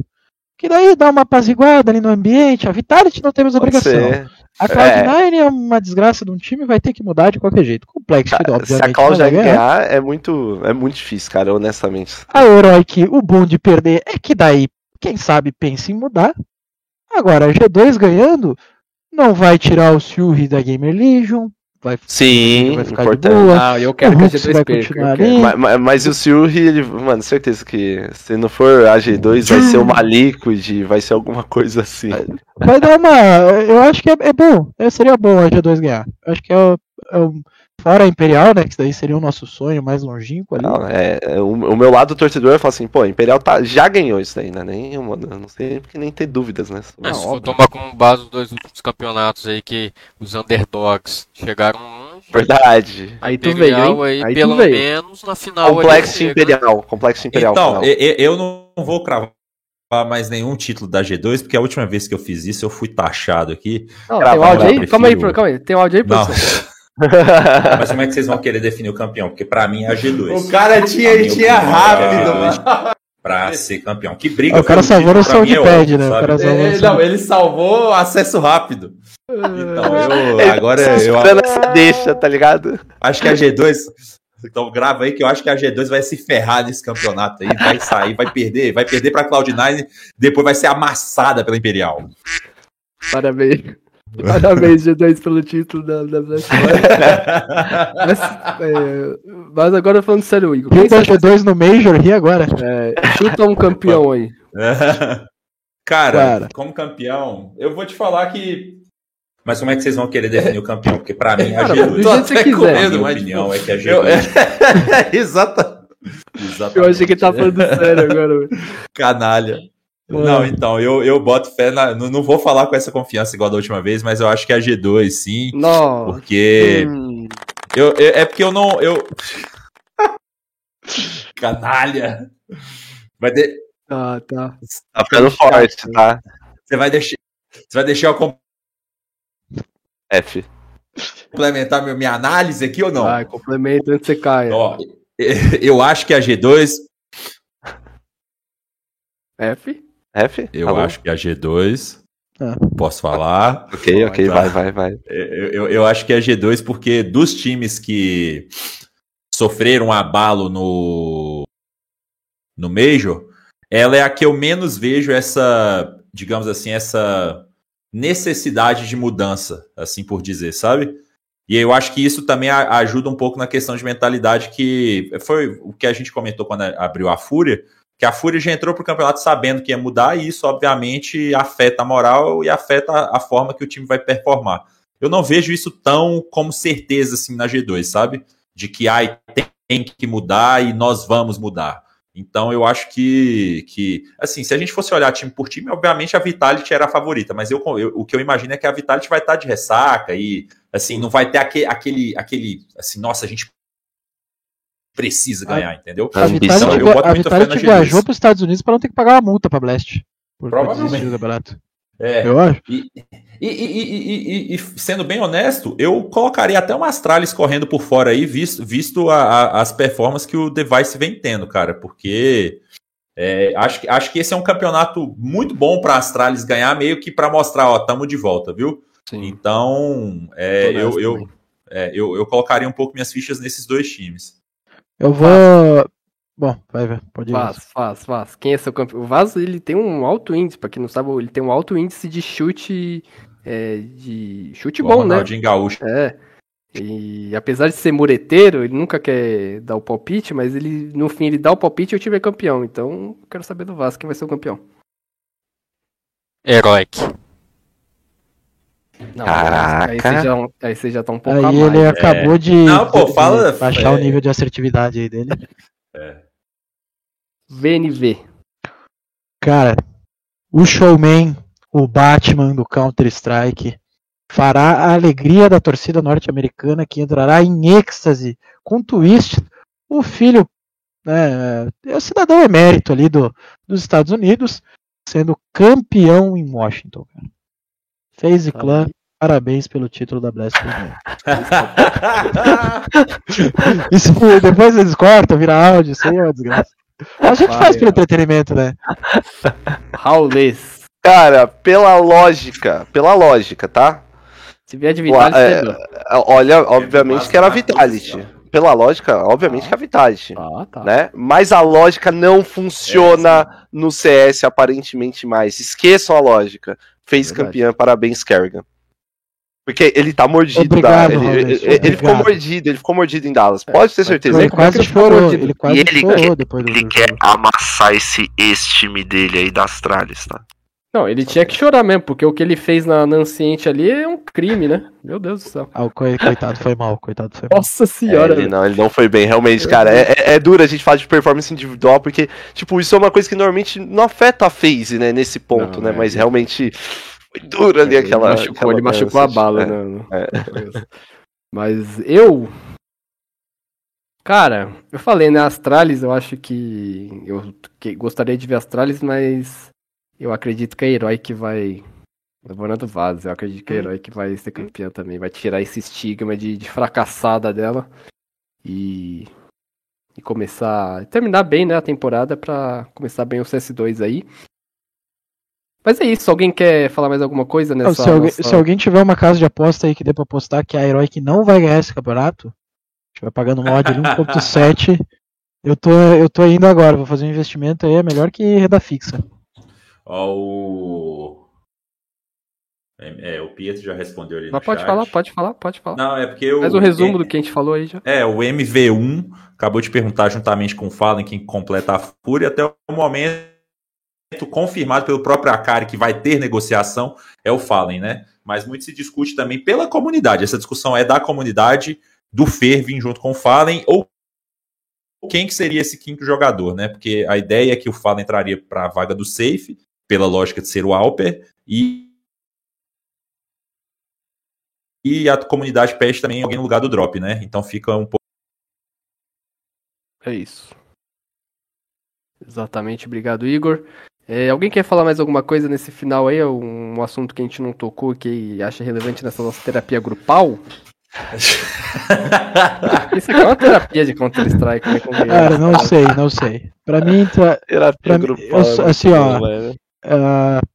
Que daí dá uma apaziguada ali no ambiente. A Vitality não temos obrigação. A Cloud9 é. é. uma desgraça de um time, vai ter que mudar de qualquer jeito. Complexo, obviamente. Se a Cloud9 ganhar, é muito, é muito difícil, cara, honestamente. A Heroic, o bom de perder é que daí quem sabe pensa em mudar. Agora, a G2 ganhando, não vai tirar o Surri da Gamer Legion. Vai, Sim, vai ficar importante. de boa. Ah, eu quero que a G2 perca. Mas, mas, o Surri, ele, mano, certeza que se não for a G2, vai ser uma Liquid, vai ser alguma coisa assim. Vai dar uma. Eu acho que é, é bom. Seria bom a G2 ganhar. Acho que é, é Fora a Imperial, né? Que daí seria o nosso sonho mais longínquo ali. Não, é, é o, o, meu lado torcedor fala assim, pô, a Imperial tá, já ganhou isso daí, né? Nem, não sei porque nem ter dúvidas, né? Mas não, se for tomar como base os dois últimos campeonatos aí que os underdogs chegaram longe. Verdade. Aí tu veio, hein? Aí, aí pelo menos na final. Complexo Imperial. Complexo Imperial. Então, eu, eu não vou cravar mais nenhum título da G2, porque a última vez que eu fiz isso eu fui taxado aqui. Não, tem um áudio aí? Prefiro... Calma aí, calma aí. Tem um áudio aí, professor? Mas como é que vocês vão querer definir o campeão? Porque para mim é a G2. O cara tinha, tinha rápido, Pra ser campeão. Que briga. O cara salvou o Soundpad, é né? O cara salvou ele, não, ele salvou acesso rápido. Então, eu. Agora eu. Essa deixa, tá ligado? Acho que a G2. Então grava aí que eu acho que a G2 vai se ferrar nesse campeonato aí, vai sair, vai perder, vai perder para Cloud9, depois vai ser amassada pela Imperial. Parabéns. Parabéns, G2, pelo título da, da Black mas, é, mas agora falando sério, Igor. Quem tá G2 no Major? E agora? É, chuta um campeão aí. Cara, Cara, como campeão, eu vou te falar que. Mas como é que vocês vão querer definir o campeão? Porque pra mim, a G2. Do jeito que você quiser. A minha mas, opinião tipo, é que a G2. Eu, é, exata, exatamente. Eu achei que ele tá falando sério agora. Canalha. Não, então, eu, eu boto fé na. Não, não, vou falar com essa confiança igual da última vez, mas eu acho que é a G2, sim. Não. Porque. Hum. Eu, eu, é porque eu não. Eu... Canalha! Vai de... Ah, tá. Tá ficando forte, tá? Você vai deixar. Você vai deixar eu F. Complementar minha análise aqui ou não? Vai, complementa antes que você caia. Ó, eu acho que a G2. F? F? Eu tá acho que a G2. Ah. Posso falar? ok, ok, vai, vai, vai. Eu, eu, eu, acho que a G2, porque dos times que sofreram abalo no, no Major, ela é a que eu menos vejo essa, digamos assim, essa necessidade de mudança, assim por dizer, sabe? E eu acho que isso também ajuda um pouco na questão de mentalidade, que foi o que a gente comentou quando abriu a Fúria, que a Fúria já entrou para o campeonato sabendo que ia mudar, e isso, obviamente, afeta a moral e afeta a forma que o time vai performar. Eu não vejo isso tão como certeza assim na G2, sabe? De que ai, tem que mudar e nós vamos mudar. Então eu acho que, que, assim, se a gente fosse olhar time por time, obviamente a Vitality era a favorita, mas eu, eu o que eu imagino é que a Vitality vai estar de ressaca e, assim, não vai ter aquele, aquele, aquele assim, nossa, a gente precisa ganhar, a, entendeu? A então, eu boto a Vitality viajou para os Estados Unidos para não ter que pagar uma multa para Blast. Provavelmente. barato. É, eu acho. E, e, e, e, sendo bem honesto, eu colocaria até uma Astralis correndo por fora aí, visto, visto a, a, as performances que o Device vem tendo, cara, porque é, acho, que, acho que esse é um campeonato muito bom para Astralis ganhar, meio que para mostrar, ó, tamo de volta, viu? Sim. Então, é, eu, eu, é, eu, eu colocaria um pouco minhas fichas nesses dois times. Eu vou. Bom, vai ver, pode ir. Vaz, Vaz, Vaz. Quem é seu campeão? O Vaz, ele tem um alto índice, pra quem não sabe, ele tem um alto índice de chute, é, de chute bom, bom né? Gaúcho. É. E apesar de ser mureteiro, ele nunca quer dar o palpite, mas ele, no fim, ele dá o palpite e o time é campeão. Então, quero saber do Vaz, quem vai ser o campeão. Heroic. Não, Caraca. Aí você, já, aí você já tá um pouco aí a mais. ele acabou de, não, pô, fala, de baixar é... o nível de assertividade aí dele. É. VNV. Cara, o showman, o Batman do Counter-Strike, fará a alegria da torcida norte-americana que entrará em êxtase com twist. O filho, né, é o cidadão emérito ali do, dos Estados Unidos, sendo campeão em Washington. Cara. FaZe Clan, parabéns pelo título da Blast Isso depois eles cortam, vira áudio, isso aí é uma desgraça. A gente Vai, faz pelo entretenimento, né? Raulês. Cara, pela lógica, pela lógica, tá? Se vier de Vitality, é, é, olha, obviamente que era Vitality. Pela lógica, obviamente ah, que é a Vitality. Ah, tá. né? Mas a lógica não funciona é, no CS aparentemente mais. Esqueçam a lógica. Fez Verdade. campeã, parabéns, Kerrigan. Porque ele tá mordido. Obrigado, da, ele, ele, ele, ficou mordido, ele ficou mordido em Dallas. Pode ter certeza. Ele, quase chorou, ele quase ele chorou quer, depois do Ele quer amassar esse ex-time dele aí das tralhas, tá? Não, ele tinha que chorar mesmo, porque o que ele fez na Nanciente ali é um crime, né? Meu Deus do céu. Ah, o coitado foi mal, coitado foi mal. Nossa senhora. É, ele, não, ele não foi bem, realmente, cara. É, é, é duro a gente falar de performance individual, porque, tipo, isso é uma coisa que normalmente não afeta a phase, né, nesse ponto, não, né? É, mas realmente foi duro ali aquela. Ele machucou, aquela ele machucou a bala, é, né? É. Mas eu. Cara, eu falei, né? Astralis, eu acho que. Eu que gostaria de ver Astralis, mas. Eu acredito que é herói que vai. Levando vaso, eu acredito que é herói que vai ser campeão também. Vai tirar esse estigma de, de fracassada dela. E. E começar. Terminar bem, né? A temporada pra começar bem o CS2 aí. Mas é isso, alguém quer falar mais alguma coisa nessa... se, alguém, se alguém tiver uma casa de aposta aí que dê pra apostar que a Herói não vai ganhar esse campeonato, estiver pagando mod ali 1.7, eu tô, eu tô indo agora, vou fazer um investimento aí, é melhor que renda fixa. O... É, o Pietro já respondeu ali Mas pode chat. falar, pode falar, pode falar. Não, é porque o... Faz o resumo do que a gente falou aí já. É, o MV1 acabou de perguntar juntamente com o Fallen quem completa a Fúria até o momento confirmado pelo próprio Akari que vai ter negociação é o Fallen, né? Mas muito se discute também pela comunidade. Essa discussão é da comunidade do Fer vir junto com o Fallen ou quem que seria esse quinto jogador, né? Porque a ideia é que o Fallen entraria para a vaga do safe, pela lógica de ser o Alper, e e a comunidade pede também alguém no lugar do drop, né? Então fica um pouco. É isso. Exatamente, obrigado, Igor. É, alguém quer falar mais alguma coisa nesse final aí? Um, um assunto que a gente não tocou, que acha relevante nessa nossa terapia grupal? Isso aqui é uma terapia de Counter-Strike, né? Cara, não sei, não sei. Pra mim, tá, terapia pra grupal. eu, é assim, ó. Uh,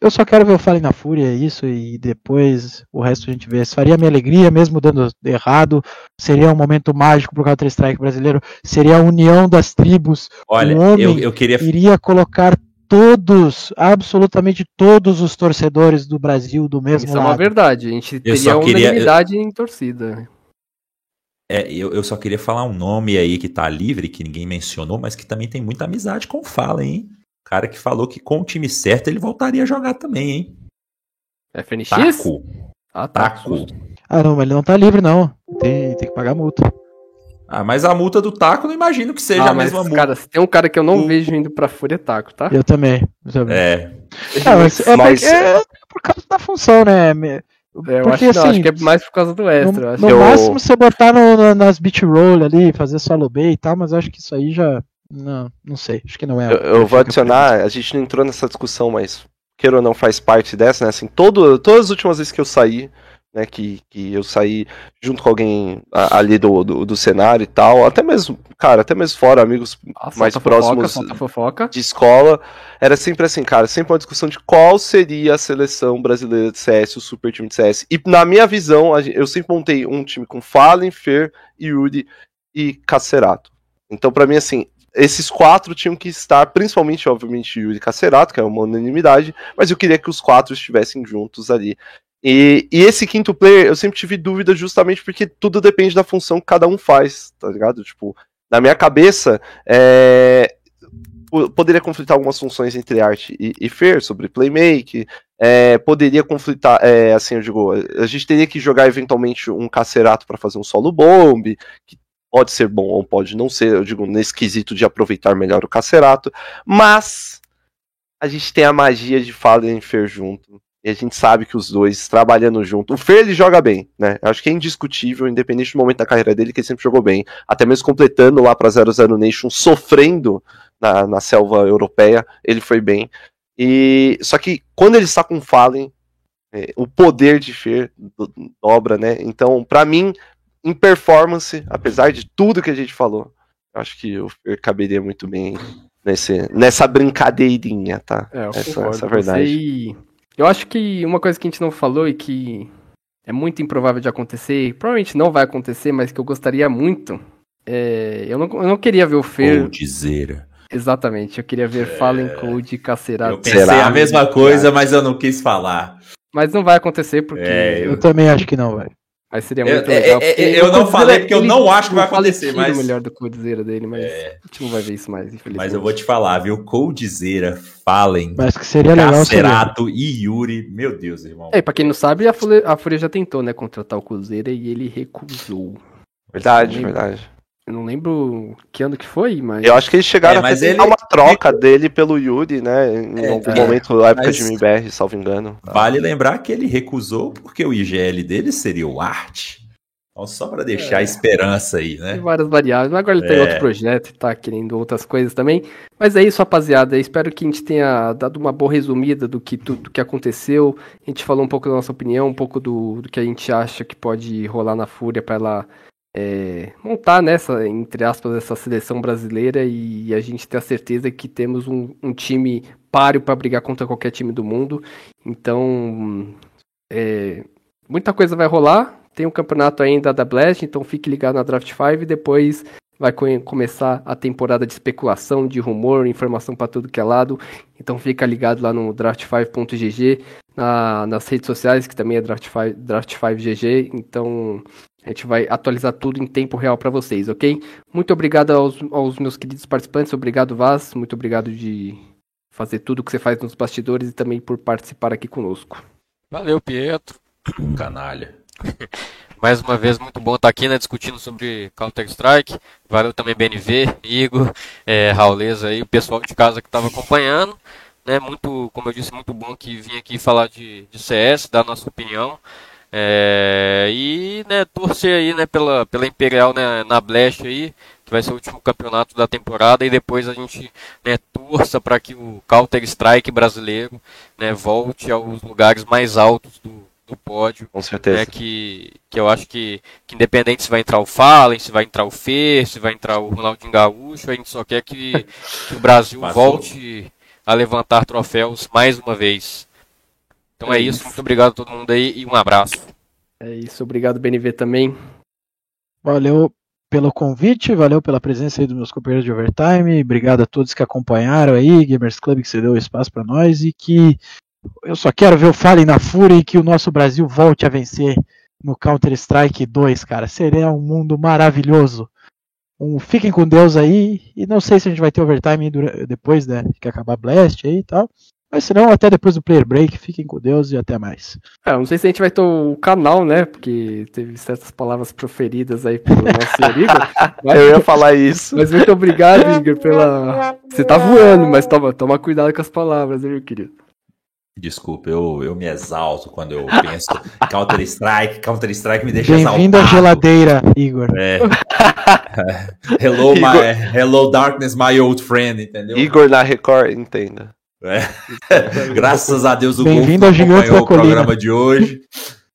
eu só quero ver o Fallen na Fúria, é isso, e depois o resto a gente vê. Isso faria minha alegria, mesmo dando errado. Seria um momento mágico pro Counter-Strike brasileiro. Seria a união das tribos. Olha, o homem eu, eu queria. iria colocar todos, absolutamente todos os torcedores do Brasil do mesmo Isso lado. é uma verdade. A gente teria uma queria... unanimidade em torcida. É, eu, eu só queria falar um nome aí que tá livre, que ninguém mencionou, mas que também tem muita amizade com o Fallen, hein? Cara que falou que com o time certo ele voltaria a jogar também, hein? FNX? Taco. Ah, tá. Taco. Ah, não, mas ele não tá livre, não. Tem, tem que pagar multa. Ah, mas a multa do taco não imagino que seja ah, a mesma multa. Cara, tem um cara que eu não vejo indo pra Fúria taco, tá? Eu também. Eu também. É. Ah, mas, é, mas... é, por causa da função, né? É, eu Porque, acho, não, acho que é mais por causa do extra. No, no eu... máximo você botar no, no, nas beat roll ali, fazer solo B e tal, mas eu acho que isso aí já. Não, não sei. Acho que não é. Eu, eu vou adicionar, a gente não entrou nessa discussão, mas queira ou não faz parte dessa, né? Assim, todo, todas as últimas vezes que eu saí, né, que, que eu saí junto com alguém ali do, do, do, cenário e tal, até mesmo, cara, até mesmo fora, amigos ah, mais próximos fofoca, fofoca. de escola, era sempre assim, cara, sempre uma discussão de qual seria a seleção brasileira de CS, o super time de CS. E na minha visão, eu sempre montei um time com Fallen, Fer, Yuri e Cacerato. Então, para mim, assim, esses quatro tinham que estar, principalmente, obviamente, Yuri Cacerato, que é uma unanimidade, mas eu queria que os quatro estivessem juntos ali. E, e, esse quinto player, eu sempre tive dúvida justamente porque tudo depende da função que cada um faz, tá ligado? Tipo, na minha cabeça, é, poderia conflitar algumas funções entre arte e, e Fer, sobre playmake, é, poderia conflitar, é, assim, eu digo, a gente teria que jogar eventualmente um cacerato para fazer um solo bomb, que pode ser bom ou pode não ser, eu digo, nesse quesito de aproveitar melhor o cacerato, mas a gente tem a magia de Fallen e Fer junto, e a gente sabe que os dois trabalhando junto. O Fer ele joga bem, né? Acho que é indiscutível, independente do momento da carreira dele, que ele sempre jogou bem. Até mesmo completando lá para 00 Nation, sofrendo na, na selva europeia, ele foi bem. E só que quando ele está com Fallen, é, o poder de Fer dobra, né? Então, para mim, em performance, apesar de tudo que a gente falou, acho que o Fer caberia muito bem nesse, nessa brincadeirinha, tá? É, essa, essa é a verdade. Você eu acho que uma coisa que a gente não falou e que é muito improvável de acontecer, provavelmente não vai acontecer, mas que eu gostaria muito, é... eu, não, eu não queria ver o Fer. dizer. Exatamente, eu queria ver é... Fallen Code Cacerado. Eu pensei Será? a mesma coisa, mas eu não quis falar. Mas não vai acontecer porque. É, eu... eu também acho que não vai. Mas seria muito eu, legal. É, é, eu não falei porque eu não acho que vai acontecer, mas. melhor do Coldzera dele, mas é. a gente não vai ver isso mais, infelizmente. Mas eu vou te falar, viu? Coldzera, Fallen, mas que seria legal Cacerato e Yuri. Meu Deus, irmão. É, pra quem não sabe, a Fúria, a Fúria já tentou, né, contratar o Coldzera e ele recusou. Verdade, verdade. Eu não lembro que ano que foi, mas. Eu acho que eles chegaram é, a ele... uma troca dele pelo Yuri, né? Em é, algum é, momento, na época mas... de MBR, salvo engano. Vale lembrar que ele recusou porque o IGL dele seria o Art. Então, só para deixar a é. esperança aí, né? Tem várias variáveis. Mas agora ele tem é. outro projeto e tá querendo outras coisas também. Mas é isso, rapaziada. espero que a gente tenha dado uma boa resumida do que tudo que aconteceu. A gente falou um pouco da nossa opinião, um pouco do, do que a gente acha que pode rolar na Fúria para ela é, montar nessa, entre aspas, essa seleção brasileira e a gente ter a certeza que temos um, um time páreo para brigar contra qualquer time do mundo. Então, é, muita coisa vai rolar. Tem um campeonato ainda da Blast, então fique ligado na Draft 5 e depois vai começar a temporada de especulação, de rumor, informação para tudo que é lado. Então fica ligado lá no draft5.gg, na, nas redes sociais, que também é draft5, draft5gg. Então a gente vai atualizar tudo em tempo real para vocês, ok? Muito obrigado aos, aos, meus queridos participantes, obrigado Vaz, muito obrigado de fazer tudo que você faz nos bastidores e também por participar aqui conosco. Valeu, Pietro. Canalha. Mais uma vez, muito bom estar aqui, né, discutindo sobre Counter-Strike. Valeu também, BNV, Igor, é, Rauleza aí, o pessoal de casa que estava acompanhando. Né, muito, como eu disse, muito bom que vim aqui falar de, de CS, dar nossa opinião. É, e né, torcer aí né, pela, pela Imperial né, na Blast aí, que vai ser o último campeonato da temporada, e depois a gente né, torça para que o Counter-Strike brasileiro né, volte aos lugares mais altos do, do pódio. Com certeza. Né, que, que eu acho que, que independente se vai entrar o Fallen, se vai entrar o Fê, se vai entrar o Ronaldinho Gaúcho, a gente só quer que, que o Brasil volte a levantar troféus mais uma vez. Então é, é isso. isso, muito obrigado a todo mundo aí e um abraço. É isso, obrigado BNV também. Valeu pelo convite, valeu pela presença aí dos meus companheiros de overtime, obrigado a todos que acompanharam aí, Gamers Club que cedeu espaço para nós e que eu só quero ver o Fallen na Fúria e que o nosso Brasil volte a vencer no Counter Strike 2, cara. Seria um mundo maravilhoso. Um, fiquem com Deus aí e não sei se a gente vai ter overtime depois né, que acabar Blast aí e tal. Mas se não, até depois do player break, fiquem com Deus e até mais. É, não sei se a gente vai ter o canal, né? Porque teve certas palavras proferidas aí pelo nosso Igor. Mas... Eu ia falar isso. Mas muito obrigado, Igor, pela. Você tá voando, mas toma, toma cuidado com as palavras, meu querido. Desculpa, eu, eu me exalto quando eu penso Counter-Strike. Counter-Strike me deixa exaltado. Bem-vindo à geladeira, Igor. É. hello, Igor. My, hello, darkness, my old friend, entendeu? Igor na Record, entenda. É. Graças a Deus o ao acompanhou o programa de hoje.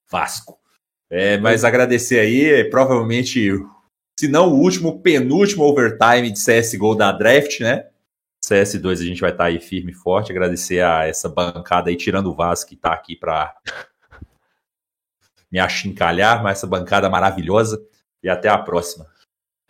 Vasco. É, mas agradecer aí, é, provavelmente, se não o último, penúltimo overtime de CSGO da draft, né? CS2 a gente vai estar tá aí firme e forte. Agradecer a essa bancada aí, tirando o Vasco que está aqui para me achincalhar, mas essa bancada maravilhosa. E até a próxima.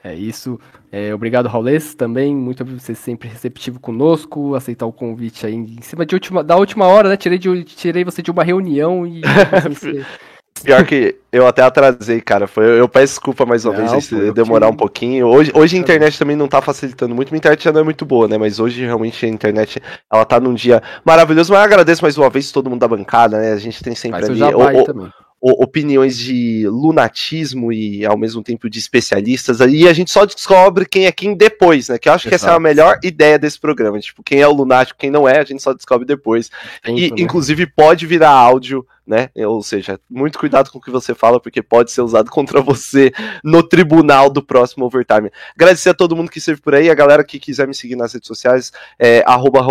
É isso. É, obrigado, Raulês, também. Muito obrigado por ser sempre receptivo conosco, aceitar o convite aí em cima de última, da última hora, né? Tirei, de, tirei você de uma reunião e. Pior que eu até atrasei, cara. Foi, eu peço desculpa mais uma não, vez se demorar um pouquinho. Hoje, hoje a internet também não tá facilitando muito. Minha internet já não é muito boa, né? Mas hoje realmente a internet ela tá num dia maravilhoso. Mas eu agradeço mais uma vez todo mundo da bancada, né? A gente tem sempre Faz ali. O, o, opiniões de lunatismo e ao mesmo tempo de especialistas, e a gente só descobre quem é quem depois, né? Que eu acho Exato. que essa é a melhor ideia desse programa. Tipo, quem é o lunático, quem não é, a gente só descobre depois. e, né? inclusive, pode virar áudio, né? Ou seja, muito cuidado com o que você fala, porque pode ser usado contra você no tribunal do próximo overtime. Agradecer a todo mundo que esteve por aí, a galera que quiser me seguir nas redes sociais, é arroba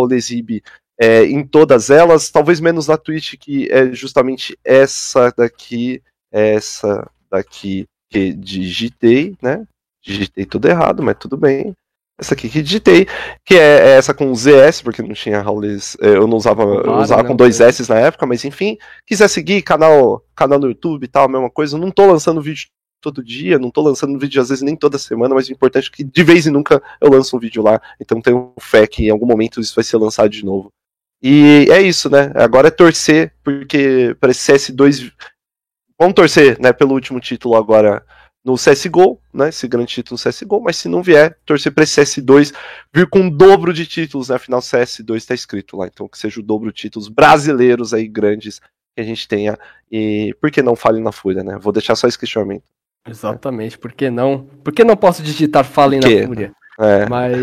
é, em todas elas, talvez menos na Twitch, que é justamente essa daqui, essa daqui que digitei, né? Digitei tudo errado, mas tudo bem. Essa aqui que digitei, que é, é essa com ZS, porque não tinha Raules, é, eu não usava, eu usava né, com dois S na época, mas enfim, quiser seguir, canal, canal no YouTube e tal, mesma coisa, não tô lançando vídeo todo dia, não tô lançando vídeo às vezes nem toda semana, mas o importante é que de vez em nunca eu lanço um vídeo lá, então tenho fé que em algum momento isso vai ser lançado de novo. E é isso, né? Agora é torcer, porque para esse CS2. Vamos torcer, né, pelo último título agora no CSGO, né? Esse grande título no CSGO, mas se não vier, torcer para esse CS2 vir com um dobro de títulos, né? Afinal, CS2 está escrito lá, então que seja o dobro de títulos brasileiros aí grandes que a gente tenha. E por que não fale na Fúria, né? Vou deixar só esse questionamento. Exatamente, por que não? Por que não posso digitar Falem na Fúria? É. Mas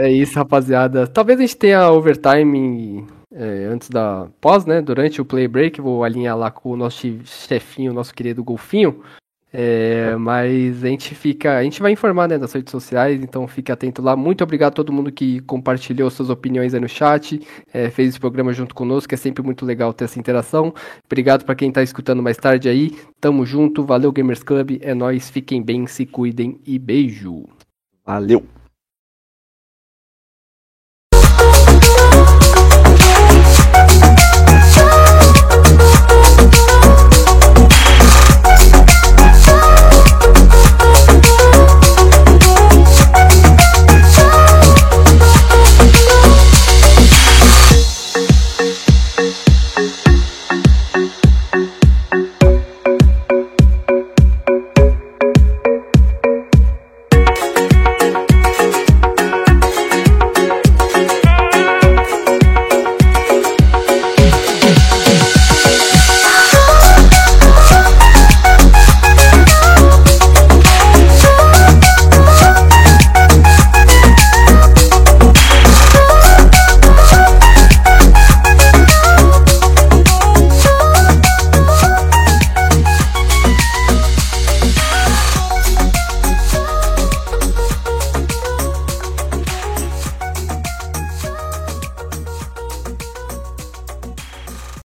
é isso, rapaziada. Talvez a gente tenha overtime é, antes da pós, né? Durante o play break, vou alinhar lá com o nosso chefinho, nosso querido Golfinho. É, mas a gente fica, a gente vai informar né, nas redes sociais, então fique atento lá. Muito obrigado a todo mundo que compartilhou suas opiniões aí no chat, é, fez esse programa junto conosco, é sempre muito legal ter essa interação. Obrigado para quem está escutando mais tarde aí. Tamo junto, valeu Gamers Club, é nós, fiquem bem, se cuidem e beijo. Valeu!